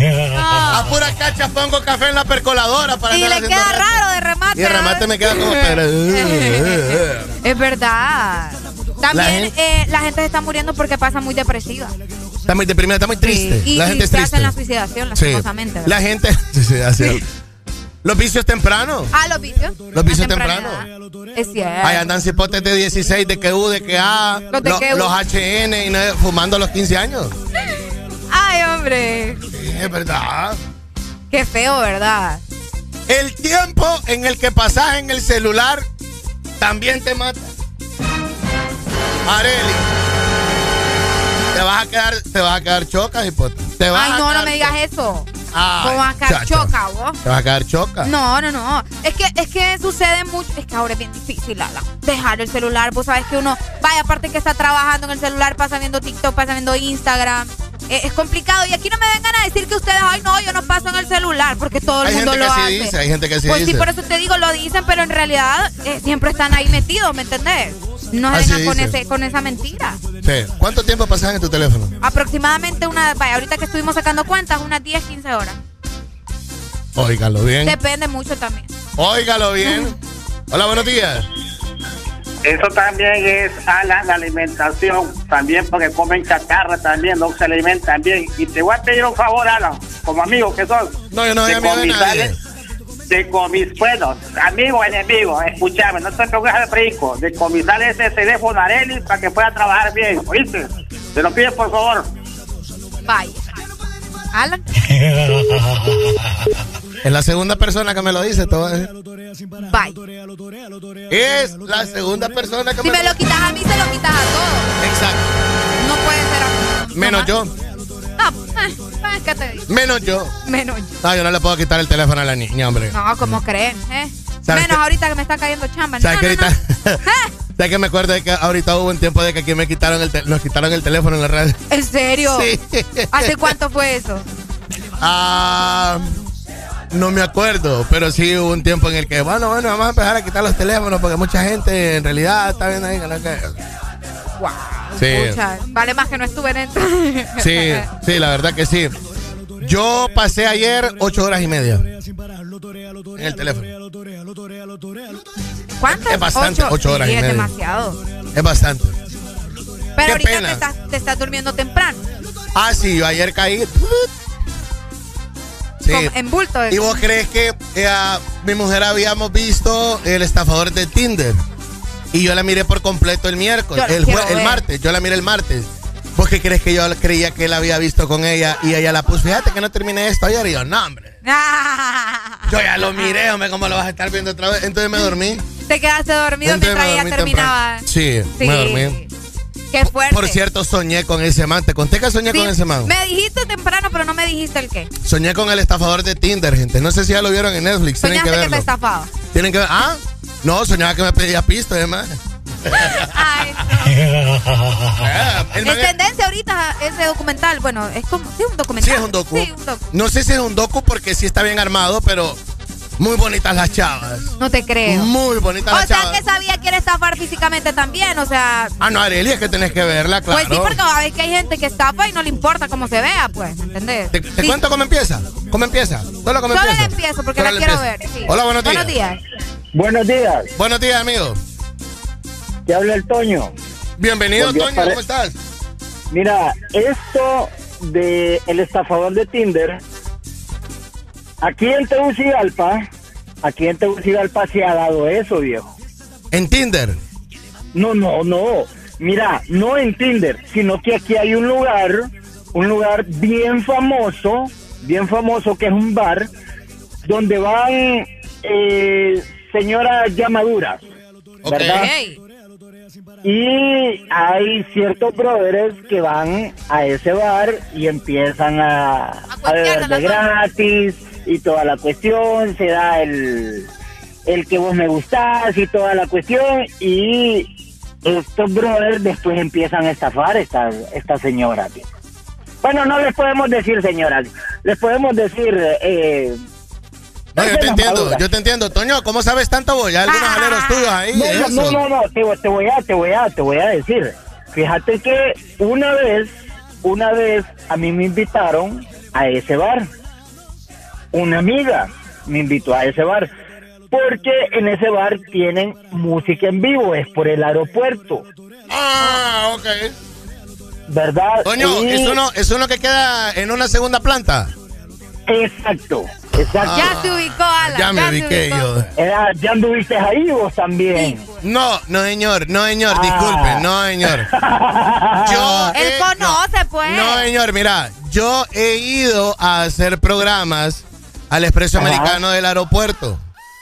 barbaridad. A pura cacha pongo café en la percoladora para
y le queda raro de remate.
Y el remate me queda como...
Es verdad. También
La
la
gente-
gente, la gente se está muriendo porque pasa muy depresiva.
Está muy deprimida, está muy triste.
Y,
la
y
gente es
se
triste.
hacen la suicidación,
Sí.
lastimosamente. ¿verdad?
La gente... Sí, sí. Los vicios tempranos.
Ah, los vicios.
Los vicios
A
tempranos.
Es cierto.
Ahí andan cipotes de 16, de QU, de QA,
Los de
lo-
QU.
los HN y no- fumando a los 15 años.
Ay, hombre.
Sí, es verdad.
Qué feo, ¿verdad?
El tiempo en el que pasas en el celular también te mata. Areli. Te vas a quedar, te vas a quedar choca, hipote. Te vas
Ay,
a
no, no me digas eso.
Ay,
¿Cómo vas a quedar
chacha.
choca, vos?
Te vas a quedar choca.
No, no, no. Es que, es que sucede mucho. Es que ahora es bien difícil, Ala, dejar el celular. Vos sabes que uno, vaya, aparte que está trabajando en el celular, pasa viendo TikTok, pasa viendo Instagram. Eh, es complicado. Y aquí no me vengan a decir que ustedes, ay, no, yo no paso en el celular, porque todo el
Hay
mundo
gente
lo
que sí
hace.
dice, hay gente que sí
pues sí,
dice.
por eso te digo, lo dicen, pero en realidad eh, siempre están ahí metidos, ¿me entendés? No se
Así
vengan con, ese, con esa mentira.
Sí. ¿Cuánto tiempo pasas en tu teléfono?
Aproximadamente una, vaya, ahorita que estuvimos sacando cuentas, unas 10, 15 horas.
Óigalo bien.
Depende mucho también.
Óigalo bien. Hola, buenos días.
Eso también es a la, la alimentación, también porque comen chatarra también, no se alimentan bien. Y te voy a pedir un favor, Alan, como amigo que sos.
No, yo no soy amigo de nadie.
sale- decomis, bueno, amigo, enemigo, escúchame, no te preocupes de perico, decomisar ese teléfono a Arely para que pueda trabajar bien, ¿oíste? Te lo pido por favor.
Vaya. Alan.
Es la segunda persona que me lo dice todo. ¿eh?
Bye.
Es la segunda persona que
Si
me
me lo quitas a mí, se lo quitas a todos.
Exacto.
No puede ser así.
Menos yo.
No, eh, ¿qué te digo?
Menos yo.
Menos yo.
No, yo no le puedo quitar el teléfono a la niña, hombre.
No, como creen, ¿eh?
¿Sabes
Menos ahorita que me está cayendo chamba.
¿Sabes
No,
que
no,
ahorita?
no.
¿Sabes que me acuerdo de que ahorita hubo un tiempo de que aquí me quitaron el te- nos quitaron el teléfono en la red?
¿En serio?
Sí.
¿Hace cuánto fue eso?
Ah, no me acuerdo, pero sí hubo un tiempo en el que, bueno, bueno, vamos a empezar a quitar los teléfonos porque mucha gente en realidad está viendo ahí no que-
Wow.
Sí.
Pucha, vale más que no estuve en esto.
Sí, sí, la verdad que sí. Yo pasé ayer ocho horas y media en el teléfono.
¿Cuánto?
Es bastante, ocho horas
Sí,
y
es
media.
demasiado.
Es bastante.
Pero
Qué
ahorita
pena.
te estás, te estás durmiendo temprano.
Ah, sí, yo ayer caí. Sí.
En bulto.
¿Y vos crees que eh, a mi mujer habíamos visto el estafador de Tinder? Y yo la miré por completo el miércoles, el, martes, yo la miré el martes. ¿Vos qué crees que yo creía que él había visto con ella y ella la puso? Fíjate que no terminé esto ayer y yo, no, hombre. Yo ya lo miré, hombre, ¿cómo lo vas a estar viendo otra vez? Entonces me dormí.
Te quedaste dormido
Entonces
mientras ella terminaba.
Sí,
Sí.
me dormí.
Qué fuerte.
Por cierto, soñé con ese man. ¿Te conté que soñé
Sí,
con ese man?
Me dijiste temprano, pero no me dijiste el qué.
Soñé con el estafador de Tinder, gente. No sé si ya lo vieron en Netflix. Tienen
Soñaste
que
que,
verlo.
te estafaba.
Tienen que ver. Ah, no, soñaba que me pedía pisto, además.
Ay,
El man
es tendencia ahorita ese documental. Bueno, es como. Sí, un documental.
Sí, es un docu.
Sí, un docu.
No sé si es un docu porque sí está bien armado, pero muy bonitas las chavas.
No te creo.
Muy bonitas
O
las
sea
chavas.
que sabía que era estafar físicamente también, o sea.
Ah, no, Arely, es que tenés que verla, claro.
Pues sí, porque a veces que hay gente que estafa y no le importa cómo se vea, pues, ¿me entendés?
¿Te, te cuento cómo empieza? ¿Cómo empieza? Solo cómo
Solo
empieza.
le empiezo porque
Solo
la quiero ver. sí.
Hola, buenos días.
Buenos días.
Buenos días.
Buenos días, amigo.
Te habla el Toño.
Bienvenido, Toño, ¿cómo estás?
Mira, esto de el estafador de Tinder, aquí en Tegucigalpa, aquí en Tegucigalpa se ha dado eso, viejo.
¿En Tinder?
No, no, no. Mira, no en Tinder, sino que aquí hay un lugar, un lugar bien famoso, bien famoso que es un bar, donde van eh, señoras llamaduras, ¿verdad? Y hay ciertos brothers que van a ese bar y empiezan a, a beber de gratis y toda la cuestión, se da el, el que vos me gustás y toda la cuestión y estos brothers después empiezan a estafar a estas esta señoras. tío. Bueno, no les podemos decir señoras, les podemos decir... Eh,
No, yo te entiendo,
maduras.
yo te entiendo. Toño, ¿cómo sabes tanto vos? Ya algunos aleros tuyos ahí.
No,
eso.
no, no, no, te, te voy a, te voy a, te voy a decir. Fíjate que una vez, una vez a mí me invitaron a ese bar. Una amiga me invitó a ese bar. Porque en ese bar tienen música en vivo, es por el aeropuerto.
Ah, ok.
¿Verdad?
Toño,
Y-
¿es uno, ¿es uno que queda en una segunda planta?
Exacto, exacto.
Ya se ubicó, Alan.
Ah, Ya me
se
ubiqué yo.
Era- ya anduviste ahí vos también.
No, no, señor, no, señor,
Ah.
disculpe, no, señor. Yo
Él
he-
conoce, pues.
No, señor, mira, yo he ido a hacer programas al Expreso
Ajá.
Americano del aeropuerto.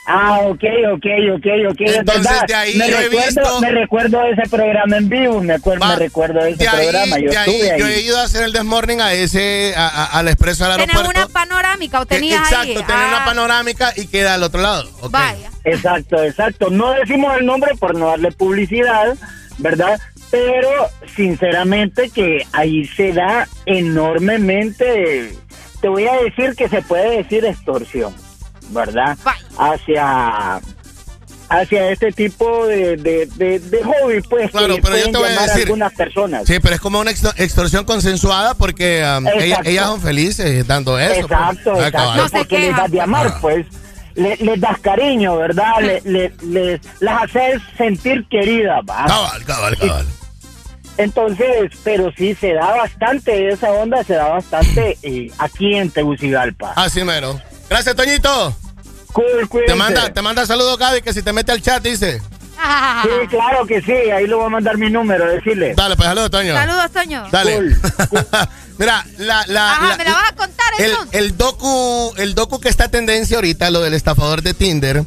Ah, ok, ok, ok, ok. es
Entonces, de ahí
me
yo he
recuerdo,
visto-
Me recuerdo de ese programa en vivo, me, acuerdo, me recuerdo de ese
De ahí,
programa. Yo
de ahí,
estuve ahí.
yo he ido a hacer el desmorning a ese, a- a- al Expreso del
Tenés
aeropuerto.
una panorámica o
Que-
tenías
Exacto,
ahí.
tener
Ah,
una panorámica y queda al otro lado. ok.
Vaya.
Exacto, exacto. No decimos el nombre por no darle publicidad, ¿verdad? Pero sinceramente que ahí se da enormemente, te voy a decir que se puede decir extorsión, ¿verdad? Hacia hacia este tipo de, de, de, de hobby, pues,
Claro,
que
pero yo te voy a decir-
algunas personas.
Sí, pero es como una extor- extorsión consensuada porque um, ellas, son felices dando eso.
Exacto,
pues. Ah,
exacto,
cabal.
porque les das de amar,
Ah.
pues. Le- les das cariño, ¿verdad? Le- le- les, las haces sentir queridas, ¿va?
Cabal, cabal, cabal.
Entonces, pero sí se da bastante, esa onda se da bastante eh, aquí en Tegucigalpa.
Así mero. Gracias, Toñito.
Cool,
Te manda, te manda saludos, Gaby, que si te mete al chat, dice.
Sí, claro que sí, ahí le voy a mandar mi número, decirle.
Dale, pues saludos, Toño.
Saludos, Toño.
Dale. Mira, la, la,
Ajá,
la-
¿me la vas a contar
el,
entonces?
el docu, el docu que está en tendencia ahorita, lo del estafador de Tinder.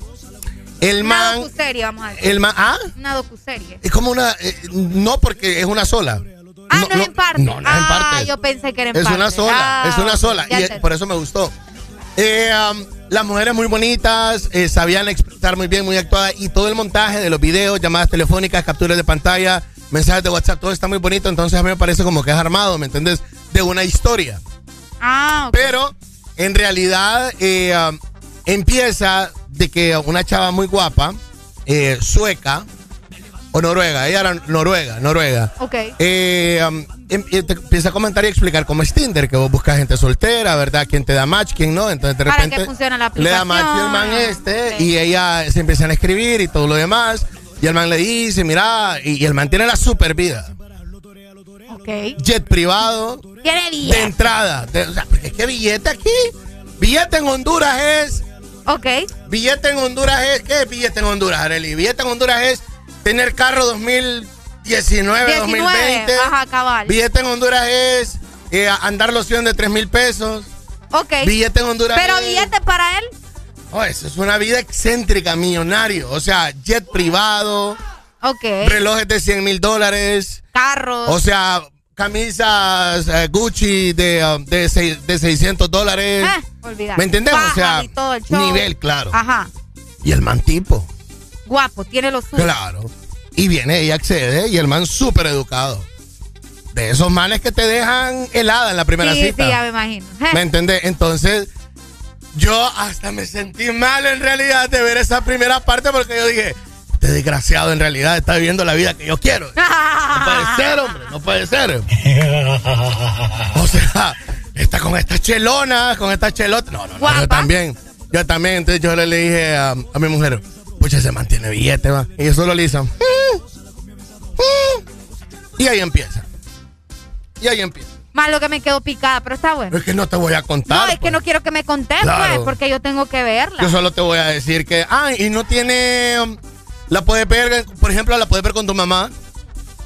El
Una
man,
docuserie, vamos a decir.
el man, ah,
Una docuserie.
es como una, eh, no porque es una sola.
Ah, no, es en parte.
no, no es en
ah,
parte.
yo pensé que era en
Es
parte.
una sola,
Ah,
es una sola.
ya
Y eh, por eso me gustó. Eh, um, las mujeres muy bonitas, eh, sabían expresar muy bien, muy actuadas. Y todo el montaje de los videos, llamadas telefónicas, capturas de pantalla, mensajes de WhatsApp, todo está muy bonito. Entonces a mí me parece como que es armado, ¿me entiendes? De una historia.
Ah.
Pero en realidad eh, um, empieza de que una chava muy guapa, eh, sueca o noruega, ella era noruega, noruega.
Ok.
Eh, um, em- te empieza a comentar y explicar cómo es Tinder, que vos buscas gente soltera, ¿verdad? ¿Quién te da match, quién no? Entonces de
Para
repente
que funcione la
le da
aplicación.
match el man este y ella se empiezan a escribir y todo lo demás. Y el man le dice, mira, y, y el man tiene la super vida.
Ok.
Jet privado,
Tiene
de
billete.
entrada. De- o sea, que billete aquí. Billete en Honduras es.
Ok.
Billete en Honduras es. ¿Qué es billete en Honduras, Arely? Billete en Honduras es tener carro 2019,
19.
2020.
Ajá, cabal.
Billete en Honduras es eh, andar loción de 3 mil pesos.
Ok.
Billete en Honduras
Pero
es-
billete para él.
Oh, eso es una vida excéntrica, millonario. O sea, jet privado,
Ok.
relojes de 100 mil dólares.
Carros.
O sea, camisas eh, Gucci de, um, de, seis- de 600 dólares.
Eh.
¿Me entendés? O
Fajas
sea, nivel, claro.
Ajá.
Y el man tipo,
Guapo, tiene los suyos.
claro. Y viene y accede y el man súper educado. De esos manes que te dejan helada en la primera
sí,
cita.
sí, ya me imagino.
¿Me entendés? Entonces, yo hasta me sentí mal en realidad de ver esa primera parte porque yo dije, este desgraciado en realidad está viviendo la vida que yo quiero. No puede ser, hombre, no puede ser. O sea, está con estas chelonas, con estas chelotas. No, no, no, yo también. Yo también, entonces yo le, le dije a, a mi mujer, pucha, se mantiene billete, va. Y yo solo le hizo, "Mm, mm". y ahí empieza. Y ahí empieza.
Más lo que me quedo picada, pero está bueno.
Es que no te voy a contar.
No, es que no quiero que me
Claro.
pues, porque yo tengo que verla.
Yo solo te voy a decir que, ah, y no tiene, la puedes ver, por ejemplo, la puedes ver con tu mamá.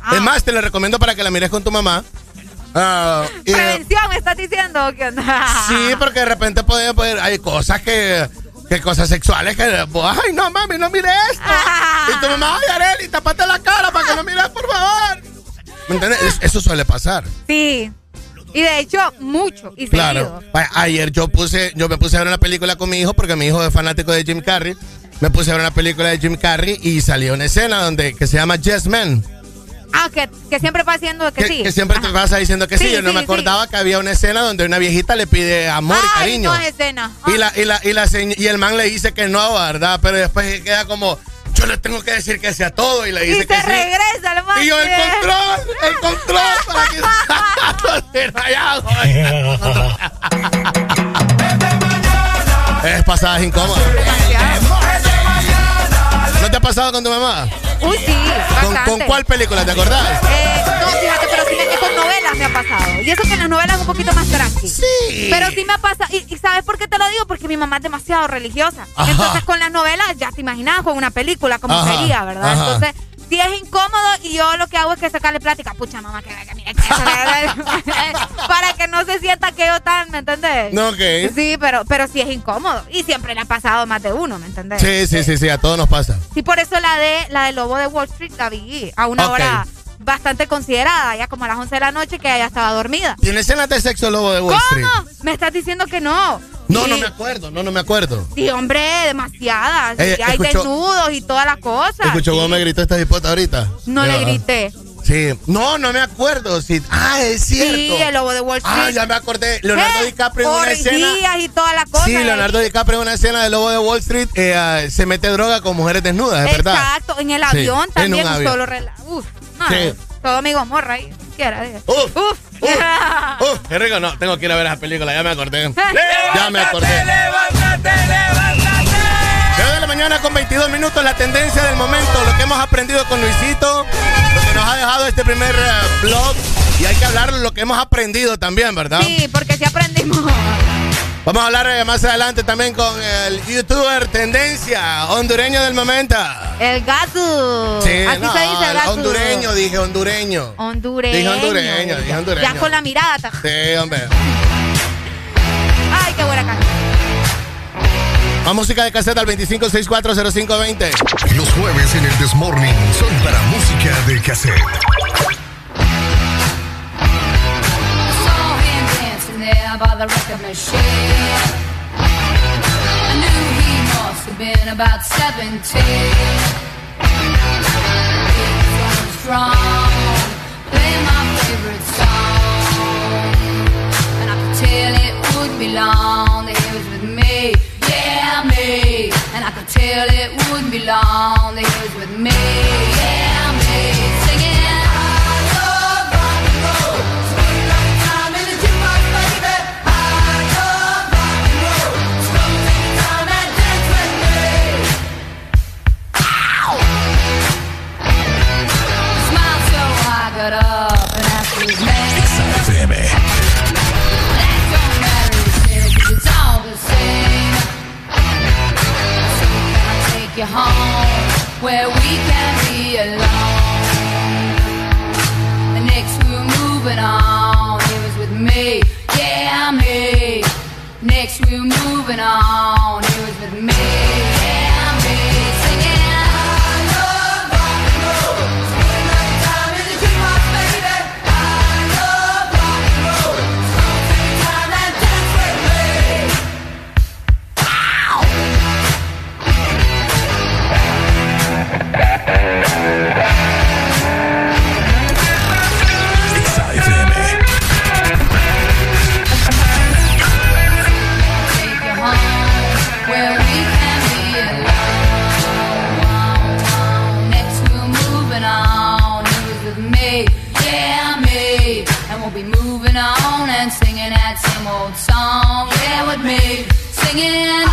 Ah.
Es más, te la recomiendo para que la mires con tu mamá. Ah, y,
Prevención, ¿me estás diciendo? ¿Qué onda?
sí, porque de repente puede, puede- hay cosas que, que cosas sexuales que, ay, no, mami, no mires esto. Y tu mamá, ay, Areli, tapate la cara para que no mires, por favor. ¿Me entiendes? Es- Eso suele pasar.
Sí. Y de hecho, mucho. Y
Claro.
seguido.
Ayer yo puse, yo me puse a ver una película con mi hijo porque mi hijo es fanático de Jim Carrey. Me puse a ver una película de Jim Carrey y salió una escena donde que se llama Yes Man.
Ah, que, que siempre va haciendo que,
Que,
sí.
que siempre te pasa diciendo que sí.
Sí,
Yo no
sí,
me
sí.
acordaba que había una escena donde una viejita le pide amor y cariño.
no es escena.
Y, la, y, la, y, la y el man le dice que no, ¿verdad? Pero después queda como, yo le tengo que decir que sea todo y le dice
y
que
se
sí.
regresa el man.
Y yo el control, el control para que se rayado. Pasadas incómodas. ¿No te ha pasado con tu mamá?
Uy, sí,
¿Con, cuál película? ¿Te acordás?
Eh, no, fíjate, pero sí me, con novelas me ha pasado. Y eso que en las novelas es un poquito más tranqui.
Sí.
Pero sí me ha pasado. Y, y ¿sabes por qué te lo digo? Porque mi mamá es demasiado religiosa.
Ajá.
Entonces con las novelas ya te imaginas con una película como
Ajá,
sería, ¿verdad?
ajá.
Entonces sí es incómodo y yo lo que hago es que sacarle plática. Pucha, mamá, que, que mira, que para que no se sienta que yo tan, ¿me entendés?
No, ok.
Sí, pero, pero sí es incómodo. Y siempre le ha pasado más de uno, ¿me entendés?
Sí, sí, sí, sí, a todos nos pasa.
Sí, por eso la de la de Lobo de Wall Street la vi a una hora bastante considerada, ya como a las 11 de la noche que ella estaba dormida.
¿Tiene escenas de sexo lobo de Wall Street?
¿Cómo? Me estás diciendo que no.
No,
Sí.
no me acuerdo, no, no me acuerdo.
Sí, hombre, demasiadas.
Eh,
Y hay
escuchó-
desnudos y todas las cosas.
Escuchó cómo me gritó esta hipota ahorita.
No le grité.
Sí, no, no me acuerdo. Sí. Ah, es cierto.
Sí, el lobo de Wall Street.
Ah, ya me acordé. Leonardo
Eh,
DiCaprio en una escena.
y todas las cosas.
Sí, Leonardo DiCaprio en una escena de Lobo de Wall Street eh, ah, se mete droga con mujeres desnudas, es verdad.
Exacto, en el
Sí,
avión
en
también.
un
un
avión.
solo Uf, no,
Sí.
todo mi gomorra ahí. Quiera, eh.
Uf,
Uf.
Uf, qué rico, no, tengo que ir a ver esa película, ya me acordé. ya me acordé.
levántate, levántate.
9 de la mañana con 22 minutos, la tendencia del momento, lo que hemos aprendido con Luisito, lo que nos ha dejado este primer eh, blog. Y hay que hablar lo que hemos aprendido también, ¿verdad?
Sí, porque sí aprendimos.
Vamos a hablar eh, más adelante también con el youtuber tendencia hondureño del momento.
El gato.
Sí,
Así
no,
se dice el gato.
hondureño, dije hondureño.
Hondureño.
Dije hondureño, dije hondureño.
Ya con la mirada.
Sí, hombre.
Ay, qué buena canción.
Más música de caseta al 25640520.
Los jueves en el Desmorning son para música de cassette.
by the record machine. I knew he must have been about 17. He was going strong, playing my favorite song. And I could tell it wouldn't be long that he was with me. Yeah, me. And I could tell it wouldn't be long that he was with me. Yeah, me. Singing. I love you home where we can be alone? Next we were moving on. He was with me, yeah, me. Next we were moving on. He was with me, same old song. Yeah, with me, singing.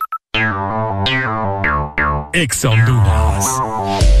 Exa Honduras.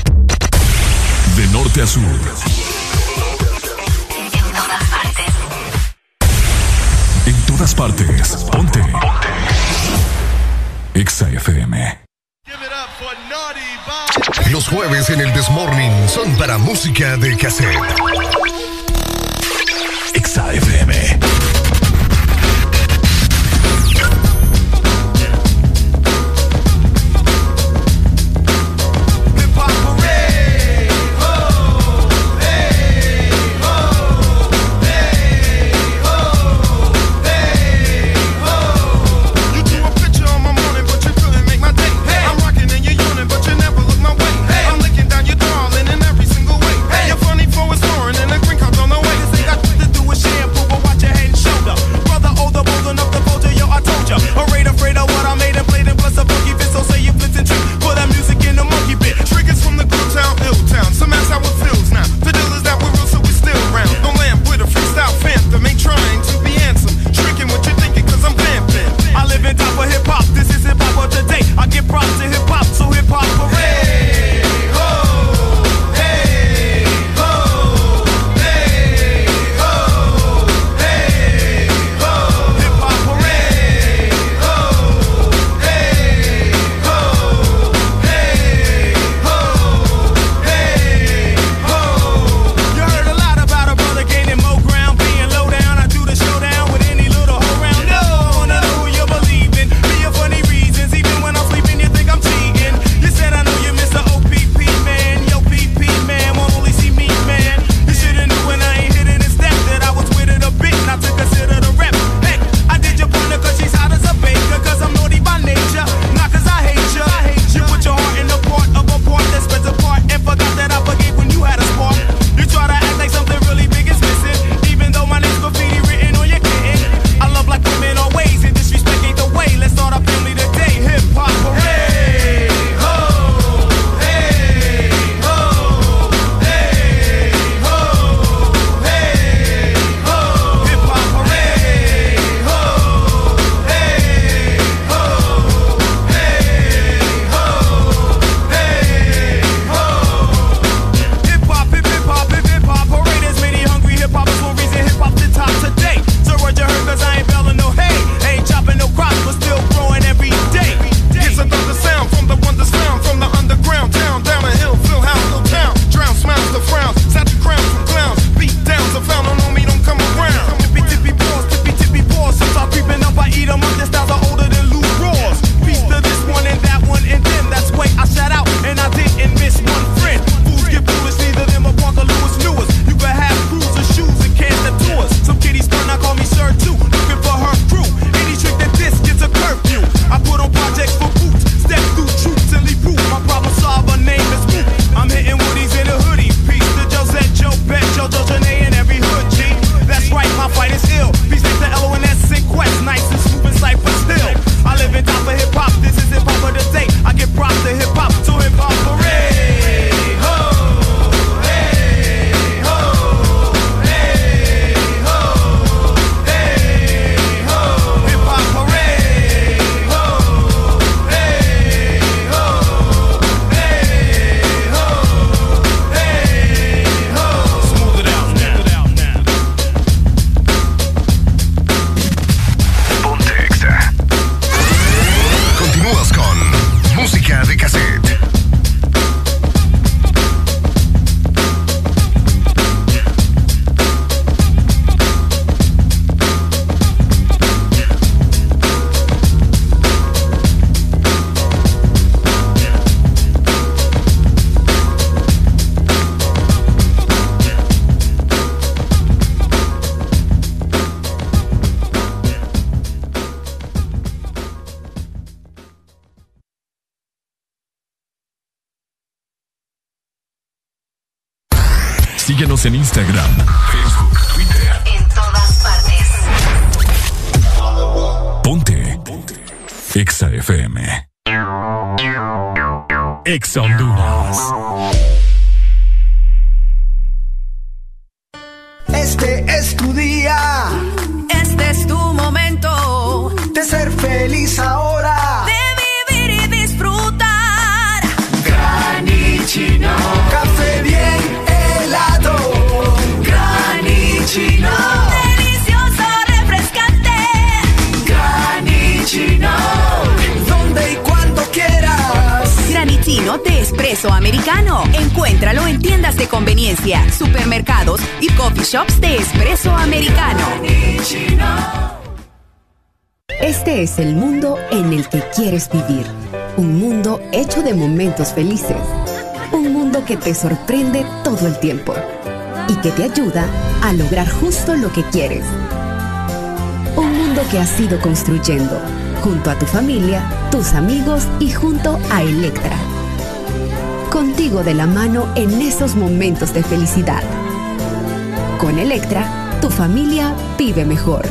norte a sur. En todas partes. En todas partes. Ponte. Exa FM.
Los jueves en el Desmorning son para música de cassette.
Exa FM.
Felices. Un mundo que te sorprende todo el tiempo y que te ayuda a lograr justo lo que quieres. Un mundo que has ido construyendo junto a tu familia, tus amigos y junto a Electra. Contigo de la mano en esos momentos de felicidad. Con Electra, tu familia vive mejor.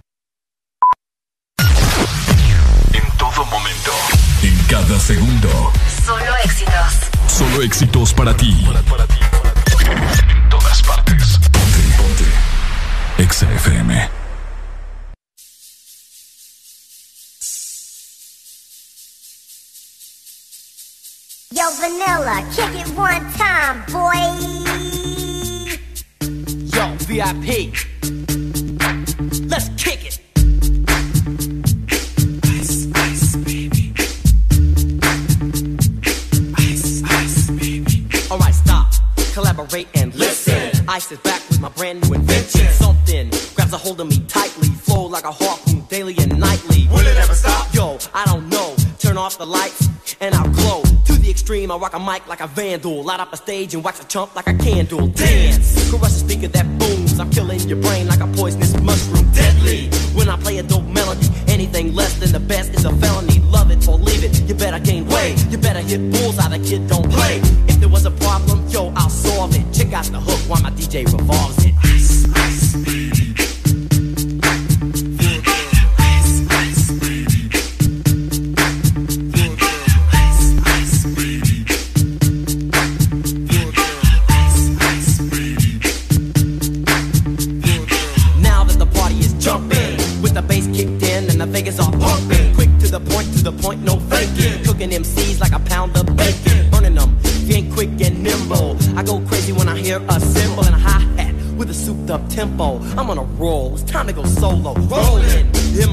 Éxitos
para ti.
Stage and wax a chump like a candle. Dance,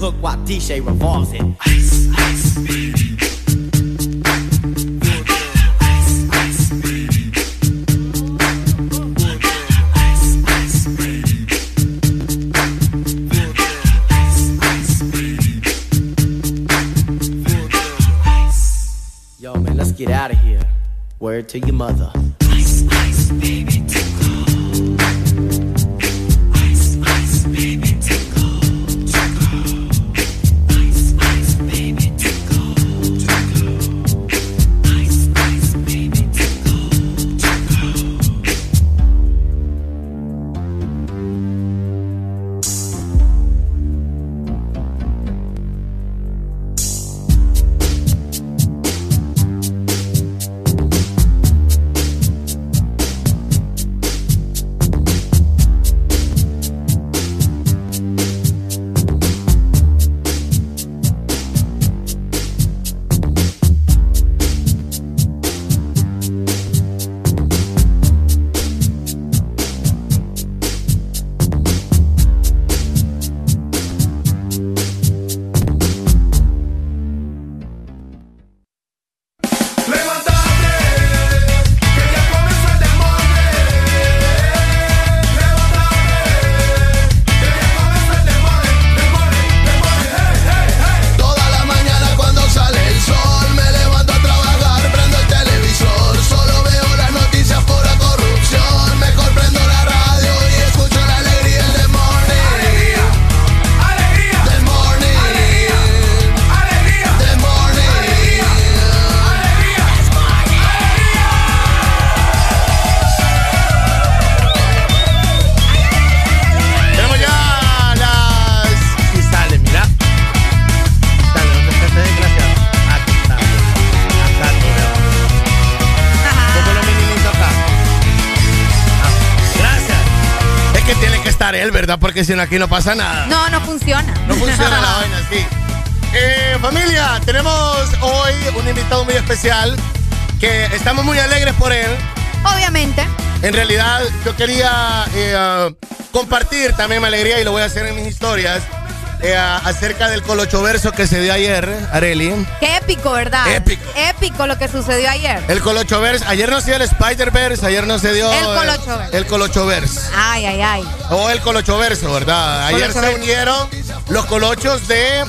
hook while DJ revolves it. Yo, man, let's get out of here. Word to your mother.
Si no aquí no pasa nada.
No, no funciona.
No funciona la vaina, sí. Eh, familia, tenemos hoy un invitado muy especial que estamos muy alegres por él.
Obviamente.
En realidad, yo quería eh, ah, compartir también mi alegría y lo voy a hacer en mis historias eh, acerca del colochoverso que se dio ayer, Areli.
Qué épico, ¿verdad?
Épico.
Épico lo que sucedió ayer.
El colochoverse, ayer no se dio el Spider-Verse, ayer no se dio
El Colochoverse.
el colochoverse.
Ay, ay, ay.
O el colochoverso, ¿verdad? Ayer se
Colochoverso.
unieron los colochos de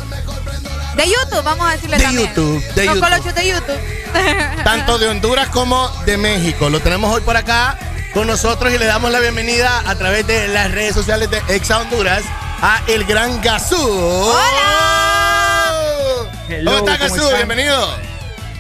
De YouTube, vamos a decirle
De
también.
YouTube, de
Los
YouTube.
colochos de YouTube.
tanto de Honduras como de México. Lo tenemos hoy por acá con nosotros y le damos la bienvenida a través de las redes sociales de Exa Honduras a el gran Gazú.
Hello,
¿Cómo está
¿cómo
Gazú? Bienvenido.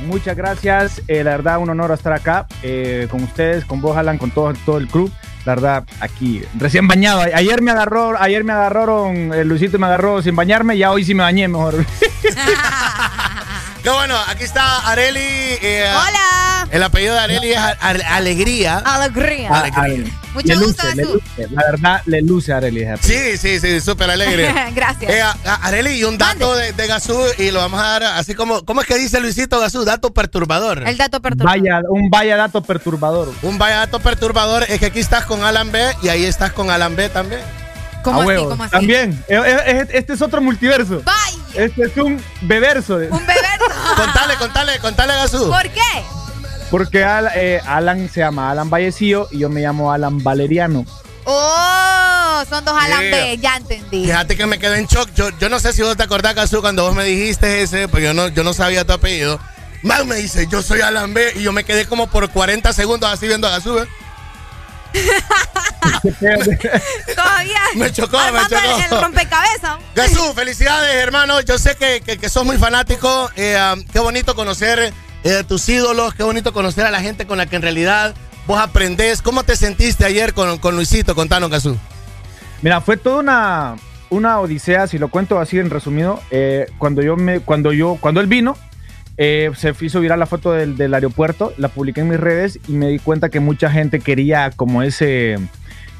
Muchas gracias. Eh, la verdad, un honor estar acá eh, con ustedes, con vos, Alan, con todo, todo el club. La verdad, aquí, recién bañado. Ayer me agarró, ayer me agarraron, eh, Luisito me agarró sin bañarme, ya hoy sí me bañé mejor.
Qué bueno, aquí está Areli. eh,
Hola.
El apellido de Areli es A- A- Alegría.
Alegría.
Alegría.
Mucho
le
gusto,
luce, le
Gazú.
luce. La verdad, le luce a Arely.
Sí, sí, sí, súper alegre.
Gracias.
Eh, Areli, y un dato de, de Gazú y lo vamos a dar así como, ¿cómo es que dice Luisito Gazú? Dato perturbador.
El dato perturbador.
Vaya, un vaya dato perturbador.
Un vaya dato perturbador es que aquí estás con Alan B y ahí estás con Alan B también.
¿Cómo
A
así?
huevo.
¿Cómo así?
También. Eh, eh, Este es otro multiverso.
Vaya.
Este es un beberso.
Un beberso.
contale, contale, contale Gazú.
¿Por qué?
Porque Al- eh, Alan se llama Alan Vallecillo y yo me llamo Alan Valeriano.
Oh, son dos Alan
Yeah.
B, ya entendí.
Fíjate que me quedé en shock. Yo, yo no sé si vos te acordás, Gazú, cuando vos me dijiste ese, pues yo no, yo no sabía tu apellido. Mal me dice, yo soy Alan B y yo me quedé como por 40 segundos así viendo a Gazú. ¿eh?
Todavía.
Me chocó, me
Armando el-
chocó.
El rompecabezas.
Gazú, felicidades, hermano. Yo sé que, que, que sos muy fanático. Eh, um, qué bonito conocer eh, tus ídolos. Qué bonito conocer a la gente con la que en realidad vos aprendés. ¿Cómo te sentiste ayer con, con Luisito? Contanos, Gazú.
Mira, fue toda una, una odisea, si lo cuento así en resumido. eh, cuando yo me, cuando yo, cuando él vino, eh, se hizo viral la foto del, del aeropuerto, la publiqué en mis redes y me di cuenta que mucha gente quería como ese,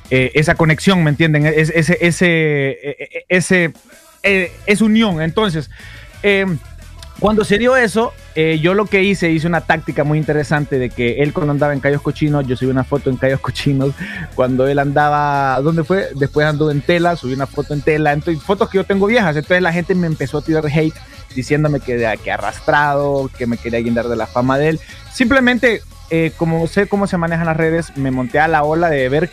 eh, esa conexión, ¿me entienden? Es- Ese, ese, eh, ese, eh, esa unión. Entonces, cuando se dio eso, eh, yo lo que hice, hice una táctica muy interesante de que él cuando andaba en Cayos Cochinos, yo subí una foto en Cayos Cochinos, cuando él andaba, ¿dónde fue? Después andó en tela, subí una foto en tela, entonces, fotos que yo tengo viejas, entonces la gente me empezó a tirar hate diciéndome que, que arrastrado, que me quería guindar de la fama de él. Simplemente, eh, como sé cómo se manejan las redes, me monté a la ola de ver,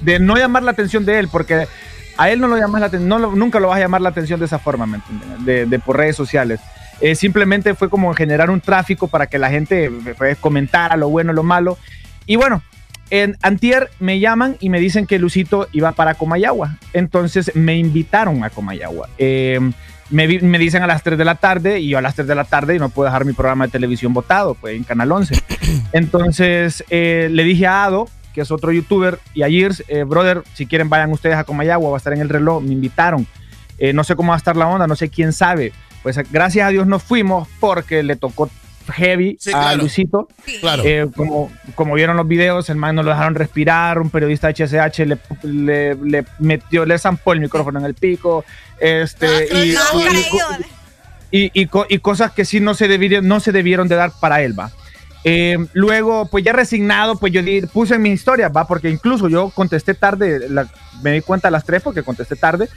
de no llamar la atención de él, porque a él no lo llamas la no lo- nunca lo vas a llamar la atención de esa forma, ¿me entienden? De, de por redes sociales. Eh, simplemente fue como generar un tráfico para que la gente pues, comentara lo bueno, lo malo. Y bueno, en Antier me llaman y me dicen que Lucito iba para Comayagua. Entonces me invitaron a Comayagua. Eh, me, dicen a las 3 de la tarde y yo a las 3 de la tarde y no puedo dejar mi programa de televisión votado, pues en Canal 11. Entonces eh, le dije a Ado, que es otro youtuber, y a Years, eh, brother, si quieren vayan ustedes a Comayagua, va a estar en el reloj, me invitaron. Eh, no sé cómo va a estar la onda, no sé quién sabe. Pues gracias a Dios nos fuimos porque le tocó heavy
Sí,
a
claro.
Luisito.
Claro.
Eh, como, como vieron los videos, el man no lo dejaron respirar, un periodista de HSH le, le, le metió, le zampó el micrófono en el pico, este, y, y, y- y co- y cosas que sí no se debieron, no se debieron de dar para él, va. Eh, luego, pues ya resignado, pues yo di- puse en mi historia, va, porque incluso yo contesté tarde, la- me di cuenta a las 3 porque contesté tarde,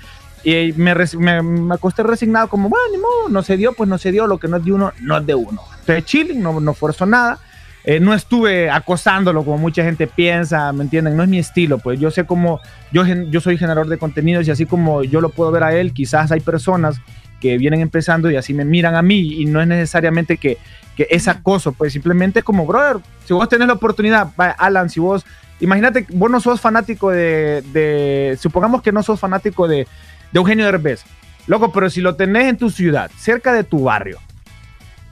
y me, me, me acosté resignado como, bueno, ni modo, no se dio, pues no se dio, lo que no es de uno, no es de uno. Entonces, chilling, no, no forzó nada. Eh, no estuve acosándolo como mucha gente piensa, ¿me entienden? No es mi estilo, pues yo sé cómo, yo, yo soy generador de contenidos y así como yo lo puedo ver a él, quizás hay personas que vienen empezando y así me miran a mí y no es necesariamente que, que es acoso, pues simplemente como, brother, si vos tenés la oportunidad, Alan, si vos, imagínate, vos no sos fanático de, de supongamos que no sos fanático de, de Eugenio Derbez, loco, pero si lo tenés en tu ciudad, cerca de tu barrio,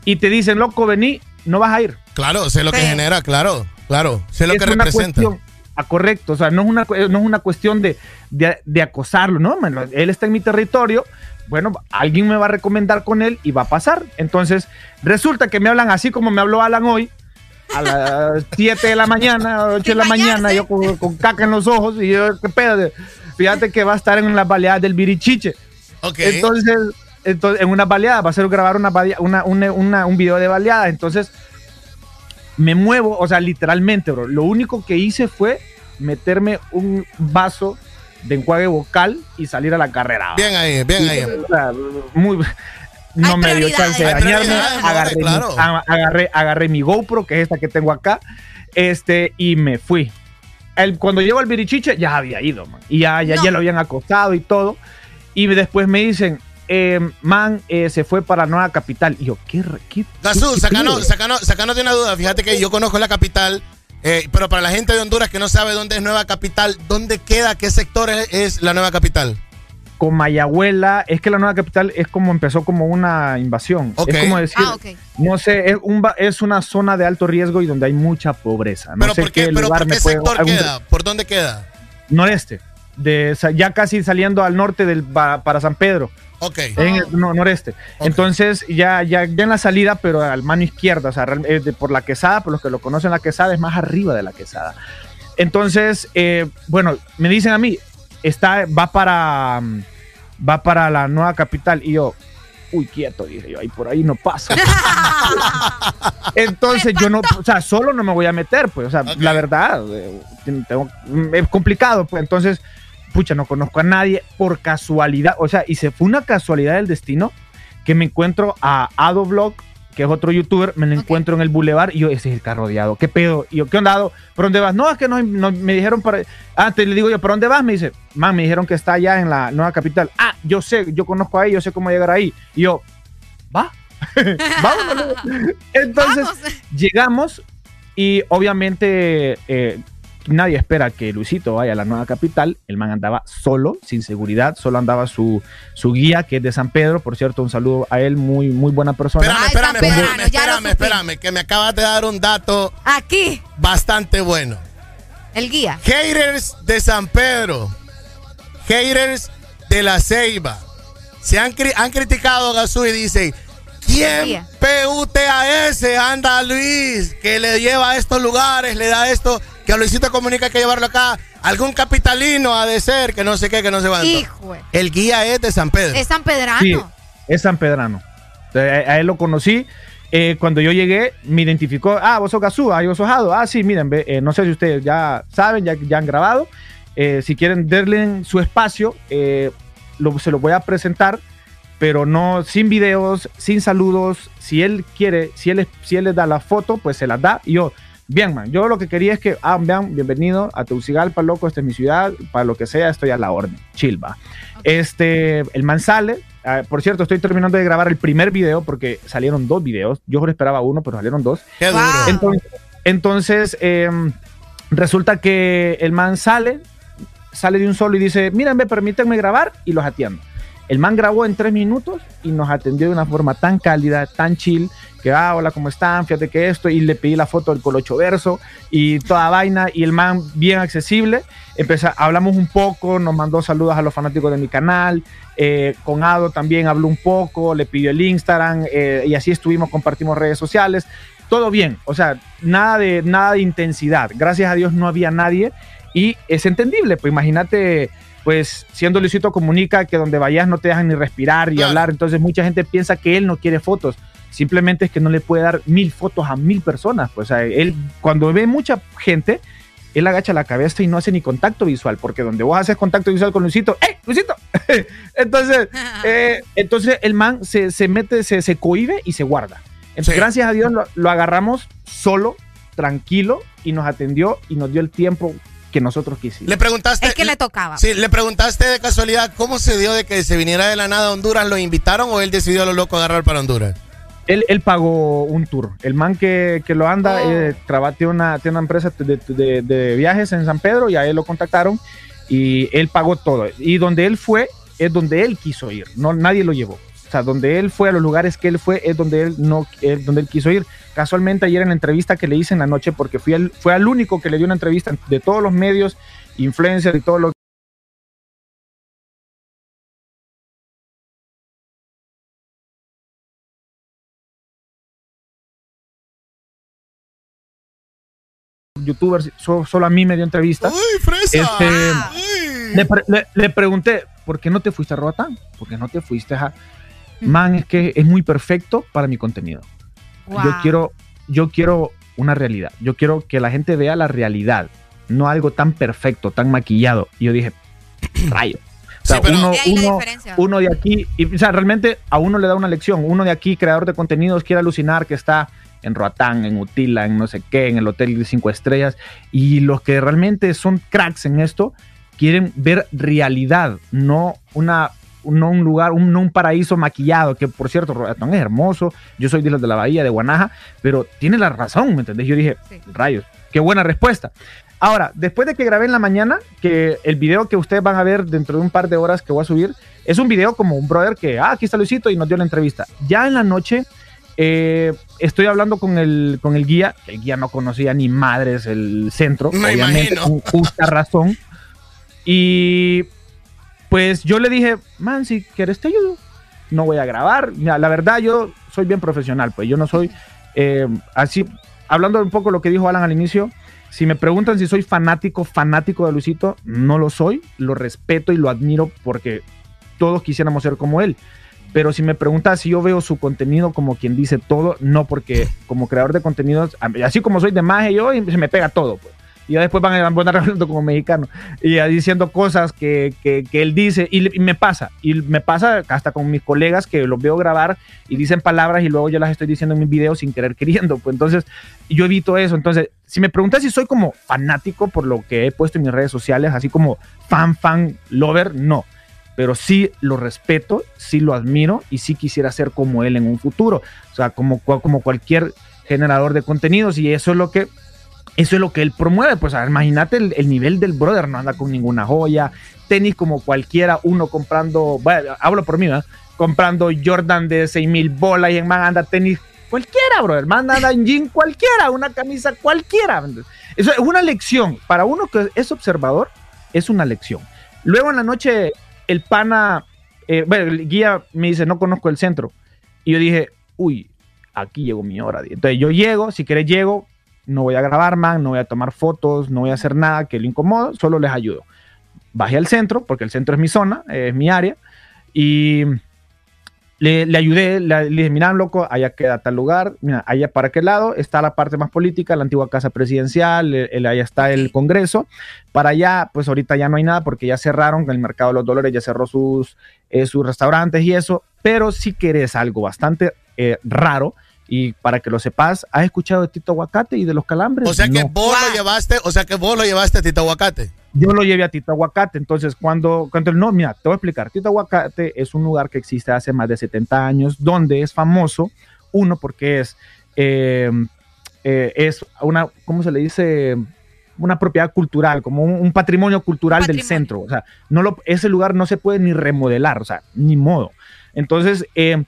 y te dicen, loco, vení, no vas a ir.
Claro, sé lo que genera, claro, claro. Sé lo
Es
que
una
representa.
cuestión- ah, correcto, o sea, no es una, cu- no es una cuestión de, de, de acosarlo, ¿no? Man, él está en mi territorio, bueno, alguien me va a recomendar con él y va a pasar. Entonces, resulta que me hablan así como me habló Alan hoy, a las 7 de la mañana, 8 de la mañana, yo con, con caca en los ojos, y yo, ¿qué pedo? Fíjate que va a estar en las baleadas del Virichiche.
Ok.
Entonces, entonces, en una baleada, va a ser grabar una, una, una- una- un video de baleada. Entonces, me muevo, o sea, literalmente, bro. Lo único que hice fue meterme un vaso de enjuague vocal y salir a la carrera.
Bien ahí, bien ahí.
O sea, muy, no me dio chance de bañarme. Agarré, mi-
claro.
agarré, agarré mi GoPro, que es esta que tengo acá, este, y me fui. El, cuando llego al Virichiche, ya había ido, man. Y ya, ya, ya lo habían acostado y todo. Y después me dicen, eh, man, eh, se fue para Nueva Capital. Y yo, ¿qué? qué
Gazú,
qué-
sacanos, sacanos, sacanos de una duda. Fíjate que yo conozco la capital, eh, pero para la gente de Honduras que no sabe dónde es Nueva Capital, ¿dónde queda? ¿Qué sector es, es la Nueva Capital?
Con Mayagüela, es que la nueva capital es como empezó como una invasión.
Ok.
Es como decir,
Ah,
no sé, es, un, ba- es una zona de alto riesgo y donde hay mucha pobreza. No
¿Pero
sé
por qué, pero
lugar
por
me
qué
puede-
sector
algún-
queda? ¿Por dónde queda?
Noreste, de, ya casi saliendo al norte del, pa- para San Pedro.
Ok.
En el no- noreste. Entonces, ya, ya, ya en la salida, pero al mano izquierda, o sea, eh, de- por la quesada, por los que lo conocen, la quesada es más arriba de la quesada. Entonces, eh, bueno, me dicen a mí, está, va para, mm, va para la nueva capital. Y yo, uy, quieto, dije yo, ahí por ahí no pasa. Entonces, yo no, o sea, solo no me voy a meter, pues, o sea, la verdad, eh, tengo- es complicado, pues, entonces, pucha, no conozco a nadie por casualidad, o sea, y se fue una casualidad del destino que me encuentro a Adoblog, que es otro youtuber, me lo encuentro en el boulevard y yo, ese es el carro odiado, ¿qué pedo? Y yo, ¿qué onda? ¿Por dónde vas? No, es que no, no- me dijeron para... Ah, te le digo yo, ¿por dónde vas? Me dice, man, me dijeron que está allá en la nueva capital. Ah, yo sé, yo conozco ahí, yo sé cómo llegar ahí. Y yo, va, vámonos. Entonces, llegamos y obviamente eh, nadie espera que Luisito vaya a la nueva capital. El man andaba solo, sin seguridad, solo andaba su, su guía, que es de San Pedro. Por cierto, un saludo a él, muy, muy buena persona.
Espérame, espérame, espérame, espérame, espérame, que me acabas de dar un dato
Aquí,
bastante bueno.
el guía.
Haters de San Pedro, haters de la Ceiba, se han, cri- han criticado a Gazú y dicen, ¿quién PUTAS anda Luis? Que le lleva a estos lugares, le da esto, que a Luisito Comunica hay que llevarlo acá. Algún capitalino ha de ser, que no sé qué, que no se va.
Hijo.
El guía es de San Pedro.
Es San Pedrano.
Sí, es San Pedrano. Eh, A, a él lo conocí. Eh, cuando yo llegué, me identificó. Ah, vos sos Gazú, ah, yo sos Jado. Ah, sí, miren, eh, no sé si ustedes ya saben, ya, ya han grabado. Eh, si quieren darle su espacio, eh, lo- se lo voy a presentar, pero no sin videos, sin saludos. Si él quiere, si él, si él les da la foto, pues se las da. Y yo, bien, man, yo lo que quería es que, ah, vean, bienvenido a Teucigalpa, loco, esta es mi ciudad, para lo que sea, estoy a la orden. Chill, va. Este, el man sale. ah, por cierto, estoy terminando de grabar el primer video porque salieron dos videos. Yo solo esperaba uno, pero salieron dos.
Qué duro.
Entonces, entonces, em, resulta que el man sale, sale de un solo y dice, mírenme, permítanme grabar y los atiendo. El man grabó en tres minutos y nos atendió de una forma tan cálida, tan chill, que, ah, hola, ¿cómo están? Fíjate que esto, y le pedí la foto del colocho verso y toda vaina, y el man bien accesible. Empezó, hablamos un poco, nos mandó saludos a los fanáticos de mi canal, eh, con Ado también habló un poco, le pidió el Instagram, eh, y así estuvimos, compartimos redes sociales todo bien, o sea, nada de, nada de intensidad. Gracias a Dios no había nadie y es entendible, pues imagínate, pues siendo Luisito Comunica que donde vayas no te dejan ni respirar y hablar, entonces mucha gente piensa que él no quiere fotos. Simplemente es que no le puede dar mil fotos a mil personas. Pues o sea, él, cuando ve mucha gente, él agacha la cabeza y no hace ni contacto visual, porque donde vos haces contacto visual con Luisito, ¡eh, Luisito! entonces, eh, entonces el man se, se mete, se, se cohibe y se guarda. Entonces, gracias a Dios lo, lo agarramos solo, tranquilo, y nos atendió y nos dio el tiempo que nosotros quisimos.
Le preguntaste.
Es que le tocaba.
Sí, le preguntaste de casualidad cómo se dio de que se viniera de la nada a Honduras, ¿lo invitaron o él decidió a lo loco agarrar para Honduras?
Él, él pagó un tour. El man que, que lo anda,
Oh.
eh, traba- tiene, una, tiene una empresa de, de- de viajes en San Pedro y a él lo contactaron y él pagó todo. Y donde él fue es donde él quiso ir, no, nadie lo llevó. O sea, donde él fue, a los lugares que él fue, es donde él, no, es donde él quiso ir. Casualmente ayer en la entrevista que le hice en la noche, porque fui al, fue al único que le dio una entrevista de todos los medios, influencers y todos los youtubers, so- solo a mí me dio entrevista.
¡Uy, fresa!
Este, Le, le- le pregunté, ¿por qué no te fuiste a Roatán? ¿Por qué no te fuiste a... Man, es que es muy perfecto para mi contenido. Yo
Wow.
quiero, yo quiero una realidad. Yo quiero que la gente vea la realidad, no algo tan perfecto, tan maquillado. Y yo dije, rayo. O sea, uno,
la
uno-
diferencia.
uno de aquí, y, o sea, realmente a uno le da una lección. Uno de aquí, creador de contenidos, quiere alucinar que está en Roatán, en Utila, en no sé qué, en el hotel de cinco estrellas. Y los que realmente son cracks en esto, quieren ver realidad, no una no un lugar, un, no un paraíso maquillado, que por cierto, Roatán es hermoso, yo soy de los de la bahía de Guanaja, pero tiene la razón, ¿me entendés? Yo dije, rayos, qué buena respuesta. Ahora, después de que grabé en la mañana, que el video que ustedes van a ver dentro de un par de horas que voy a subir, es un video como un brother que, ah, aquí está Luisito y nos dio la entrevista. Ya en la noche eh, estoy hablando con el, con el guía, que el guía no conocía ni madres el centro,
Me
obviamente, con justa razón. Y pues yo le dije, man, si quieres te ayudo. No voy a grabar. Mira, la verdad, yo soy bien profesional, pues yo no soy eh, así. Hablando un poco de lo que dijo Alan al inicio, si me preguntan si soy fanático, fanático de Luisito, no lo soy. Lo respeto y lo admiro porque todos quisiéramos ser como él. Pero si me preguntas si yo veo su contenido como quien dice todo, no, porque como creador de contenidos, así como soy de magia yo, se me pega todo. Pues. Y ya después van a, van hablando como mexicano y ya diciendo cosas que, que- que él dice y, y me pasa. Y me pasa hasta con mis colegas que los veo grabar y dicen palabras y luego yo las estoy diciendo en mis videos sin querer queriendo. Pues entonces yo evito eso. Entonces, si me preguntas si soy como fanático por lo que he puesto en mis redes sociales, así como fan, fan, lover, no pero sí lo respeto, sí lo admiro y sí quisiera ser como él en un futuro. O sea, como, como cualquier generador de contenidos y eso es lo que eso es lo que él promueve. Pues a ver, imagínate el, el nivel del brother, no anda con ninguna joya, tenis como cualquiera, uno comprando, bueno, hablo por mí, ¿verdad? comprando Jordan de 6 mil bolas y en man anda tenis cualquiera, brother, man anda en jean cualquiera, una camisa cualquiera. Eso es una lección. Para uno que es observador, es una lección. Luego en la noche, el pana, eh, bueno, el guía me dice, no conozco el centro. Y yo dije, uy, aquí llegó mi hora. Entonces yo llego, si querés llego, no voy a grabar, man, no voy a tomar fotos, no voy a hacer nada que lo incomodo, solo les ayudo. Bajé al centro, porque el centro es mi zona, es mi área, y le, le ayudé, le, le dije, mira, loco, allá queda tal lugar, mira, allá para qué lado está la parte más política, la antigua casa presidencial, el- el- allá está el Congreso, para allá, pues ahorita ya no hay nada porque ya cerraron, el mercado de los dólares ya cerró sus, eh, sus restaurantes y eso, pero si querés algo bastante eh, raro, y para que lo sepas, ¿has escuchado de Tito Aguacate y de los calambres?
O sea que
No.
vos lo llevaste, o sea que vos lo llevaste a Tito Aguacate.
Yo lo llevé a Tito Aguacate, entonces cuando, cuando no, mira, te voy a explicar, Tito Aguacate es un lugar que existe hace más de 70 años, donde es famoso, uno porque es, eh, eh, es una, ¿cómo se le dice? Una propiedad cultural, como un, un patrimonio cultural del centro, o sea, no lo, ese lugar no se puede ni remodelar, o sea, ni modo. Entonces, eh,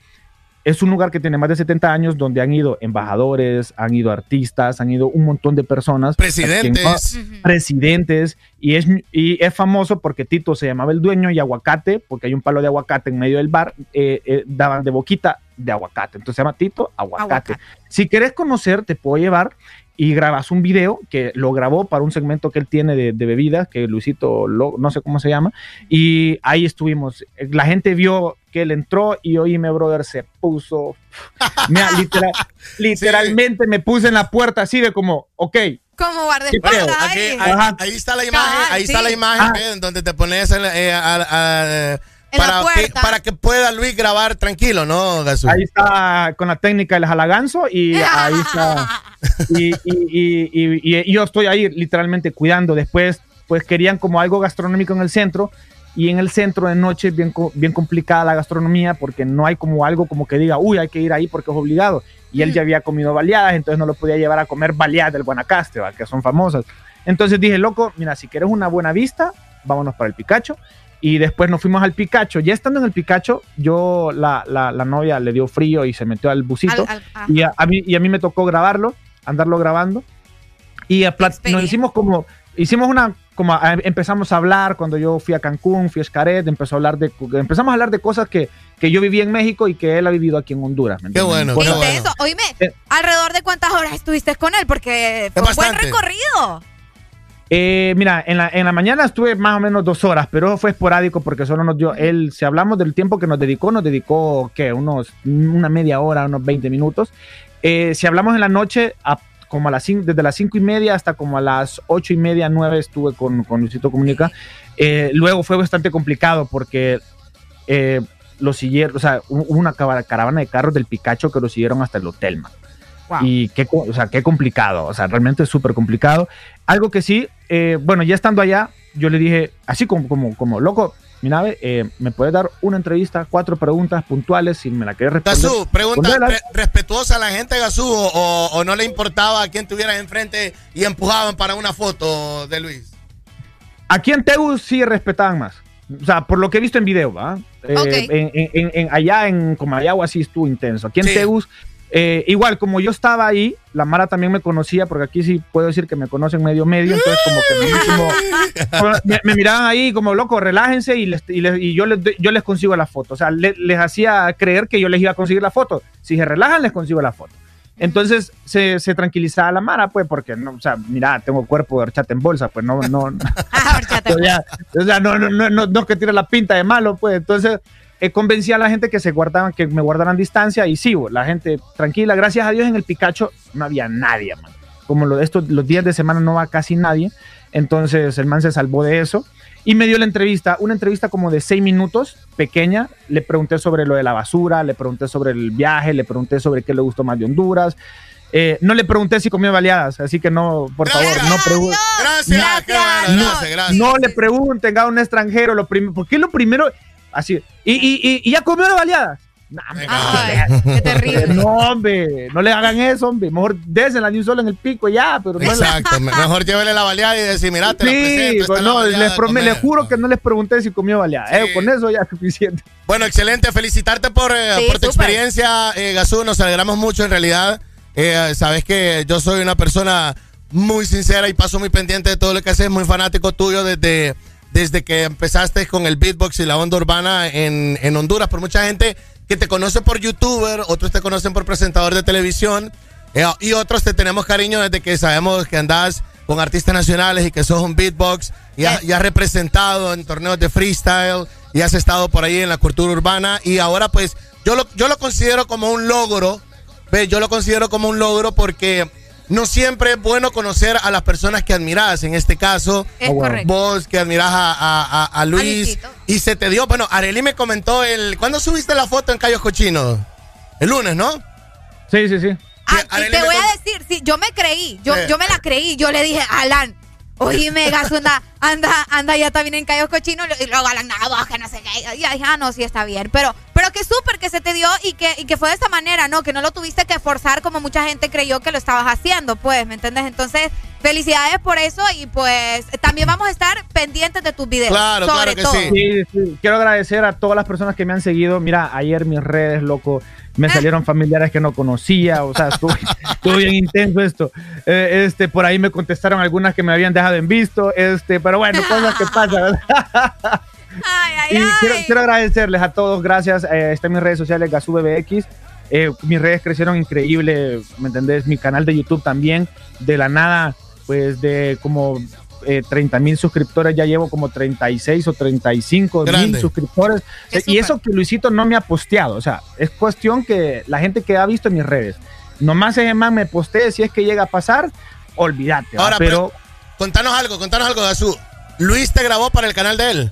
es un lugar que tiene más de 70 años donde han ido embajadores, han ido artistas, han ido un montón de personas.
Presidentes.
Quien- Presidentes. Y es, y es famoso porque Tito se llamaba el dueño y aguacate, porque hay un palo de aguacate en medio del bar, eh, eh, daban de boquita de aguacate. Entonces se llama Tito Aguacate. Si querés conocer, te puedo llevar y grabas un video que lo grabó para un segmento que él tiene de, de bebidas, que Luisito, lo- no sé cómo se llama, y ahí estuvimos. La gente vio que él entró y oíme, brother, se puso. Mira, literal- literalmente me puse en la puerta así de como, ok.
Como
¿Qué
guardaespaldas. ahí.
ahí, ahí está la imagen, ahí está la imagen
Ah.
en donde te pones en la- eh, a- a-
En
para,
la
que,
puerta.
para que pueda Luis grabar tranquilo, ¿no, Gasú?
Ahí está con la técnica del jalaganzo y ahí está. Y, y- y- y- y yo estoy ahí literalmente cuidando. Después, pues querían como algo gastronómico en el centro. Y en el centro de noche es bien, bien complicada la gastronomía porque no hay como algo como que diga, uy, hay que ir ahí porque es obligado. Y él ya había comido baleadas, entonces no lo podía llevar a comer baleadas del Guanacaste, ¿va? que son famosas. Entonces dije, loco, mira, si quieres una buena vista, vámonos para el Picacho. Y después nos fuimos al Picacho. Ya estando en el Picacho, yo, la, la, la novia le dio frío y se metió al busito.
Al- al-
y, a, a mí, y a mí me tocó grabarlo, andarlo grabando. Y a nos hicimos como, hicimos una, como a- empezamos a hablar cuando yo fui a Cancún, fui a Xcaret, empezó a hablar de, empezamos a hablar de cosas que, que yo viví en México y que él ha vivido aquí en Honduras. ¿me
Qué bueno, qué bueno.
Eso, oíme,
Eh.
¿alrededor de cuántas horas estuviste con él? Porque fue un buen
bastante.
recorrido.
Eh, mira, en la, en la mañana estuve más o menos dos horas, pero fue esporádico porque solo nos dio, él, si hablamos del tiempo que nos dedicó, nos dedicó, ¿qué? Unos, una media hora, unos 20 minutos. Eh, si hablamos en la noche, a- como a las desde las cinco y media hasta como a las ocho y media, nueve estuve con, con Luisito Comunica. Eh, luego fue bastante complicado porque eh, lo siguieron, o sea, hubo una caravana de carros del Picacho que lo siguieron hasta el hotel, man. Y qué, o sea, qué complicado, o sea, realmente es súper complicado. Algo que sí, eh, bueno, ya estando allá, yo le dije, así como, como, como loco, mi nave, eh, ¿me puedes dar una entrevista, cuatro preguntas puntuales, si me la quieres responder?
Gazú, pregunta
Respondela.
re- respetuosa a la gente, Gazú, o, o no le importaba a quién tuvieras enfrente y empujaban para una foto de Luis.
Aquí en Tegus sí respetaban más. O sea, por lo que he visto en video, ¿va? Eh,
Ok.
en, en- en- en- allá en Comayagua sí estuvo intenso. Aquí en Tegus, eh, igual, como yo estaba ahí, la Mara también me conocía, porque aquí sí puedo decir que me conocen medio medio, entonces como que me, como- me, me miraban ahí como loco, relájense y, les- y les- y yo, les, yo les consigo la foto. O sea, le- les hacía creer que yo les iba a conseguir la foto. Si se relajan, les consigo la foto. Entonces se, se tranquilizaba la Mara, pues, porque, no, o sea, mira, tengo cuerpo de horchata en bolsa, pues no, no, no, o sea, no, no, no, no que tire la pinta de malo, pues. Entonces, eh, convencí a la gente que se guardaban, que me guardaran distancia y sí, la gente tranquila. Gracias a Dios en el Picacho no había nadie, man. Como lo estos, los días de semana no va casi nadie. Entonces, el man se salvó de eso. Y me dio la entrevista, una entrevista como de seis minutos, pequeña. Le pregunté sobre lo de la basura, le pregunté sobre el viaje, le pregunté sobre qué le gustó más de Honduras. Eh, no le pregunté si comió baleadas, así que no, por favor, no pregunten.
Gracias, bueno, gracias, gracias.
No le pregunten a un extranjero lo primero, porque lo primero, así, y, y, y, y ya comió la baleada.
qué terrible.
No, hombre, no le hagan eso, hombre. Mejor désenla de un solo en el pico ya, pero no
Exacto, me- mejor llévele la baleada y decir, mira, te la
Sí,
presento. esta
pues
es la
no, les,
comer.
les juro que no les pregunté si comió baleada. Eh, con eso ya es suficiente.
Bueno, excelente. Felicitarte por, eh,
Sí,
por tu experiencia, eh, Gazú. Nos alegramos mucho, en realidad. Eh, sabes que yo soy una persona muy sincera y paso muy pendiente de todo lo que haces. Muy fanático tuyo desde, desde que empezaste con el beatbox y la onda urbana en, en Honduras. Por mucha gente que te conoce por youtuber, otros te conocen por presentador de televisión. eh, y otros te tenemos cariño desde que sabemos que andás con artistas nacionales y que sos un beatbox y, has- y has representado en torneos de freestyle y has estado por ahí en la cultura urbana y ahora pues yo lo, yo lo considero como un logro, ve, yo lo considero como un logro porque no siempre es bueno conocer a las personas que admiras, en este caso
Es correcto.
vos que admiras a, a- a- a Luis y se te dio, bueno, Arely me comentó el, ¿cuándo subiste la foto en Cayos Cochinos? El lunes, ¿no?
Sí, sí, sí.
Y te voy a decir, sí, yo me creí, yo, yo me la creí, yo le dije, Alan, oíme, Gaso, anda, anda, anda, ya también en Cayos Cochinos, y luego Alan, no, vos, que no sé qué, y ah, no, sí está bien, pero, pero que súper que se te dio y que, y que fue de esta manera, ¿no? Que no lo tuviste que forzar como mucha gente creyó que lo estabas haciendo, pues, ¿me entiendes? Entonces, felicidades por eso y pues también vamos a estar pendientes de tus videos. sobre todo.
Sí, sí. Quiero agradecer a todas las personas que me han seguido. Mira, ayer mis redes, loco, me salieron familiares que no conocía. O sea, estuvo, estuvo bien intenso esto. Eh, este, por ahí me contestaron algunas que me habían dejado en visto. Este, pero bueno, cosas que pasan, ¿verdad? y quiero, quiero agradecerles a todos, gracias. Eh, está en mis redes sociales, GazúBBX. Eh, mis redes crecieron increíble, ¿me entendés? Mi canal de YouTube también, de la nada, pues de como eh, 30 mil suscriptores, ya llevo como 36 o 35 mil suscriptores.
Qué
y eso que Luisito no me ha posteado, o sea, es cuestión que la gente que ha visto en mis redes, nomás ese man me postee, si es que llega a pasar, olvídate.
Ahora,
pero...
Contanos algo, contanos algo, Gazú. Luis te grabó para el canal de él.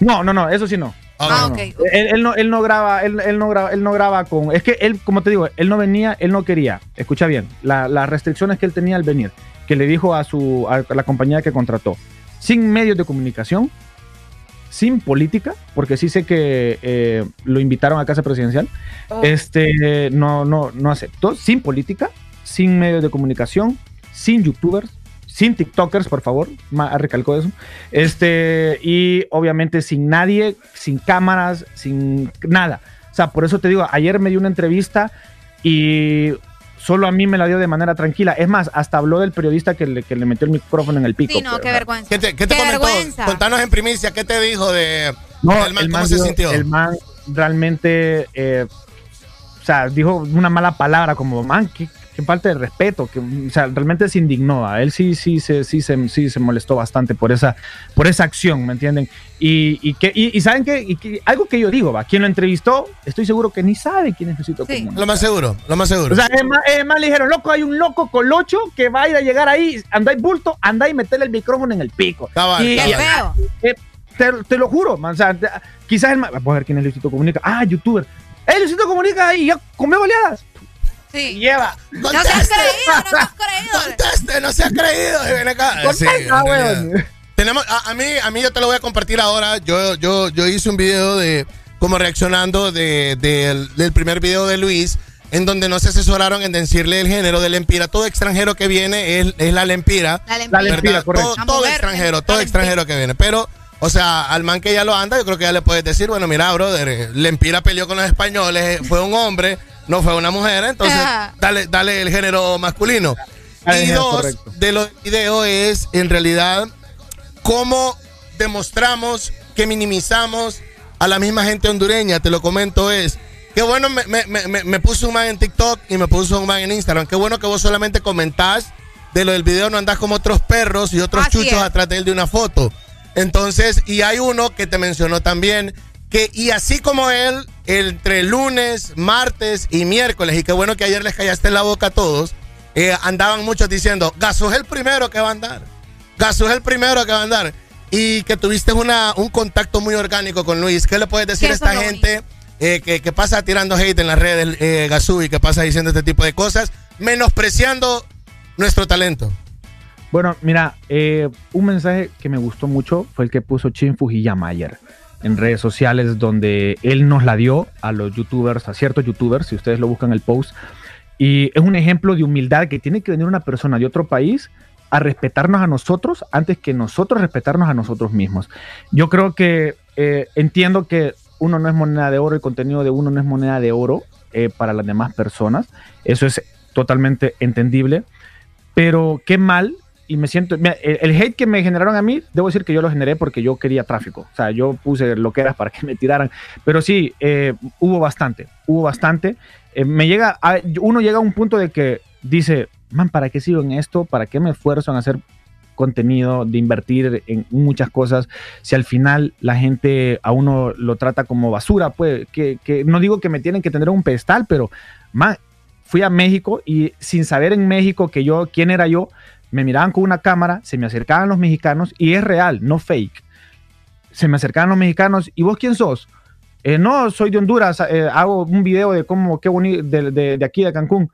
No, no, no, eso sí no.
Ah,
No. Él, él no, él no graba, él, él no graba, él no graba con. Es que él, como te digo, él no venía, él no quería. Escucha bien, la- las restricciones que él tenía al venir, que le dijo a su a la compañía que contrató, sin medios de comunicación, sin política, porque sí sé que eh, lo invitaron a casa presidencial.
Oh.
Este no, no, no aceptó, sin política, sin medios de comunicación, sin youtubers, sin TikTokers, por favor, recalcó eso. Este, y obviamente sin nadie, sin cámaras, sin nada. O sea, por eso te digo, ayer me dio una entrevista y solo a mí me la dio de manera tranquila. Es más, hasta habló del periodista que le, que le metió el micrófono en el pico.
Sí, no,
pues,
qué vergüenza.
¿Qué te, qué te
Qué
comentó?
vergüenza.
Contanos en primicia, ¿qué te dijo de
No,
del man?
el
¿Cómo
man,
se sintió?
el man realmente, eh, o sea, dijo una mala palabra como, man, ¿qué, qué falta de respeto, que, o sea, realmente se indignó. A él sí, sí, se, sí, se, sí se molestó bastante por esa, por esa acción, ¿me entienden? Y, y que, y, y saben que, y que algo que yo digo, va, quien lo entrevistó, estoy seguro que ni sabe quién es Luisito Comunica.
Lo más seguro, lo más seguro.
O sea, es más, es más, le dijeron, loco, hay un loco colocho que va a ir a llegar ahí, anda y bulto, anda y meterle el micrófono en el pico.
Cabal,
Y-
cabal.
y- eh, te, te lo juro, man, o sea, te- quizás el ma- Vamos a ver quién es Luisito Comunica. Ah, youtuber. ¡Eh, Luisito Comunica ahí! ¡Ya comió goleadas!
Sí.
Lleva.
No se has creído, no se has creído.
Conteste, no se ha creído. Y ven acá.
Contesta, weón.
Tenemos, a, a mí, a mí yo te lo voy a compartir ahora. Yo, yo, yo hice un video de como reaccionando de, del- del primer video de Luis, en donde no se asesoraron en decirle el género de lempira. Todo extranjero que viene es, es la lempira.
La lempira.
La lempira,
¿verdad?
correcto.
Todo, todo extranjero, todo extranjero que viene. Pero, o sea, al man que ya lo anda, yo creo que ya le puedes decir, bueno, mira, brother, Lempira peleó con los españoles, fue un hombre, no fue una mujer, entonces
Ajá.
dale, dale el género masculino.
Ah,
Y dos
correcto.
de los videos es, en realidad, cómo demostramos que minimizamos a la misma gente hondureña. Te lo comento es, qué bueno, me, me, me- me- me puso un man en TikTok y me puso un man en Instagram. Qué bueno que vos solamente comentás de lo del video, no andás como otros perros y otros
Así
chuchos
es.
atrás de él de una foto. Entonces, y hay uno que te mencionó también, que y así como él, entre lunes, martes y miércoles, y qué bueno que ayer les callaste en la boca a todos, eh, andaban muchos diciendo, Gasú es el primero que va a andar. Gasú es el primero que va a andar. Y que tuviste una, un contacto muy orgánico con Luis. ¿Qué le puedes decir a esta gente eh, que, que pasa tirando hate en las redes, eh, Gasú, y que pasa diciendo este tipo de cosas, menospreciando nuestro talento?
Bueno, mira, eh, un mensaje que me gustó mucho fue el que puso Chin Fujiyama ayer en redes sociales, donde él nos la dio a los youtubers, a ciertos youtubers, si ustedes lo buscan el post. Y es un ejemplo de humildad que tiene que venir una persona de otro país a respetarnos a nosotros antes que nosotros respetarnos a nosotros mismos. Yo creo que eh, entiendo que uno no es moneda de oro, el contenido de uno no es moneda de oro eh, para las demás personas. Eso es totalmente entendible. Pero qué mal, y me siento, mira, el, el hate que me generaron a mí, debo decir que yo lo generé porque yo quería tráfico. O sea, yo puse lo que era para que me tiraran. Pero sí, eh, hubo bastante, hubo bastante. Eh, me llega, a- uno llega a un punto de que dice, man, ¿para qué sigo en esto? ¿Para qué me esfuerzo en hacer contenido, de invertir en muchas cosas, si al final la gente a uno lo trata como basura, pues, que, que no digo que me tienen que tener un pedestal, pero, man, fui a México y sin saber en México que yo, quién era yo, me miraban con una cámara, se me acercaban los mexicanos y es real, no fake. Se me acercaban los mexicanos y vos quién sos? "Eh, no, soy de Honduras, eh, hago un video de cómo, qué bonito, de, de- de aquí de Cancún.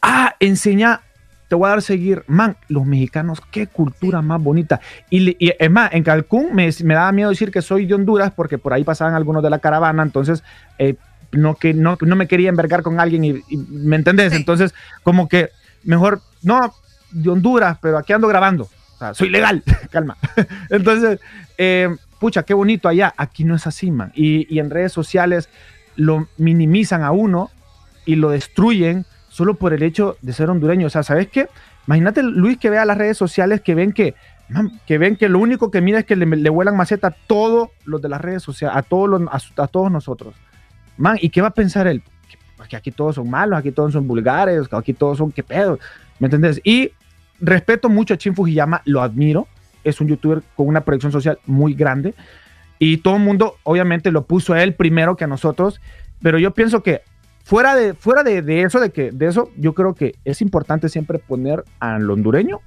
Ah, enseña, te voy a dar seguir. Man, los mexicanos, qué cultura más bonita. Y, es más, en Cancún me, me daba miedo decir que soy de Honduras porque por ahí pasaban algunos de la caravana, entonces eh, no, que, no, no me quería envergar con alguien y, y- ¿me entendés? Entonces, como que mejor, no, de Honduras, pero aquí ando grabando. O sea, soy legal, calma. Entonces, eh, pucha, qué bonito allá. Aquí no es así, man. Y, y en redes sociales lo minimizan a uno y lo destruyen solo por el hecho de ser hondureño. O sea, ¿sabes qué? Imagínate, Luis, que vea las redes sociales que ven que, man, que ven que lo único que mira es que le, le vuelan maceta a todos los de las redes sociales, a todos, los, a, a todos nosotros. Man, ¿y qué va a pensar él? Que, que aquí todos son malos, aquí todos son vulgares, aquí todos son qué pedo. ¿Me entendés? Y respeto mucho a Chin Fujiyama, lo admiro. Es un youtuber con una proyección social muy grande. Y todo el mundo, obviamente, lo puso a él primero que a nosotros. Pero yo pienso que fuera de, fuera de, de eso, de que de eso, yo creo que es importante siempre poner al hondureño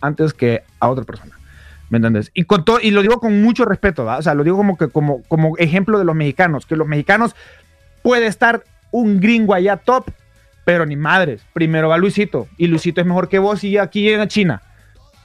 antes que a otra persona. ¿Me entiendes? Y, con todo, y lo digo con mucho respeto, ¿va? O sea, lo digo como, que, como, como ejemplo de los mexicanos, que los mexicanos puede estar un gringo allá top, pero ni madres. Primero va Luisito, y Luisito es mejor que vos y aquí en China.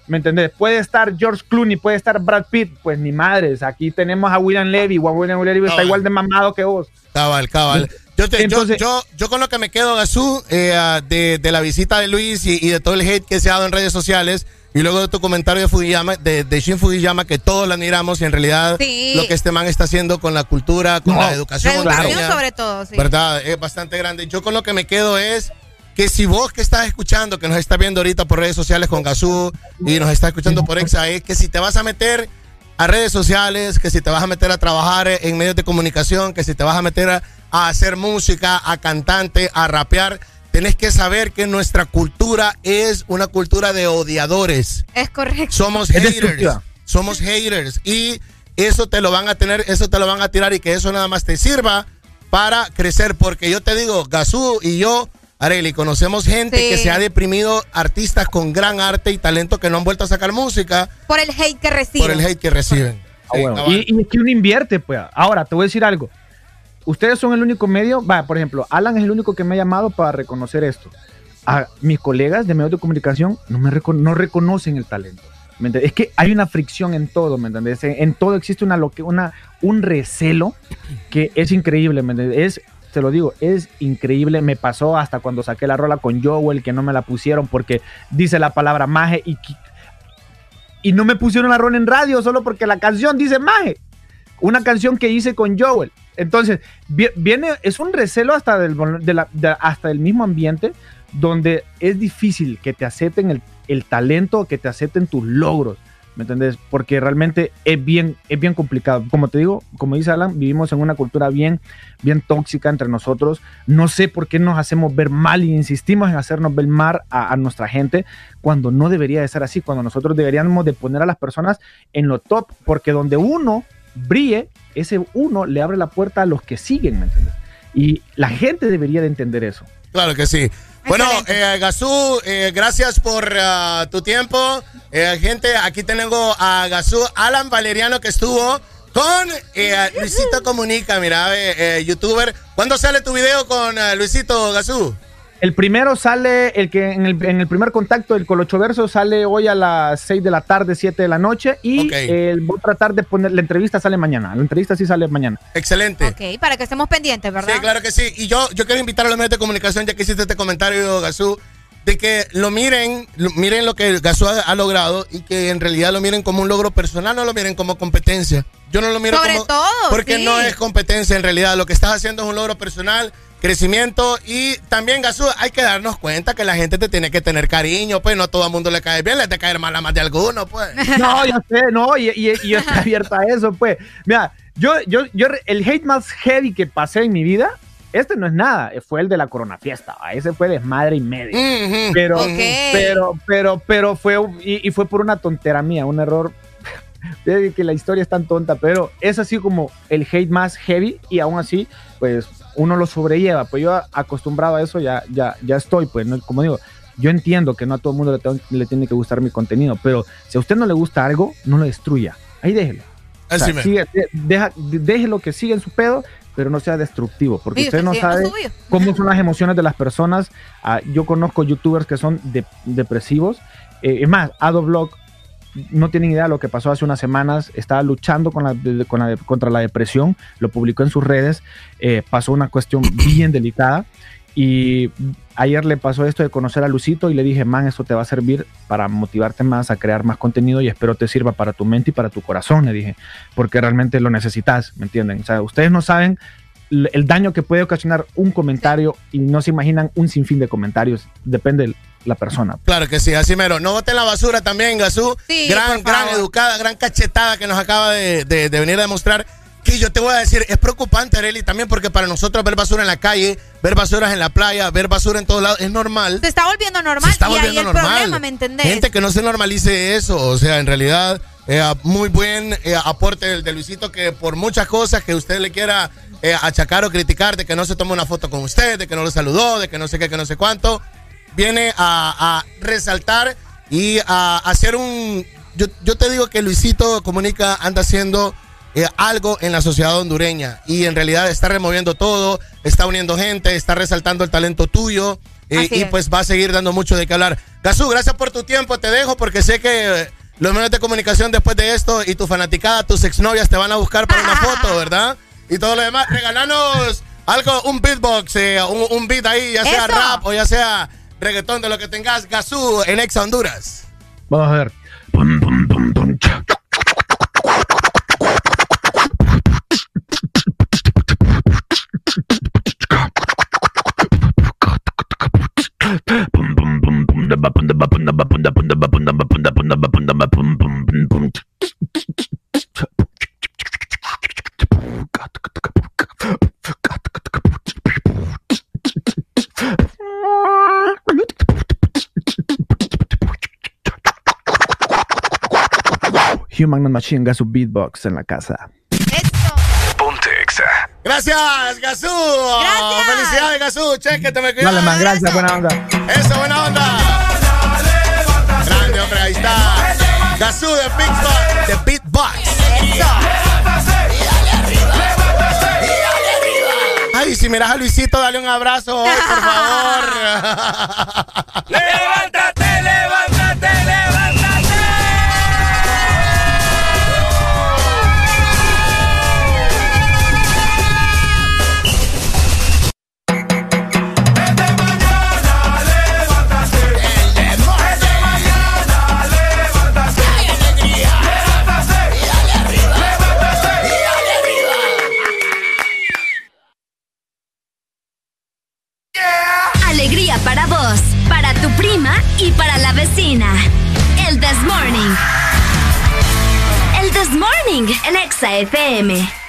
¿Me entendés? Puede estar George Clooney, puede estar Brad Pitt, pues ni madres. Aquí tenemos a William Levy, William Levy está
Cabal.
igual de mamado que vos.
Cabal, cabal. Yo, te- yo-
Entonces-
yo, yo con lo que me quedo, Gazú, eh, ah, de, de la visita de Luis y, y de todo el hate que se ha dado en redes sociales, y luego de tu comentario de Fujiyama, de, de Shin Fujiyama, que todos la admiramos, y en realidad
Sí.
lo que este man está haciendo con la cultura, con
No,
la educación,
La educación sobre todo, sí.
¿verdad? Es bastante grande. Yo con lo que me quedo es que si vos que estás escuchando, que nos estás viendo ahorita por redes sociales con Gazú y nos estás escuchando por Exa, es que si te vas a meter a redes sociales, que si te vas a meter a trabajar en medios de comunicación, que si te vas a meter a, a hacer música, a cantante, a rapear, tenés que saber que nuestra cultura es una cultura de odiadores.
Es correcto.
Somos
Es
haters. Somos haters. Y eso te lo van a tener, eso te lo van a tirar y que eso nada más te sirva para crecer. Porque yo te digo, Gazú y yo, Areli, conocemos gente
Sí.
que se ha deprimido, artistas con gran arte y talento que no han vuelto a sacar música
Por el hate que recibe.
por el hate que reciben.
Ah, bueno. y, y es que uno invierte, pues. Ahora, te voy a decir algo. Ustedes son el único medio, va, por ejemplo, Alan es el único que me ha llamado para reconocer esto. A mis colegas de medios de comunicación no me no reconocen el talento. Es que hay una fricción en todo, ¿me entiendes? En, todo existe una, una, un recelo que es increíble, ¿me entiendes? Es, te lo digo, es increíble. Me pasó hasta cuando saqué la rola con Joel, que no me la pusieron porque dice la palabra maje y, y no me pusieron la rola en radio solo porque la canción dice maje. Una canción que hice con Joel. Entonces, vi- viene, es un recelo hasta del, hasta mismo ambiente donde es difícil que te acepten el, el talento, que te acepten tus logros. ¿Me entendés? Porque realmente es bien, es bien complicado. Como te digo, como dice Alan, vivimos en una cultura bien, bien tóxica entre nosotros. No sé por qué nos hacemos ver mal y insistimos en hacernos ver mal a, a nuestra gente cuando no debería de ser así, cuando nosotros deberíamos de poner a las personas en lo top, porque donde uno brille, ese uno le abre la puerta a los que siguen, ¿me entiendes? Y la gente debería de entender eso.
Claro que sí. Bueno, eh, Gazú, eh, gracias por ah, tu tiempo. Eh, gente, aquí tengo a Gazú, Alan Valeriano, que estuvo con eh, Luisito Comunica, mira, eh, eh, youtuber. ¿Cuándo sale tu video con eh, Luisito Gazú?
El primero sale, el que en el, en el primer contacto, el Colocho Verso, sale hoy a las 6 de la tarde, 7 de la noche. Y
Ok.
el, voy a tratar de poner, la entrevista sale mañana. La entrevista sí sale mañana.
Excelente.
Ok, para que estemos pendientes, ¿verdad?
Sí, claro que sí. Y yo, yo quiero invitar a los medios de comunicación, ya que hiciste este comentario, Gazú, de que lo miren, lo- miren lo que Gazú ha, ha logrado y que en realidad lo miren como un logro personal, no lo miren como competencia. Yo no lo miro
Sobre
como.
todo,
Porque
sí.
no es competencia en realidad. Lo que estás haciendo es un logro personal, crecimiento y también, Gazú, hay que darnos cuenta que la gente te tiene que tener cariño, pues no a todo el mundo le cae bien, le te caer mal a más de alguno, pues.
No, ya sé, no, y, y- y yo estoy abierta a eso, pues. Mira, yo, yo, yo, el hate más heavy que pasé en mi vida, este no es nada, fue el de la Corona Fiesta, ¿va? ese fue desmadre y medio. Pero, pero, pero, pero fue, y, y fue por una tontera mía, un error. que la historia es tan tonta, pero es así como el hate más heavy y aún así, pues uno lo sobrelleva. Pues yo acostumbrado a eso ya, ya, ya estoy, pues, ¿no? como digo, yo entiendo que no a todo el mundo le, tengo- le tiene que gustar mi contenido, pero si a usted no le gusta algo, no lo destruya. Ahí déjelo. O sea, sigue- deja- de- déjelo que siga en su pedo, pero no sea destructivo, porque
Sí,
usted no sabe cómo son las emociones de las personas. Ah, yo conozco youtubers que son de- depresivos. Eh, es más, Adoblog no tienen idea de lo que pasó hace unas semanas. Estaba luchando con la, contra la depresión. Lo publicó en sus redes. eh, pasó una cuestión bien delicada. Y ayer le pasó esto de conocer a Lucito y le dije, man, esto te va a servir para motivarte más a crear más contenido y espero te sirva para tu mente y para tu corazón, le dije, porque realmente lo necesitas, ¿me entienden? O sea, ustedes no saben el daño que puede ocasionar un comentario y no se imaginan un sinfín de comentarios, depende de la persona.
Claro que sí, así mero. No boten la basura también, Gazú.
Sí,
gran, gran educada, gran cachetada que nos acaba de, de- de venir a demostrar. Que yo te voy a decir, es preocupante, Areli, también porque para nosotros ver basura en la calle, ver basuras en la playa, ver basura en todos lados, es normal.
Se está volviendo normal.
Se está
y ahí
volviendo
el
normal.
problema, ¿me entendés?
Gente que no se normalice eso, o sea, en realidad, eh, muy buen eh, aporte del de Luisito que por muchas cosas que usted le quiera eh, achacar o criticar, de que no se tomó una foto con usted, de que no lo saludó, de que no sé qué, que no sé cuánto, viene a, a resaltar y a hacer un... Yo, yo te digo que Luisito Comunica anda haciendo eh, algo en la sociedad hondureña y en realidad está removiendo todo, está uniendo gente, está resaltando el talento tuyo eh, y
es.
pues va a seguir dando mucho de qué hablar. Gazú, gracias por tu tiempo, te dejo porque sé que eh, los medios de comunicación después de esto y tu fanaticada, tus exnovias te van a buscar para una foto, ¿verdad? Y todo lo demás, regalanos algo, un beatbox, eh, un, un beat ahí, ya sea
Eso.
rap o ya sea reggaetón de lo que tengas, Gazú en Exa Honduras.
Vamos a ver. Human and Machine Gasu Beatbox en la casa. Esto.
Ponte Exa.
Gracias, Gasú. Felicidades, Gasú. Cheque, te me cuidas.
Dale, man, gracias, buena onda.
Eso, buena onda. Grande, hombre, ahí está. Gasú de Beatbox. De Beatbox. Ay, si miras a Luisito, dale un abrazo hoy, por favor.
¡Levanta! prima y para la vecina. El This Morning. El This Morning
en
Exa FM.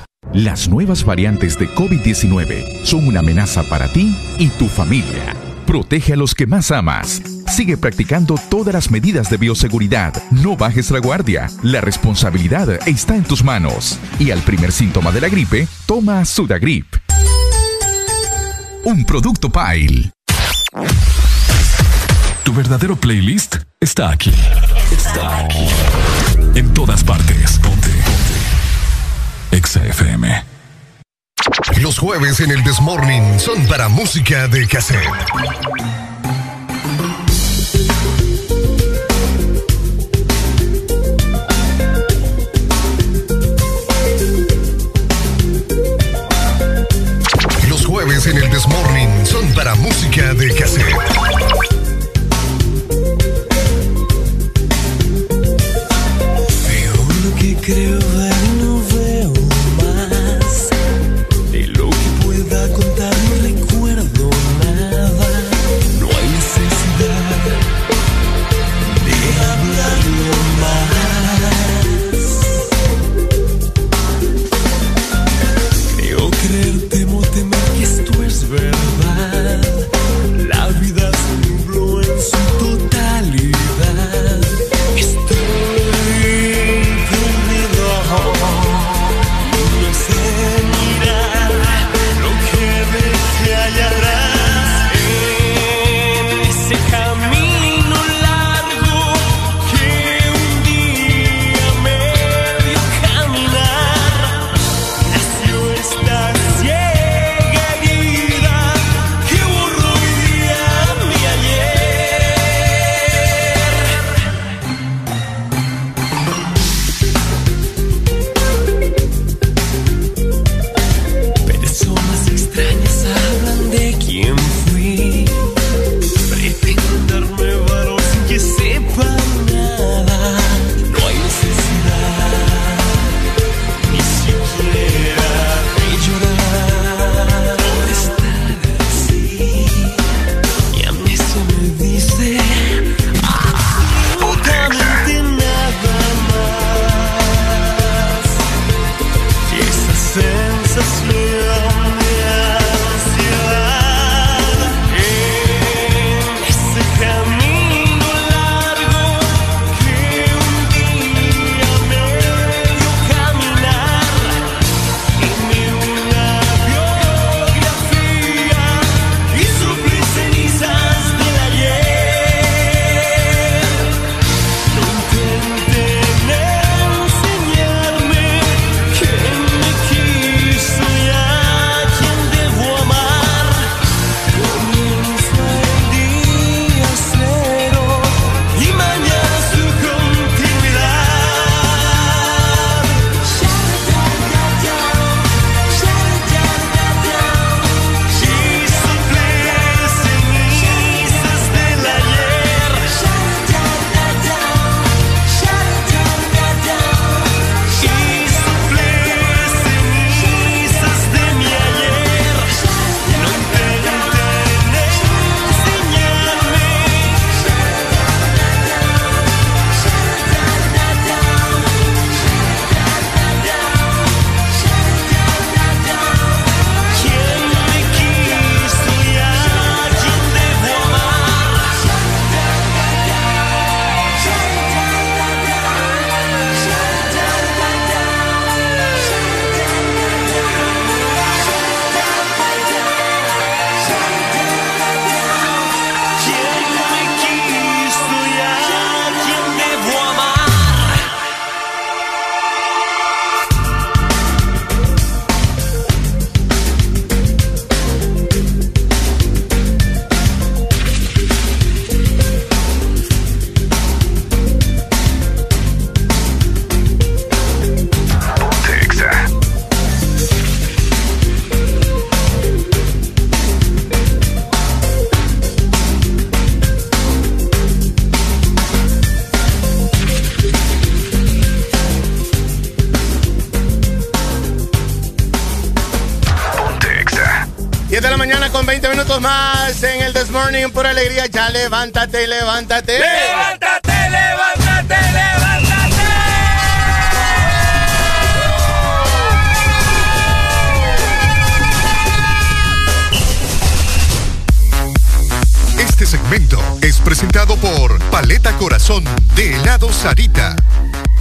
Las nuevas variantes de COVID-19 son una amenaza para ti y tu familia. Protege a los que más amas. Sigue practicando todas las medidas de bioseguridad. No bajes la guardia. La responsabilidad está en tus manos. Y al primer síntoma de la gripe, toma Sudagrip. Un producto Pile.
Tu verdadero playlist está aquí. Está aquí. En todas partes. Ponte. Ponte. Exa FM.
Los jueves en el Desmorning son para música de cassette. Los jueves en el Desmorning son para música de cassette.
Levántate, levántate.
Levántate, levántate, levántate.
Este segmento es presentado por Paleta Corazón de helado Sarita.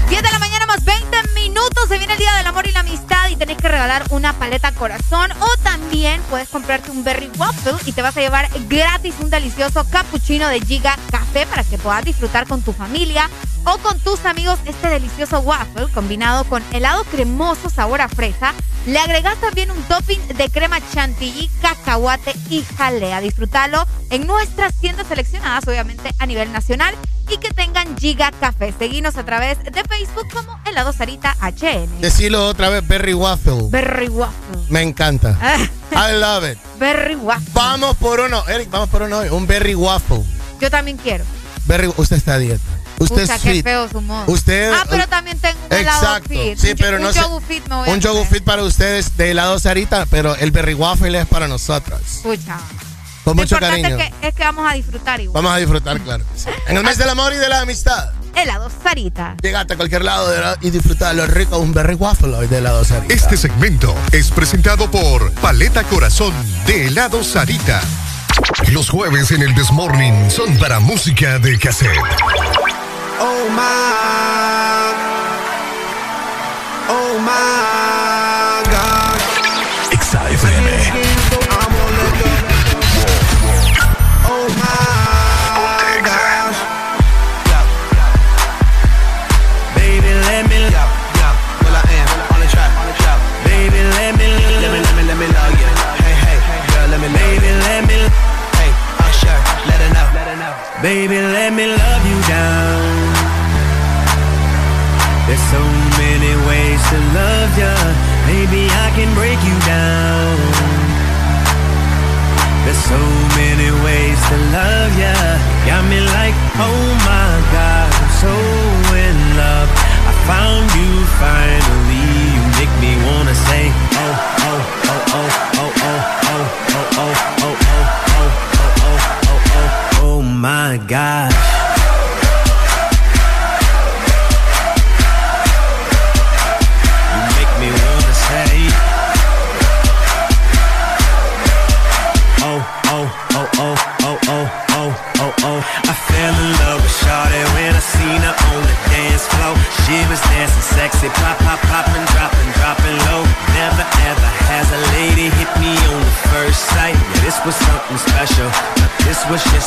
10 de la mañana más 20 minutos. Se viene el Día del Amor y la Amistad y tenés que regalar una paleta corazón. O también puedes comprarte un Berry Waffle y te vas a llevar gratis un delicioso cappuccino de Giga Café para que puedas disfrutar con tu familia o con tus amigos este delicioso waffle combinado con helado cremoso sabor a fresa. Le agregas también un topping de crema chantilly, cacahuate y jalea. Disfrútalo en nuestras tiendas seleccionadas, obviamente a nivel nacional, y que tengan Giga Café. Seguinos a través de Facebook como Helado Sarita HN.
Decilo otra vez, Berry Waffle.
Berry Waffle.
Me encanta. I love it.
Berry Waffle.
Vamos por uno, Eric, vamos por uno hoy. Un Berry Waffle.
Yo también quiero.
Berry, usted está a dieta. Usted
Pucha,
es
qué
fit.
feo su modo.
Usted-
Ah, pero también tengo un helado
Exacto.
fit.
Sí,
Un
pero no
un
sé-
yogur fit me voy a
Un yogur fit para ustedes de helado Sarita, pero el Berry Waffle es para nosotros.
Pucha.
Con
Lo
mucho
importante
cariño.
Es que, es que vamos a disfrutar igual.
Vamos a disfrutar, claro. sí. En el mes del amor y de la amistad.
Helado Sarita.
Llegate a cualquier lado de la- y disfruta de lo rico de un Berry Waffle hoy de helado Sarita.
Este segmento es presentado por Paleta Corazón de helado Sarita. Los jueves en el Desmorning son para música de cassette.
Oh my, oh. Baby, let me love you down. There's so many ways to love ya. Maybe I can break you down. There's so many ways to love ya. Got me like, oh my God, I'm so in love. I found you finally. You make me wanna say, oh, oh, oh, oh, oh, oh, oh, oh, oh, my God.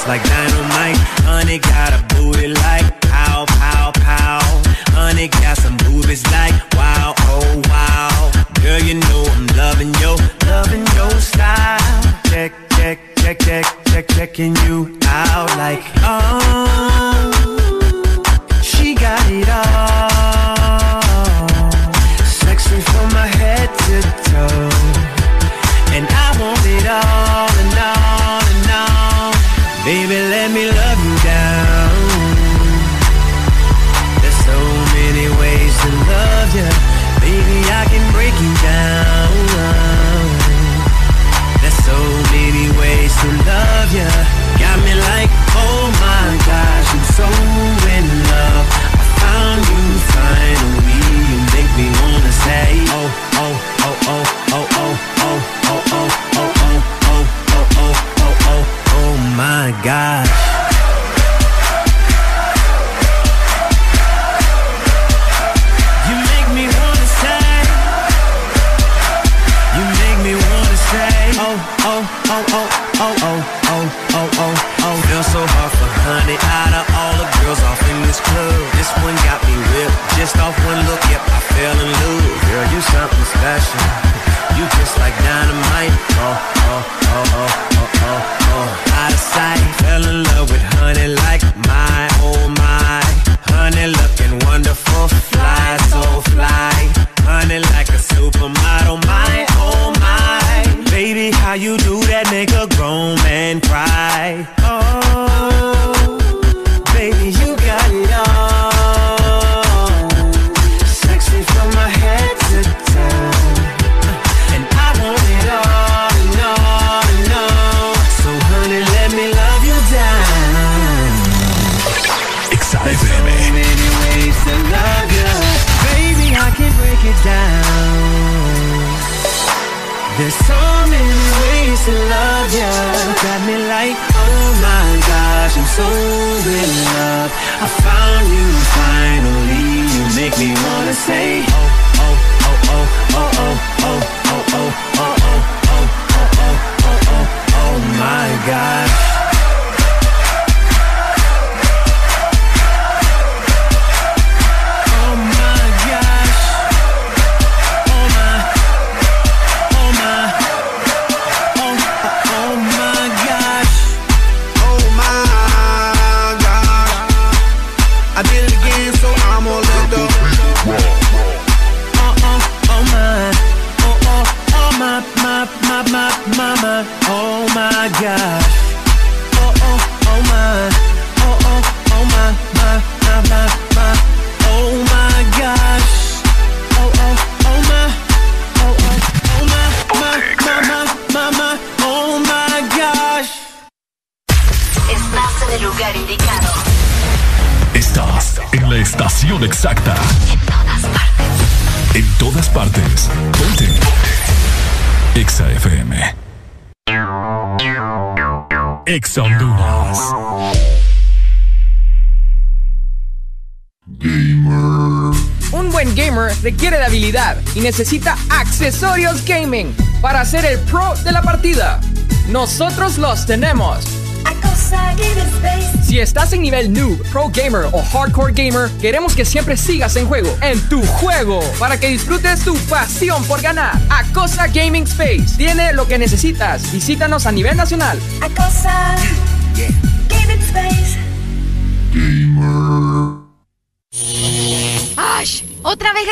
Like dynamite. Honey got a
necesita accesorios gaming para ser el pro de la partida. Nosotros los tenemos. Si estás en nivel noob, pro gamer o hardcore gamer, queremos que siempre sigas en juego, en tu juego, para que disfrutes tu pasión por ganar. Acosa Gaming Space tiene lo que necesitas. Visítanos a nivel nacional.
Acosa.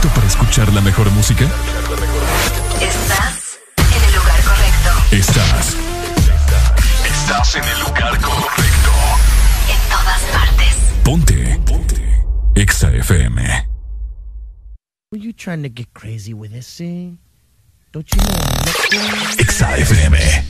Listo para escuchar la mejor música?
Estás en el lugar correcto.
Estás. Estás en el lugar correcto.
En todas partes.
Ponte. Ponte. Exa FM.
Were you trying to get crazy with this thing? Don't you know I'm not
Exa FM.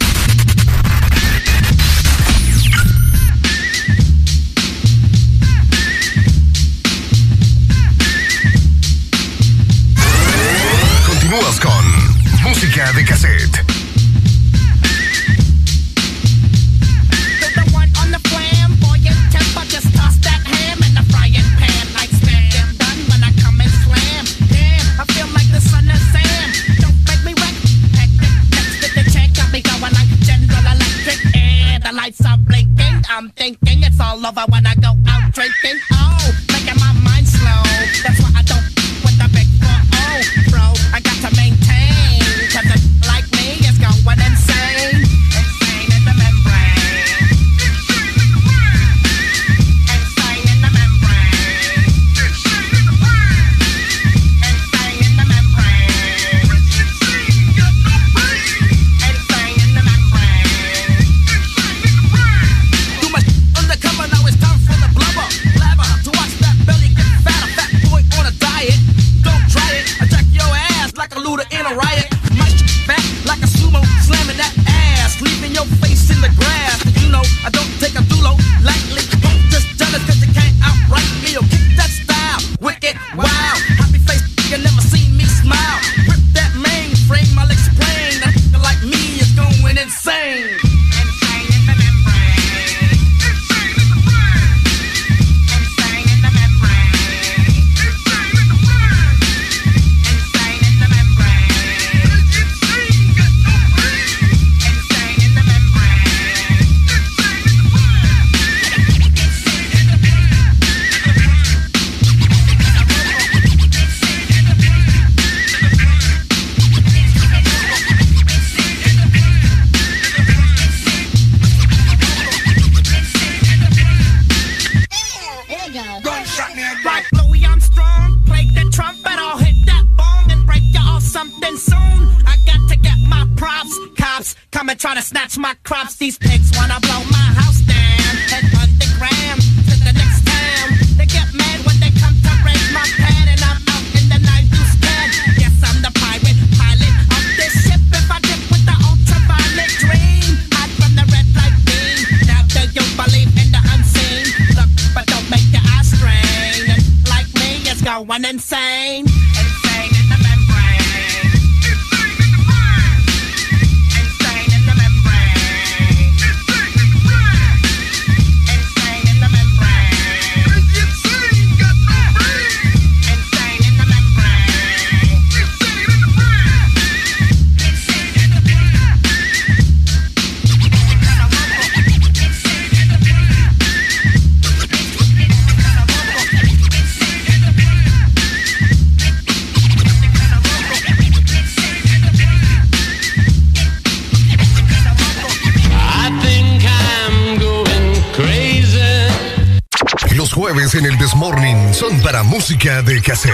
Jueves en el Desmorning son para música de cassette.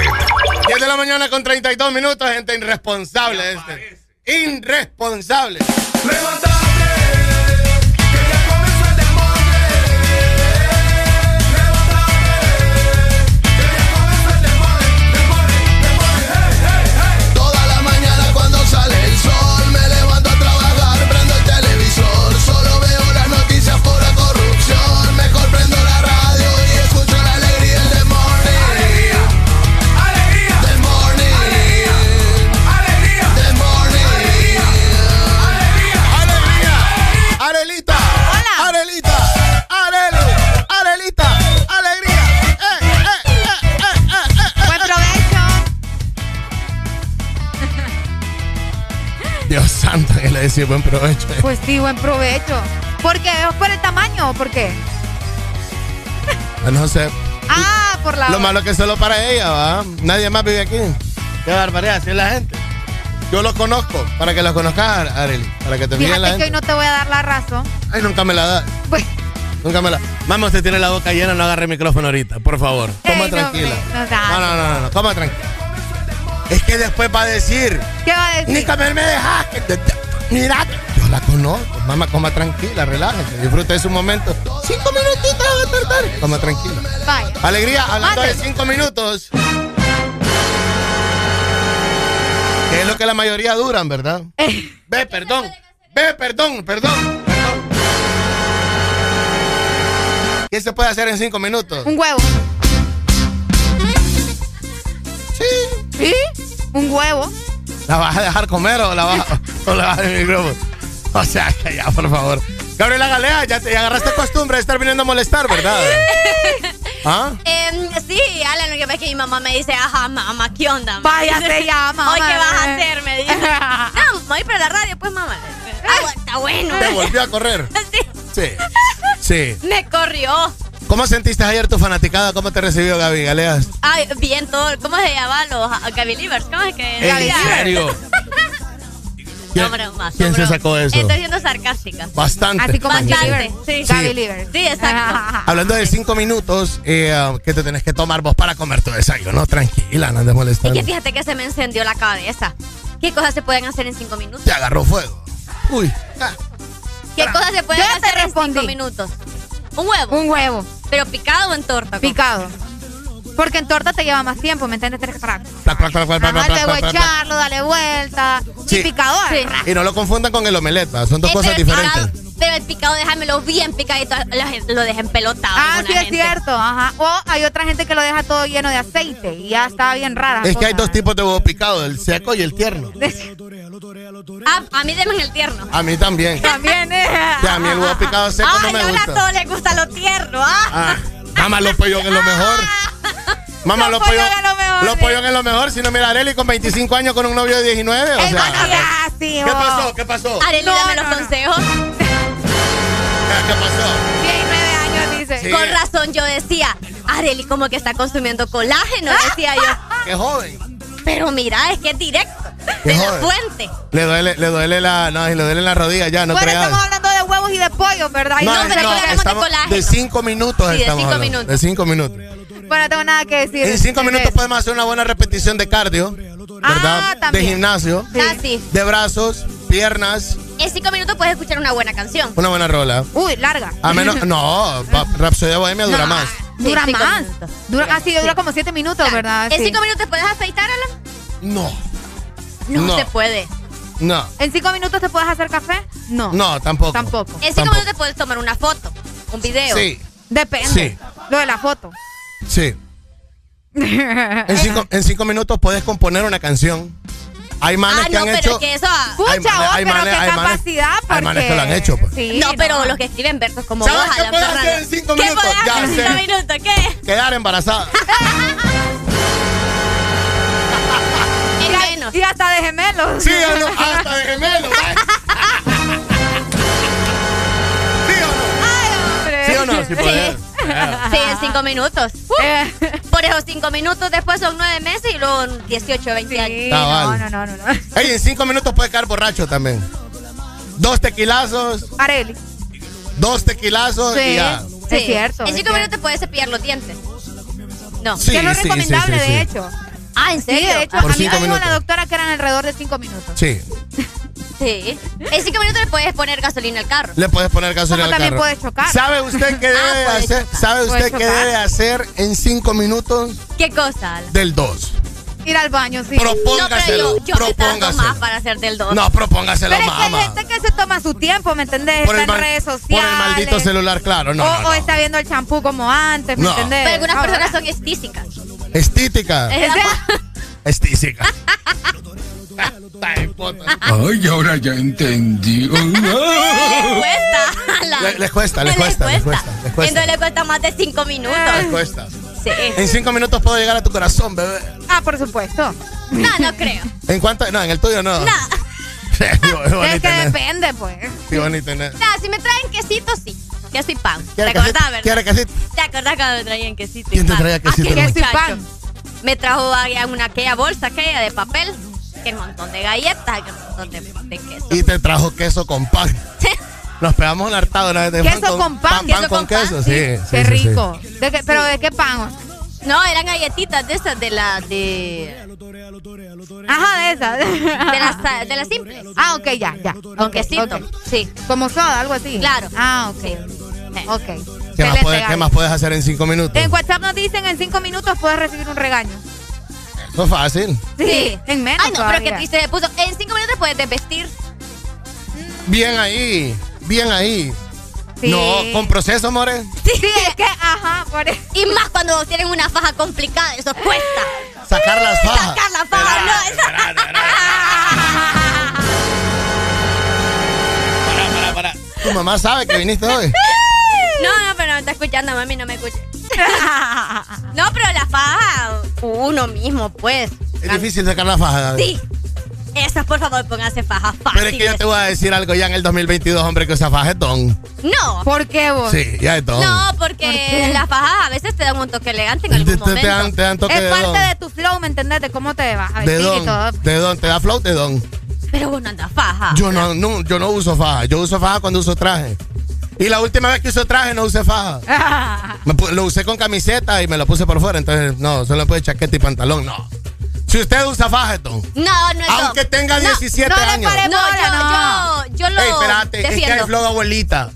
10 de la mañana con 32 minutos, gente irresponsable este. Irresponsable.
Toda
decía buen provecho.
Pues sí, buen provecho. ¿Por qué? ¿Es por el tamaño o por qué?
No sé.
Ah, por la.
Lo malo que es solo para ella, ¿va? Nadie más vive aquí. Qué barbaridad, así es la gente. Yo lo conozco, para que lo conozcas, Areli. Para que te fije la
Fíjate que
gente.
hoy no te voy a dar la razón.
Ay, nunca me la da.
Pues-
Nunca me la. Mamá, usted tiene la boca llena, no agarre el micrófono ahorita, por favor. Coma
Ey, no,
tranquila.
no.
No, no, no, no, no, coma tranquila. Es que después va a decir.
¿Qué va a decir?
Ni comer me dejaste. Mira, yo la conozco. Mamá, coma tranquila, relájese. Disfrute de su momento. Cinco minutitos va a tardar. Coma tranquila.
Vaya.
Alegría, hablando de cinco minutos. Que es lo que la mayoría duran, ¿verdad?
Eh.
Ve, perdón. Ve, perdón, perdón, perdón. ¿Qué se puede hacer en cinco minutos?
Un huevo.
Sí.
¿Sí? Un huevo.
¿La vas a dejar comer o la vas a, o la vas a el micrófono? O sea, que ya, por favor. Gabriela Galea, ya te ya agarraste costumbre de estar viniendo a molestar, ¿verdad? ¿Ah?
Em, sí, Alan, lo que pasa es que mi mamá me dice, ajá, mamá, ¿qué onda?
Vaya, se llama,
Hoy, ¿qué
mamá.
vas a hacer? Me dice. No, voy para la radio, pues, mamá. Ah, bueno, está bueno.
Te volvió a correr. Sí. Sí.
Me corrió.
¿Cómo sentiste ayer tu fanaticada? ¿Cómo te recibió Gaby Galeas?
Ay, bien todo. ¿Cómo se llama los Gaby Livers? ¿Cómo es que?
¿En serio? ¿Quién,
No, broma,
quién se sacó eso?
Estoy siendo sarcástica.
Bastante.
Así como
Bastante.
Sí,
Sí.
Gaby Livers.
Sí, exacto.
Hablando de cinco minutos, eh, ah, que te tenés que tomar vos para comer tu desayuno. Tranquila, no andes
Y
molestando.
que fíjate que se me encendió la cabeza. ¿Qué cosas se pueden hacer en cinco minutos?
Te agarró fuego. Uy.
¿Qué cosas se pueden
Yo
hacer en cinco minutos? Un huevo.
Un huevo.
Pero picado o en torta.
Picado. Porque en torta te lleva más tiempo, ¿me entiendes? Ajá,
plac,
luego echarlo, dale vuelta.
Sí.
Y picado.
Sí.
Y no lo confundan con el omelette, ¿va? son dos
Eh,
cosas
pero el
diferentes.
picado- pero el picado, déjamelo bien picadito. Lo, lo dejen pelotado.
Ah, sí, es
gente.
cierto. Ajá. O hay otra gente que lo deja todo lleno de aceite y ya está bien rara.
Es que hay
cosa.
dos tipos de huevo picado, el seco y el tierno.
Ah, a mí denme el tierno.
A mí también.
También, eh.
Sí, a mí el huevo picado seco
Ay,
no me
no, a
gusta.
todos les gusta lo tierno, ¿ah?
Ah, mamá, los pollos es lo mejor. Mamá,
Los
los pollos
pollos es lo mejor,
Los pollos es lo mejor. Si no, mira, Areli con 25 años con un novio de 19. O
Ey,
sea, ¿qué pasó? ¿Qué pasó?
Arely,
No,
dame
no,
los consejos.
¿Qué pasó?
19 años, dice.
Sí.
Con razón yo decía, Areli como que está consumiendo colágeno, decía yo.
Qué joven.
Pero mira, es que es directo. De la fuente.
Le duele, le duele la, no, le duele la rodilla ya, no
bueno,
creas.
estamos hablando de huevos y de pollo, ¿verdad?
No,
no,
pero
no,
hablamos de
estamos
colágeno.
de cinco minutos
Sí, de
estamos
cinco
hablando.
minutos.
De cinco minutos.
Bueno, no tengo nada que decir.
En cinco minutos podemos hacer una buena repetición de cardio, ¿verdad?
Ah,
de gimnasio,
sí.
de brazos, piernas,
En cinco minutos puedes escuchar una buena canción.
Una buena rola.
Uy, larga.
A menos, no, Rhapsody Bohemia dura más.
Dura más.
minutos.
Dura, ah, sí, dura como siete minutos, ¿verdad?
En
Sí.
cinco minutos puedes afeitar, Alan.
No,
No,
No.
se puede.
no,
¿En cinco minutos te puedes hacer café? No.
no, tampoco.
Tampoco.
En cinco
Tampoco.
minutos te puedes tomar una foto, un video.
Sí,
Depende.
Sí.
Lo de la foto.
Sí. En cinco, en cinco minutos puedes componer una canción. Hay manes
ah,
que
no,
han
pero
hecho.
es que eso. ah,
Pucha,
Hay manes-
vos,
hay
pero
manes-
qué
hay manes-
capacidad, porque...
hay manes que lo han hecho, pues.
Sí,
no, pero los que escriben versos como
¿Sabes
vos,
qué puedes hacer en cinco
¿Qué
minutos?
puedes
Ya
hacer en cinco minutos? ¿Qué?
Quedar embarazada.
En menos.
Y hasta de gemelos.
Sí o no, hasta de gemelo. ¿Sí o no? ¿Sí o no? Sí puedes.
Sí, en cinco minutos.
Eh,
Por esos cinco minutos después son nueve meses y luego 18, 20 años.
sí,
Ah,
no, no, no, no, no.
Ey, en cinco minutos puedes quedar borracho también. Dos tequilazos,
Areli.
dos tequilazos
Sí.
y ya.
Es cierto,
En cinco minutos puedes cepillar los dientes. No.
Sí,
que no es
sí,
recomendable,
sí, sí,
de
sí.
hecho.
Ah, ¿en
Sí,
serio?
de hecho,
Por
a mí me dijo la doctora que eran alrededor de cinco minutos.
Sí.
Sí. En cinco minutos le puedes poner gasolina al carro.
Le puedes poner gasolina
Como
al
también
carro.
puede chocar.
¿Sabe usted qué debe
Ah,
de
puede
hacer?
chocar.
¿Sabe usted qué
chocar.
debe hacer en cinco minutos
¿Qué cosa,
del 2?
Ir al baño, sí.
No, pero
Propóngaselo.
yo, yo
propóngaselo.
más para hacer del 2.
No, propóngaselo,
Pero es que hay
mamá.
gente que se toma su tiempo, ¿me entendés?
Por
Está en redes
por
sociales.
el maldito celular, claro. No,
o,
no, no.
o está viendo el champú como antes, ¿me
No.
entendés?
Pero algunas
Ahora-
personas son estísicas.
Estítica.
Esa-
Estísica.
Ay, ahora ya entendí.
Les cuesta.
Les cuesta, les cuesta, les cuesta, les cuesta.
Entonces le cuesta más de cinco minutos.
Les cuesta.
Sí.
En cinco minutos puedo llegar a tu corazón, bebé.
Ah, por supuesto.
No, no creo.
¿En cuánto? No, en el tuyo no.
No.
Qué
Es que depende, pues.
Qué bonito, ¿no?
No, si me traen quesito, sí. Queso y pan. ¿Te
¿Quiere
acordás,
quesito?
verdad?
¿Quiere quesito?
¿Te acordás cuando me traían quesito y
¿Quién te traía quesito?
Aquel
Queso y pan.
Me trajo una aquella bolsa aquella de papel. Que un montón de galletas, que un montón de, de queso.
Y te trajo queso con pan. Nos pegamos un hartado una vez de
Queso con pan.
pan,
Queso
con
con pan,
queso, sí. sí,
Qué
sí, sí.
rico. ¿De qué- ¿Pero de qué pan?
No, eran galletitas de esas, de la, de...
Ajá, de esas.
De las, de las simples.
Ah, ok, ya, ya. Ok.
Sí.
Como soda, algo así.
Claro.
Ah, ok.
Sí.
Ok.
¿Qué más, puedes. ¿Qué más puedes hacer en cinco minutos?
En WhatsApp nos dicen en cinco minutos puedes recibir un regaño.
Es fácil.
Sí, en menos
Ay, no, pero que triste se puso. En cinco minutos puedes desvestir.
Bien ahí. Bien ahí.
Sí.
No, con proceso, more.
Sí, es que, ajá, por eso.
Y más cuando tienen una faja complicada, eso cuesta.
Sacar las fajas.
Sacar la faja, no,
Para, para, para. Tu mamá sabe que viniste hoy.
No, no, pero no me está escuchando, mami, no me escuche. No, pero la faja, uno mismo, pues.
Es difícil sacar la faja.
Sí. Esas, por favor, pónganse fajas
Pero es
fáciles.
que yo te voy a decir algo ya en el 2022, hombre, que usa faja es don.
No.
¿Por qué vos?
Sí, ya es don.
No, porque las fajas a veces te dan un toque elegante en algún
te-
momento.
te dan, te dan toque
Es
de
parte
don.
de tu flow, ¿me entendés? De cómo te vas a
De
vestir y todo.
don. De don. Te da flow de don.
Pero vos no andas faja.
Yo no, no, yo no uso faja. Yo uso faja cuando uso traje. Y la última vez que usé traje no usé faja. Me lo usé con camiseta y me lo puse por fuera. Entonces, no, solo puede chaqueta y pantalón. No. Si usted usa faja, es don.
No, no es
Aunque tenga
No,
17
no le
años.
No, no.
yo, yo, yo lo
Ey, espérate, es que hay
defiendo.
flow abuelita.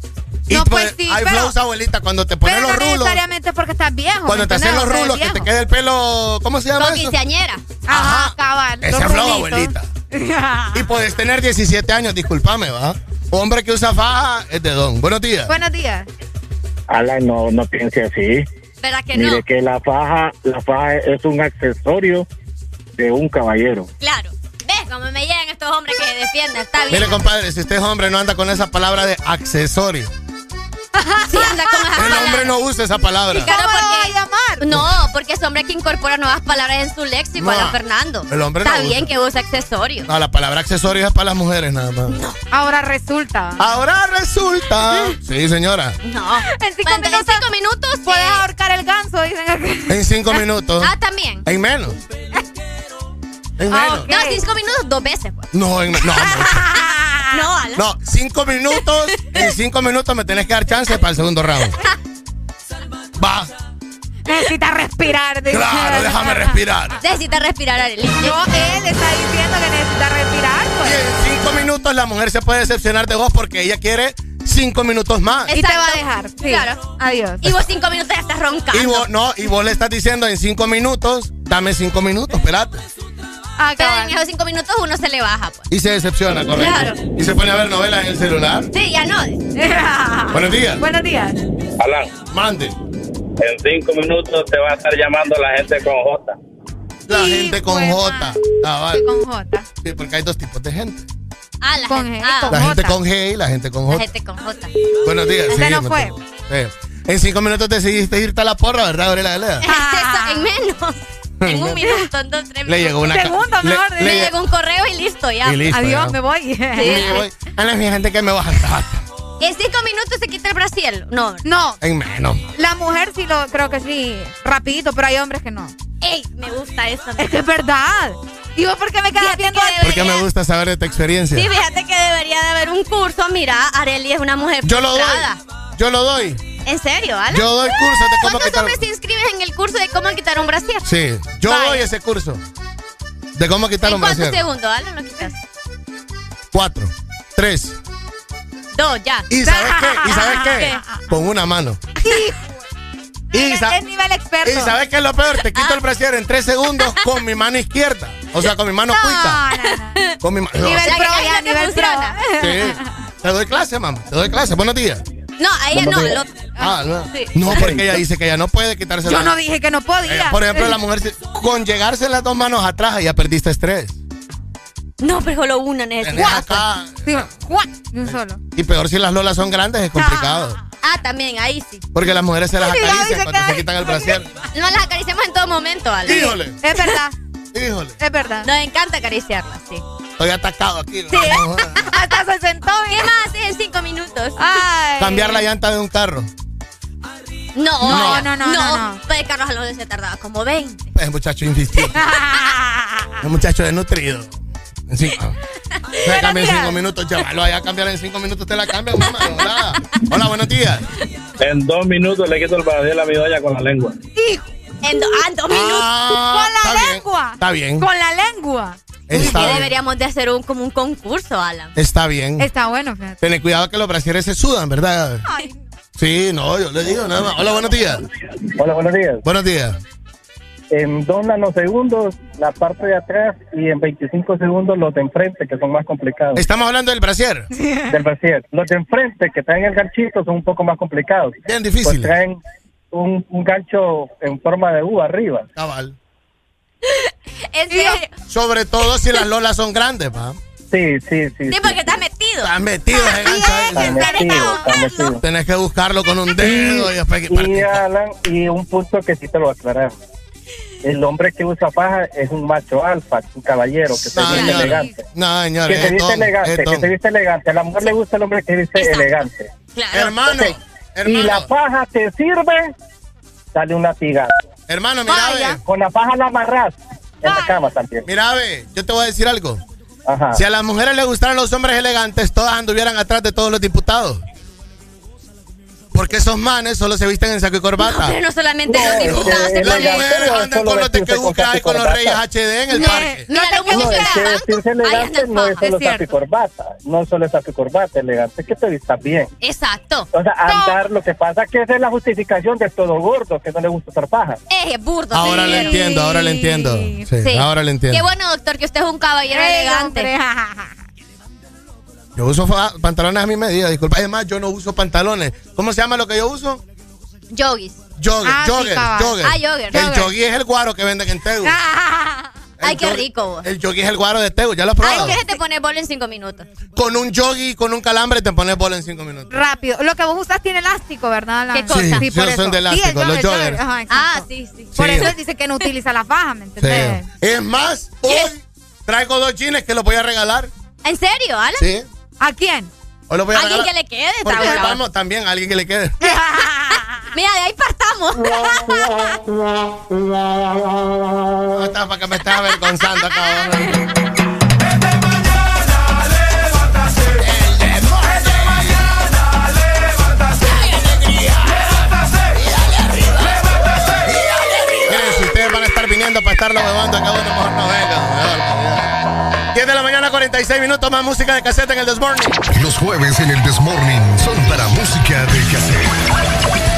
Y
No, pues sí,
hay
pero-
flows abuelita cuando te pones los
no
rulos.
necesariamente porque estás viejo.
Cuando
¿me
te hacen los rulos, que te quede el pelo. ¿Cómo se llama
Con quinceañera.
Ajá, cabal.
Ese
los
flow, abuelita. Y puedes tener 17 años, discúlpame, ¿va? Hombre que usa faja es de don. Buenos días.
Buenos días.
Alan, no, no piense así.
¿Verdad que
Mire
no?
que la faja, la faja es un accesorio de un caballero.
Claro. ¿Ves cómo me llegan estos hombres que defienden? Está bien.
Mire, compadre, si usted es hombre, no anda con esa palabra de accesorio.
Sí, anda con esas
El
palabras.
hombre no usa esa palabra.
Claro,
¿Cómo lo
porque-
va a llamar?
No, porque es hombre que incorpora nuevas palabras en su léxico,
No,
Alan Fernando.
el hombre
Está
no
bien
usa.
que usa accesorios.
No, la palabra accesorio es para las mujeres nada más.
Ahora resulta.
Ahora resulta. Sí, señora.
No.
En cinco
Bueno, en
minutos
cinco minutos
puedes
eh,
ahorcar el ganso, dicen aquí.
En cinco minutos.
Ah, también.
En menos. En
Ah,
menos.
No, cinco minutos dos veces, pues.
No, en, no, no.
No, Alan.
No, cinco minutos. En cinco minutos me tenés que dar chance para el segundo round. Va.
Necesita respirar. dice.
Claro, déjame respirar.
Necesita respirar, Arely.
No, él está diciendo que necesita respirar,
Y
pues.
en cinco minutos la mujer se puede decepcionar de vos porque ella quiere cinco minutos más.
Y te va a
Exacto.
dejar. Sí.
Claro.
Adiós.
Y vos cinco minutos ya estás roncando.
Y vos, no, y vos le estás diciendo en cinco minutos, dame cinco minutos, espérate.
Ah,
Pero
cabal.
en esos cinco minutos uno se le baja, pues.
Y se decepciona, correcto.
Claro.
Y se pone a ver novelas en el celular.
Sí, ya no.
Buenos días.
Buenos días.
Alan,
Mande.
en cinco minutos te va a estar llamando la gente con J.
La gente con J. Cabal.
Con J.
Sí, porque hay dos tipos de gente.
Ah, la
Con
gente.
G,
ah,
con
La gente
J.
con G y la gente con
la
J.
gente con J.
Buenos días.
Ese
sí,
no fue.
tocó. Sí. En cinco minutos decidiste irte a la porra, ¿verdad, Gabriela Galea?
Eso, en menos. En un minuto, en dos, tres minutos.
Le llegó una ca-
Segundo,
le-
mejor,
le
llegó un correo y listo, ya.
Y listo,
Adiós,
ya.
me voy.
Y me voy. A la gente que me el rato.
En cinco minutos se quita el brasiel. No.
No,
En menos.
la mujer sí lo creo que sí, rapidito, pero hay hombres que no.
Ey, me gusta eso.
Es que es verdad. ¿Y vos por qué me quedas viendo?
que
Porque me gusta saber de tu experiencia.
Sí, fíjate que debería de haber un curso. Mira, Areli es una mujer
Yo lo doy. Yo lo doy.
¿En serio, Alan?
Yo doy cursos de cómo
¿Cuántos
quitar.
hombres se inscriben en el curso de cómo quitar un brasier?
Sí, yo doy ese curso. De cómo quitar
¿En
un
cuántos
brasier.
segundos, Alan, lo quitas?
Cuatro. Tres.
Dos, ya.
¿Y sabes qué? ¿Y sabes qué? Con una mano. Y, sa-
Es nivel experto.
y sabes qué es lo peor? Te quito el brasier en tres segundos con mi mano izquierda. O sea, con mi mano.
No, no, no.
Con mi mano.
Nivel pro, ya,
te
nivel pro.
Sí. Te doy clase, mamá. Te doy clase. Buenos días.
No, a ella no. lo-
Ah, no.
Sí.
No, porque ella dice que ella no puede quitarse
Yo
la
no dije que no
Eh,
podía.
Por ejemplo, la mujer, con llegarse las dos manos atrás, ya perdiste estrés.
No, pero solo una necesita.
Sí, de un solo.
Y peor si las lolas son grandes, es complicado.
Ah, también, ahí sí.
Porque las mujeres se las acarician cuando se quitan el brasier.
No las acariciamos en todo momento, Alan.
Híjole,
Es verdad,
híjole.
es verdad.
Nos encanta acariciarlas, sí.
Estoy atacado aquí.
Sí.
Hasta se sentó
¿Qué más en cinco minutos?
Ay.
Cambiar la llanta de un carro.
No,
No, no, no, no, no.
Pues Carlos Alonso se tardaba como 20.
El muchacho insistió. El muchacho desnutrido. En cinco, se cambia en cinco minutos, chaval. Lo vaya a cambiar en cinco minutos, te la cambia, mamá. Hola. Hola, buenos días.
En dos minutos le quito el brasier a mi doña con la lengua.
En, do- ah, en dos minutos.
Ah,
Con la
está bien,
lengua.
Está bien.
Con la lengua.
Está bien.
deberíamos de hacer un, como un concurso, Alan.
Está bien.
Está bueno, fíjate.
Ten cuidado que los brasieres se sudan, ¿verdad?
Ay,
Sí, no, yo le digo nada más. Hola, buenos días.
Hola, buenos días.
Buenos días.
En dos nanosegundos la parte de atrás y en 25 segundos los de enfrente que son más complicados.
Estamos hablando del brasier.
Del brasier. Los de enfrente que traen el ganchito son un poco más complicados.
Bien
Pues
difícil.
traen un, un gancho en forma de U arriba.
Cabal.
En serio.
Sobre todo si las lolas son grandes, ¿va?
Sí, sí, sí.
Sí, porque estás metido.
Están metidos ese gancho ahí.
Está metido, está metido.
Tenés que buscarlo con un dedo y después que
Y Alan, y un punto que sí te lo aclarar. El hombre que usa faja es un macho alfa, un caballero que se
No,
viste
señor.
elegante.
No, señor.
Que se viste elegante, que se viste elegante. A la mujer le gusta el hombre que viste
Exacto.
elegante.
Claro.
Hermano,
Ok. Y
hermano,
la faja te sirve, dale una tiga.
hermano, mira,
Vaya.
ve.
Con la faja la amarras en la cama también.
Mira, ve, yo te voy a decir algo.
Ajá.
Si a las mujeres les gustaran los hombres elegantes, todas anduvieran atrás de todos los diputados. Porque esos manes solo se visten en saco y corbata.
Pero no solamente
No,
los diputados se
eh,
Las mujeres andan con los de
y
con los reyes HD en el
No,
parque.
No
No,
muchachos
es
que
elegante
el
no es solo saco y corbata. No solo es saco y corbata. Elegante es que te vistas bien.
Exacto.
O sea, andar, lo que pasa es que esa es la justificación de todo gordo, que no le gusta usar paja.
Es burdo.
Ahora le entiendo, ahora le entiendo. Sí,
Sí.
ahora le entiendo.
Qué bueno, doctor, que usted es un caballero elegante.
Yo uso pantalones a mi medida, disculpa. Además, yo no uso pantalones. ¿Cómo se llama lo que yo uso?
Yogis.
Jogger,
Ah, sí,
jogger,
cabal.
jogger.
Ah, jogger.
El
Jogger.
joggy es el guaro que venden en Tegu.
Ay, qué rico. vos.
El joggy es el guaro de Tegu, ¿ya lo has
Ay,
probado?
que se te pone bolo en cinco minutos.
Con un joggy, con un calambre te pones bola en cinco minutos.
Rápido. Lo que vos usas tiene elástico, ¿verdad? Alan?
¿Qué cosa? Sí,
sí,
por
son
eso.
de elástico,
el
los
jogger,
joggers.
Ajá.
Ah, sí, sí.
Por
Sí.
eso dice que no utiliza la faja, ¿me
Sí.
entendés?
Es más, hoy traigo dos jeans que los voy a regalar.
¿En serio, Alan?
Sí.
¿A quién?
Hoy los voy a
Alguien
regalar.
que le quede,
vamos también a alguien que le quede.
Mira, de ahí partamos.
No está para que me estés avergonzando, cabrón. Miren, si ustedes van a estar viniendo para estarlo bebando, acá uno mejor no venga. Mejor, mejor. 10 de la mañana, 41 46 minutos más música de cassette en el This Morning.
Los jueves en el This Morning son para música de cassette.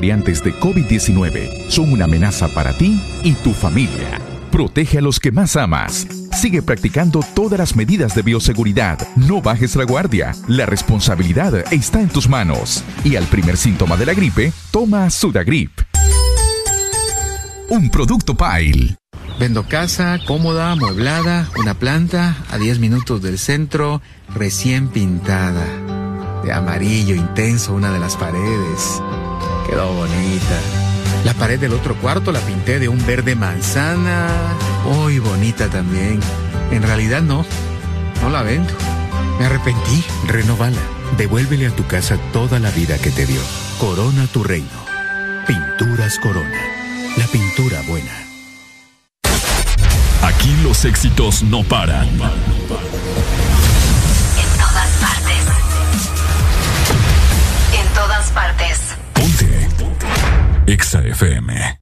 Variantes de COVID-19 son una amenaza para ti y tu familia. Protege a los que más amas. Sigue practicando todas las medidas de bioseguridad. No bajes la guardia. La responsabilidad está en tus manos. Y al primer síntoma de la gripe, toma Sudagrip. Un producto Pile.
Vendo casa, cómoda, amueblada, una planta a 10 minutos del centro, recién pintada. De amarillo intenso una de las paredes. Quedó bonita. La pared del otro cuarto la pinté de un verde manzana. Uy, bonita también. En realidad no. No la vendo. Me arrepentí.
Renovala. Devuélvele a tu casa toda la vida que te dio. Corona tu reino. Pinturas Corona. La pintura buena.
Aquí los éxitos no paran. FM.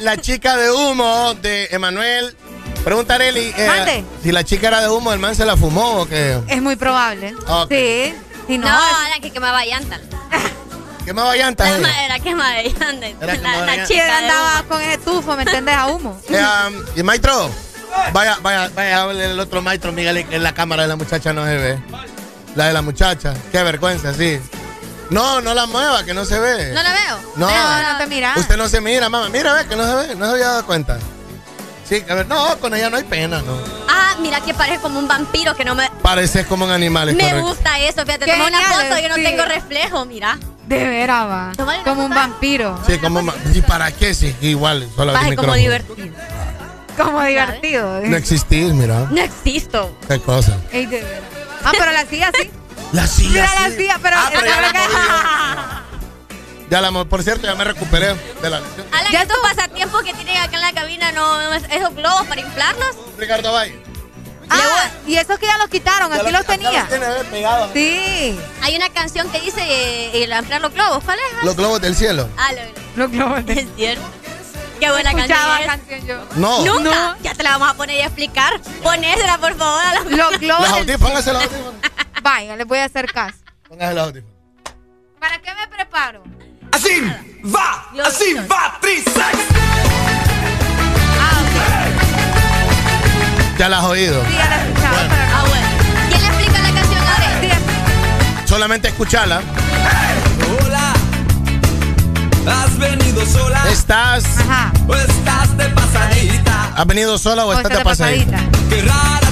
la chica de humo de
Emanuel. Pregunta Areli. Eh, si la chica era de humo, el man se la fumó o qué.
Es muy probable. Sí. Si no,
no que quemaba llantas.
¿Quemaba llantas?
La
quemaba.
La, la, chica
andaba con ese tufo, ¿me entiendes? A humo.
Eh, um, ¿Y maestro? Vaya, vaya, vaya, el otro maestro, Miguel, en la cámara de la muchacha no se ve. La de la muchacha. Qué vergüenza, sí. No, no la mueva, que no se ve.
No la veo.
No.
No, no te mira.
Usted no se mira, mamá. Mira, ve que no se ve. No se había dado cuenta. Sí, a ver, no, con ella no hay pena, no.
Ah, mira que parece como un vampiro que no me.
Pareces como un animal, es
Me
correcto.
gusta eso, fíjate, toma una foto y yo no
sí.
tengo reflejo, mira.
De veras, va. Como un vampiro.
Sí, como ¿Y para qué? Sí, igual. Solo
Baje como divertido.
Como divertido.
No existís, mira.
No existo.
Qué cosa.
Ey, de veras. Ah, pero la silla sí.
La silla.
Mira
sí.
la silla, pero.
Ah, pero ya la Ya la por cierto, ya me recuperé de la lesión.
Alan, estos pasatiempos que tienen acá en la cabina, no, es- esos globos para inflarlos.
Ricardo Valle.
Ah, y esos que ya los quitaron,
Ya
aquí
lo-
los
ya
tenía.
los tiene, pegados.
Sí.
Hay una canción que dice eh, el inflar los globos. ¿Cuál es?
Los globos del cielo.
Ah, lo,
Los globos.
es cierto. Qué buena
Escuchaba
canción. es.
canción yo.
No.
Nunca. Ya te la vamos a poner y a explicar. Ponésela, por favor. A la...
Los globos.
Los
del-
audífonos, póngase los audífonos.
Vaya, les voy a hacer caso.
Póngase los audífonos.
¿Para qué me preparo?
Así va, así va, Trisex.
Ah,
Ya la has oído.
Sí, ya la pero no.
Ah, bueno. ¿Quién le explica la canción ahora?
Solamente escuchala.
Hola, has venido sola.
¿Estás.
Ajá.
O estás de pasadita.
¿Has venido sola o
O
estás
está
de pasadita?
Qué rara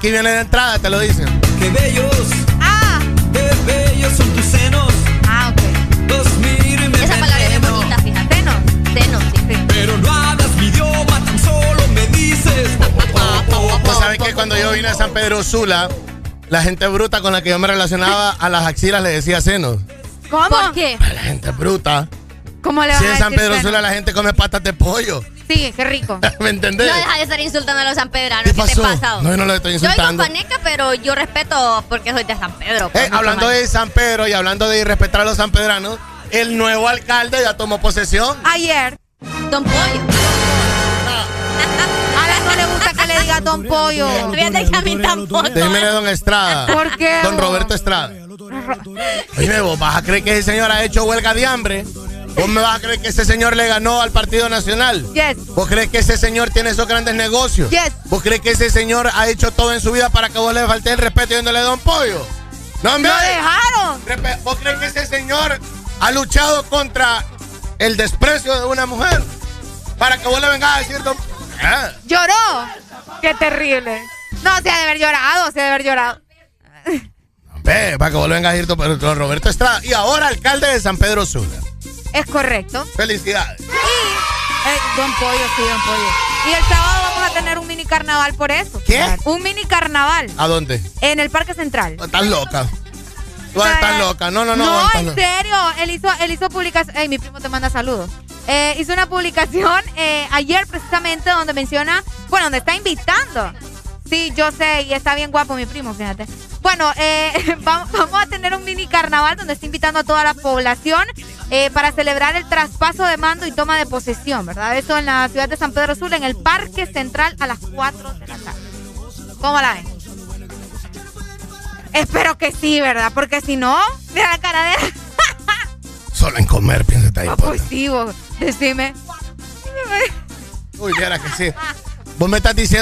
Aquí viene de entrada, te lo dicen.
Qué bellos,
Ah,
qué bellos son tus senos.
ah, ok.
Los miro y me
Esa palabra es bien
enveneno.
bonita, fíjate.
Seno.
Seno, sí.
Pero no hablas mi idioma, tan solo me dices.
Pues sabes que cuando yo vine a San Pedro Sula, la gente bruta con la que yo me relacionaba a las axilas le decía senos.
¿Cómo?
¿Por qué?
La gente bruta.
¿Cómo le vas
Si
a
en San
decir
Pedro? Sula la gente come patas de pollo.
Sí, qué rico.
¿Me entendés?
No deja de estar insultando a los sanpedranos.
¿Qué
¿Qué, te pasa?
No, yo no lo estoy
Yo oigo
insultando.
paneca, pero yo respeto porque soy de San Pedro.
Eh,
pues, mucho
hablando de San Pedro y hablando de irrespetar a los sanpedranos, el nuevo alcalde ya tomó posesión.
Ayer.
Don Pollo.
A la no le gusta que le diga Don Pollo.
Fíjate que a mí tampoco.
Déjeme don Estrada.
¿Por qué?
Don Roberto Estrada. Oye, vos vas a creer que ese señor ha hecho huelga de hambre. ¿Vos me vas a creer que ese señor le ganó al Partido Nacional?
Yes.
¿Vos crees que ese señor tiene esos grandes negocios?
Yes.
¿Vos crees que ese señor ha hecho todo en su vida para que vos le falte el respeto yéndole Don Pollo? No, hombre.
¡Lo dejaron!
¿Vos crees que ese señor ha luchado contra el desprecio de una mujer? Para que vos le vengas a decir Don Ah,
¿Lloró? Qué terrible. No, se ha de haber llorado, se ha de haber llorado.
Ve, para que vos le vengas a decir Don Roberto Estrada. Y ahora alcalde de San Pedro Sula.
Es correcto.
Felicidades.
Y, eh, don Pollo, sí, Don Pollo. Y el sábado vamos a tener un mini carnaval por eso.
¿Qué?
Un mini carnaval
¿A dónde?
en el Parque Central.
Estás loca. Tú estás loca. No, no, no.
No, en serio. Él hizo, él hizo publicación. Ey, mi primo te manda saludos. Eh, hizo una publicación eh, ayer precisamente donde menciona, bueno, donde está invitando. Sí, yo sé, y está bien guapo mi primo, fíjate. Bueno, eh, vamos, a tener un mini carnaval donde está invitando a toda la población eh, para celebrar el traspaso de mando y toma de posesión, ¿verdad? Eso en la ciudad de San Pedro Sula, en el Parque Central a las 4 de la tarde. ¿Cómo la ven? Espero que sí, ¿verdad? Porque si no, mira la cara de.
Solo en comer, piénsate ahí.
Ah, pues sí, vos, decime.
Uy, viera que sí. Vos me estás diciendo.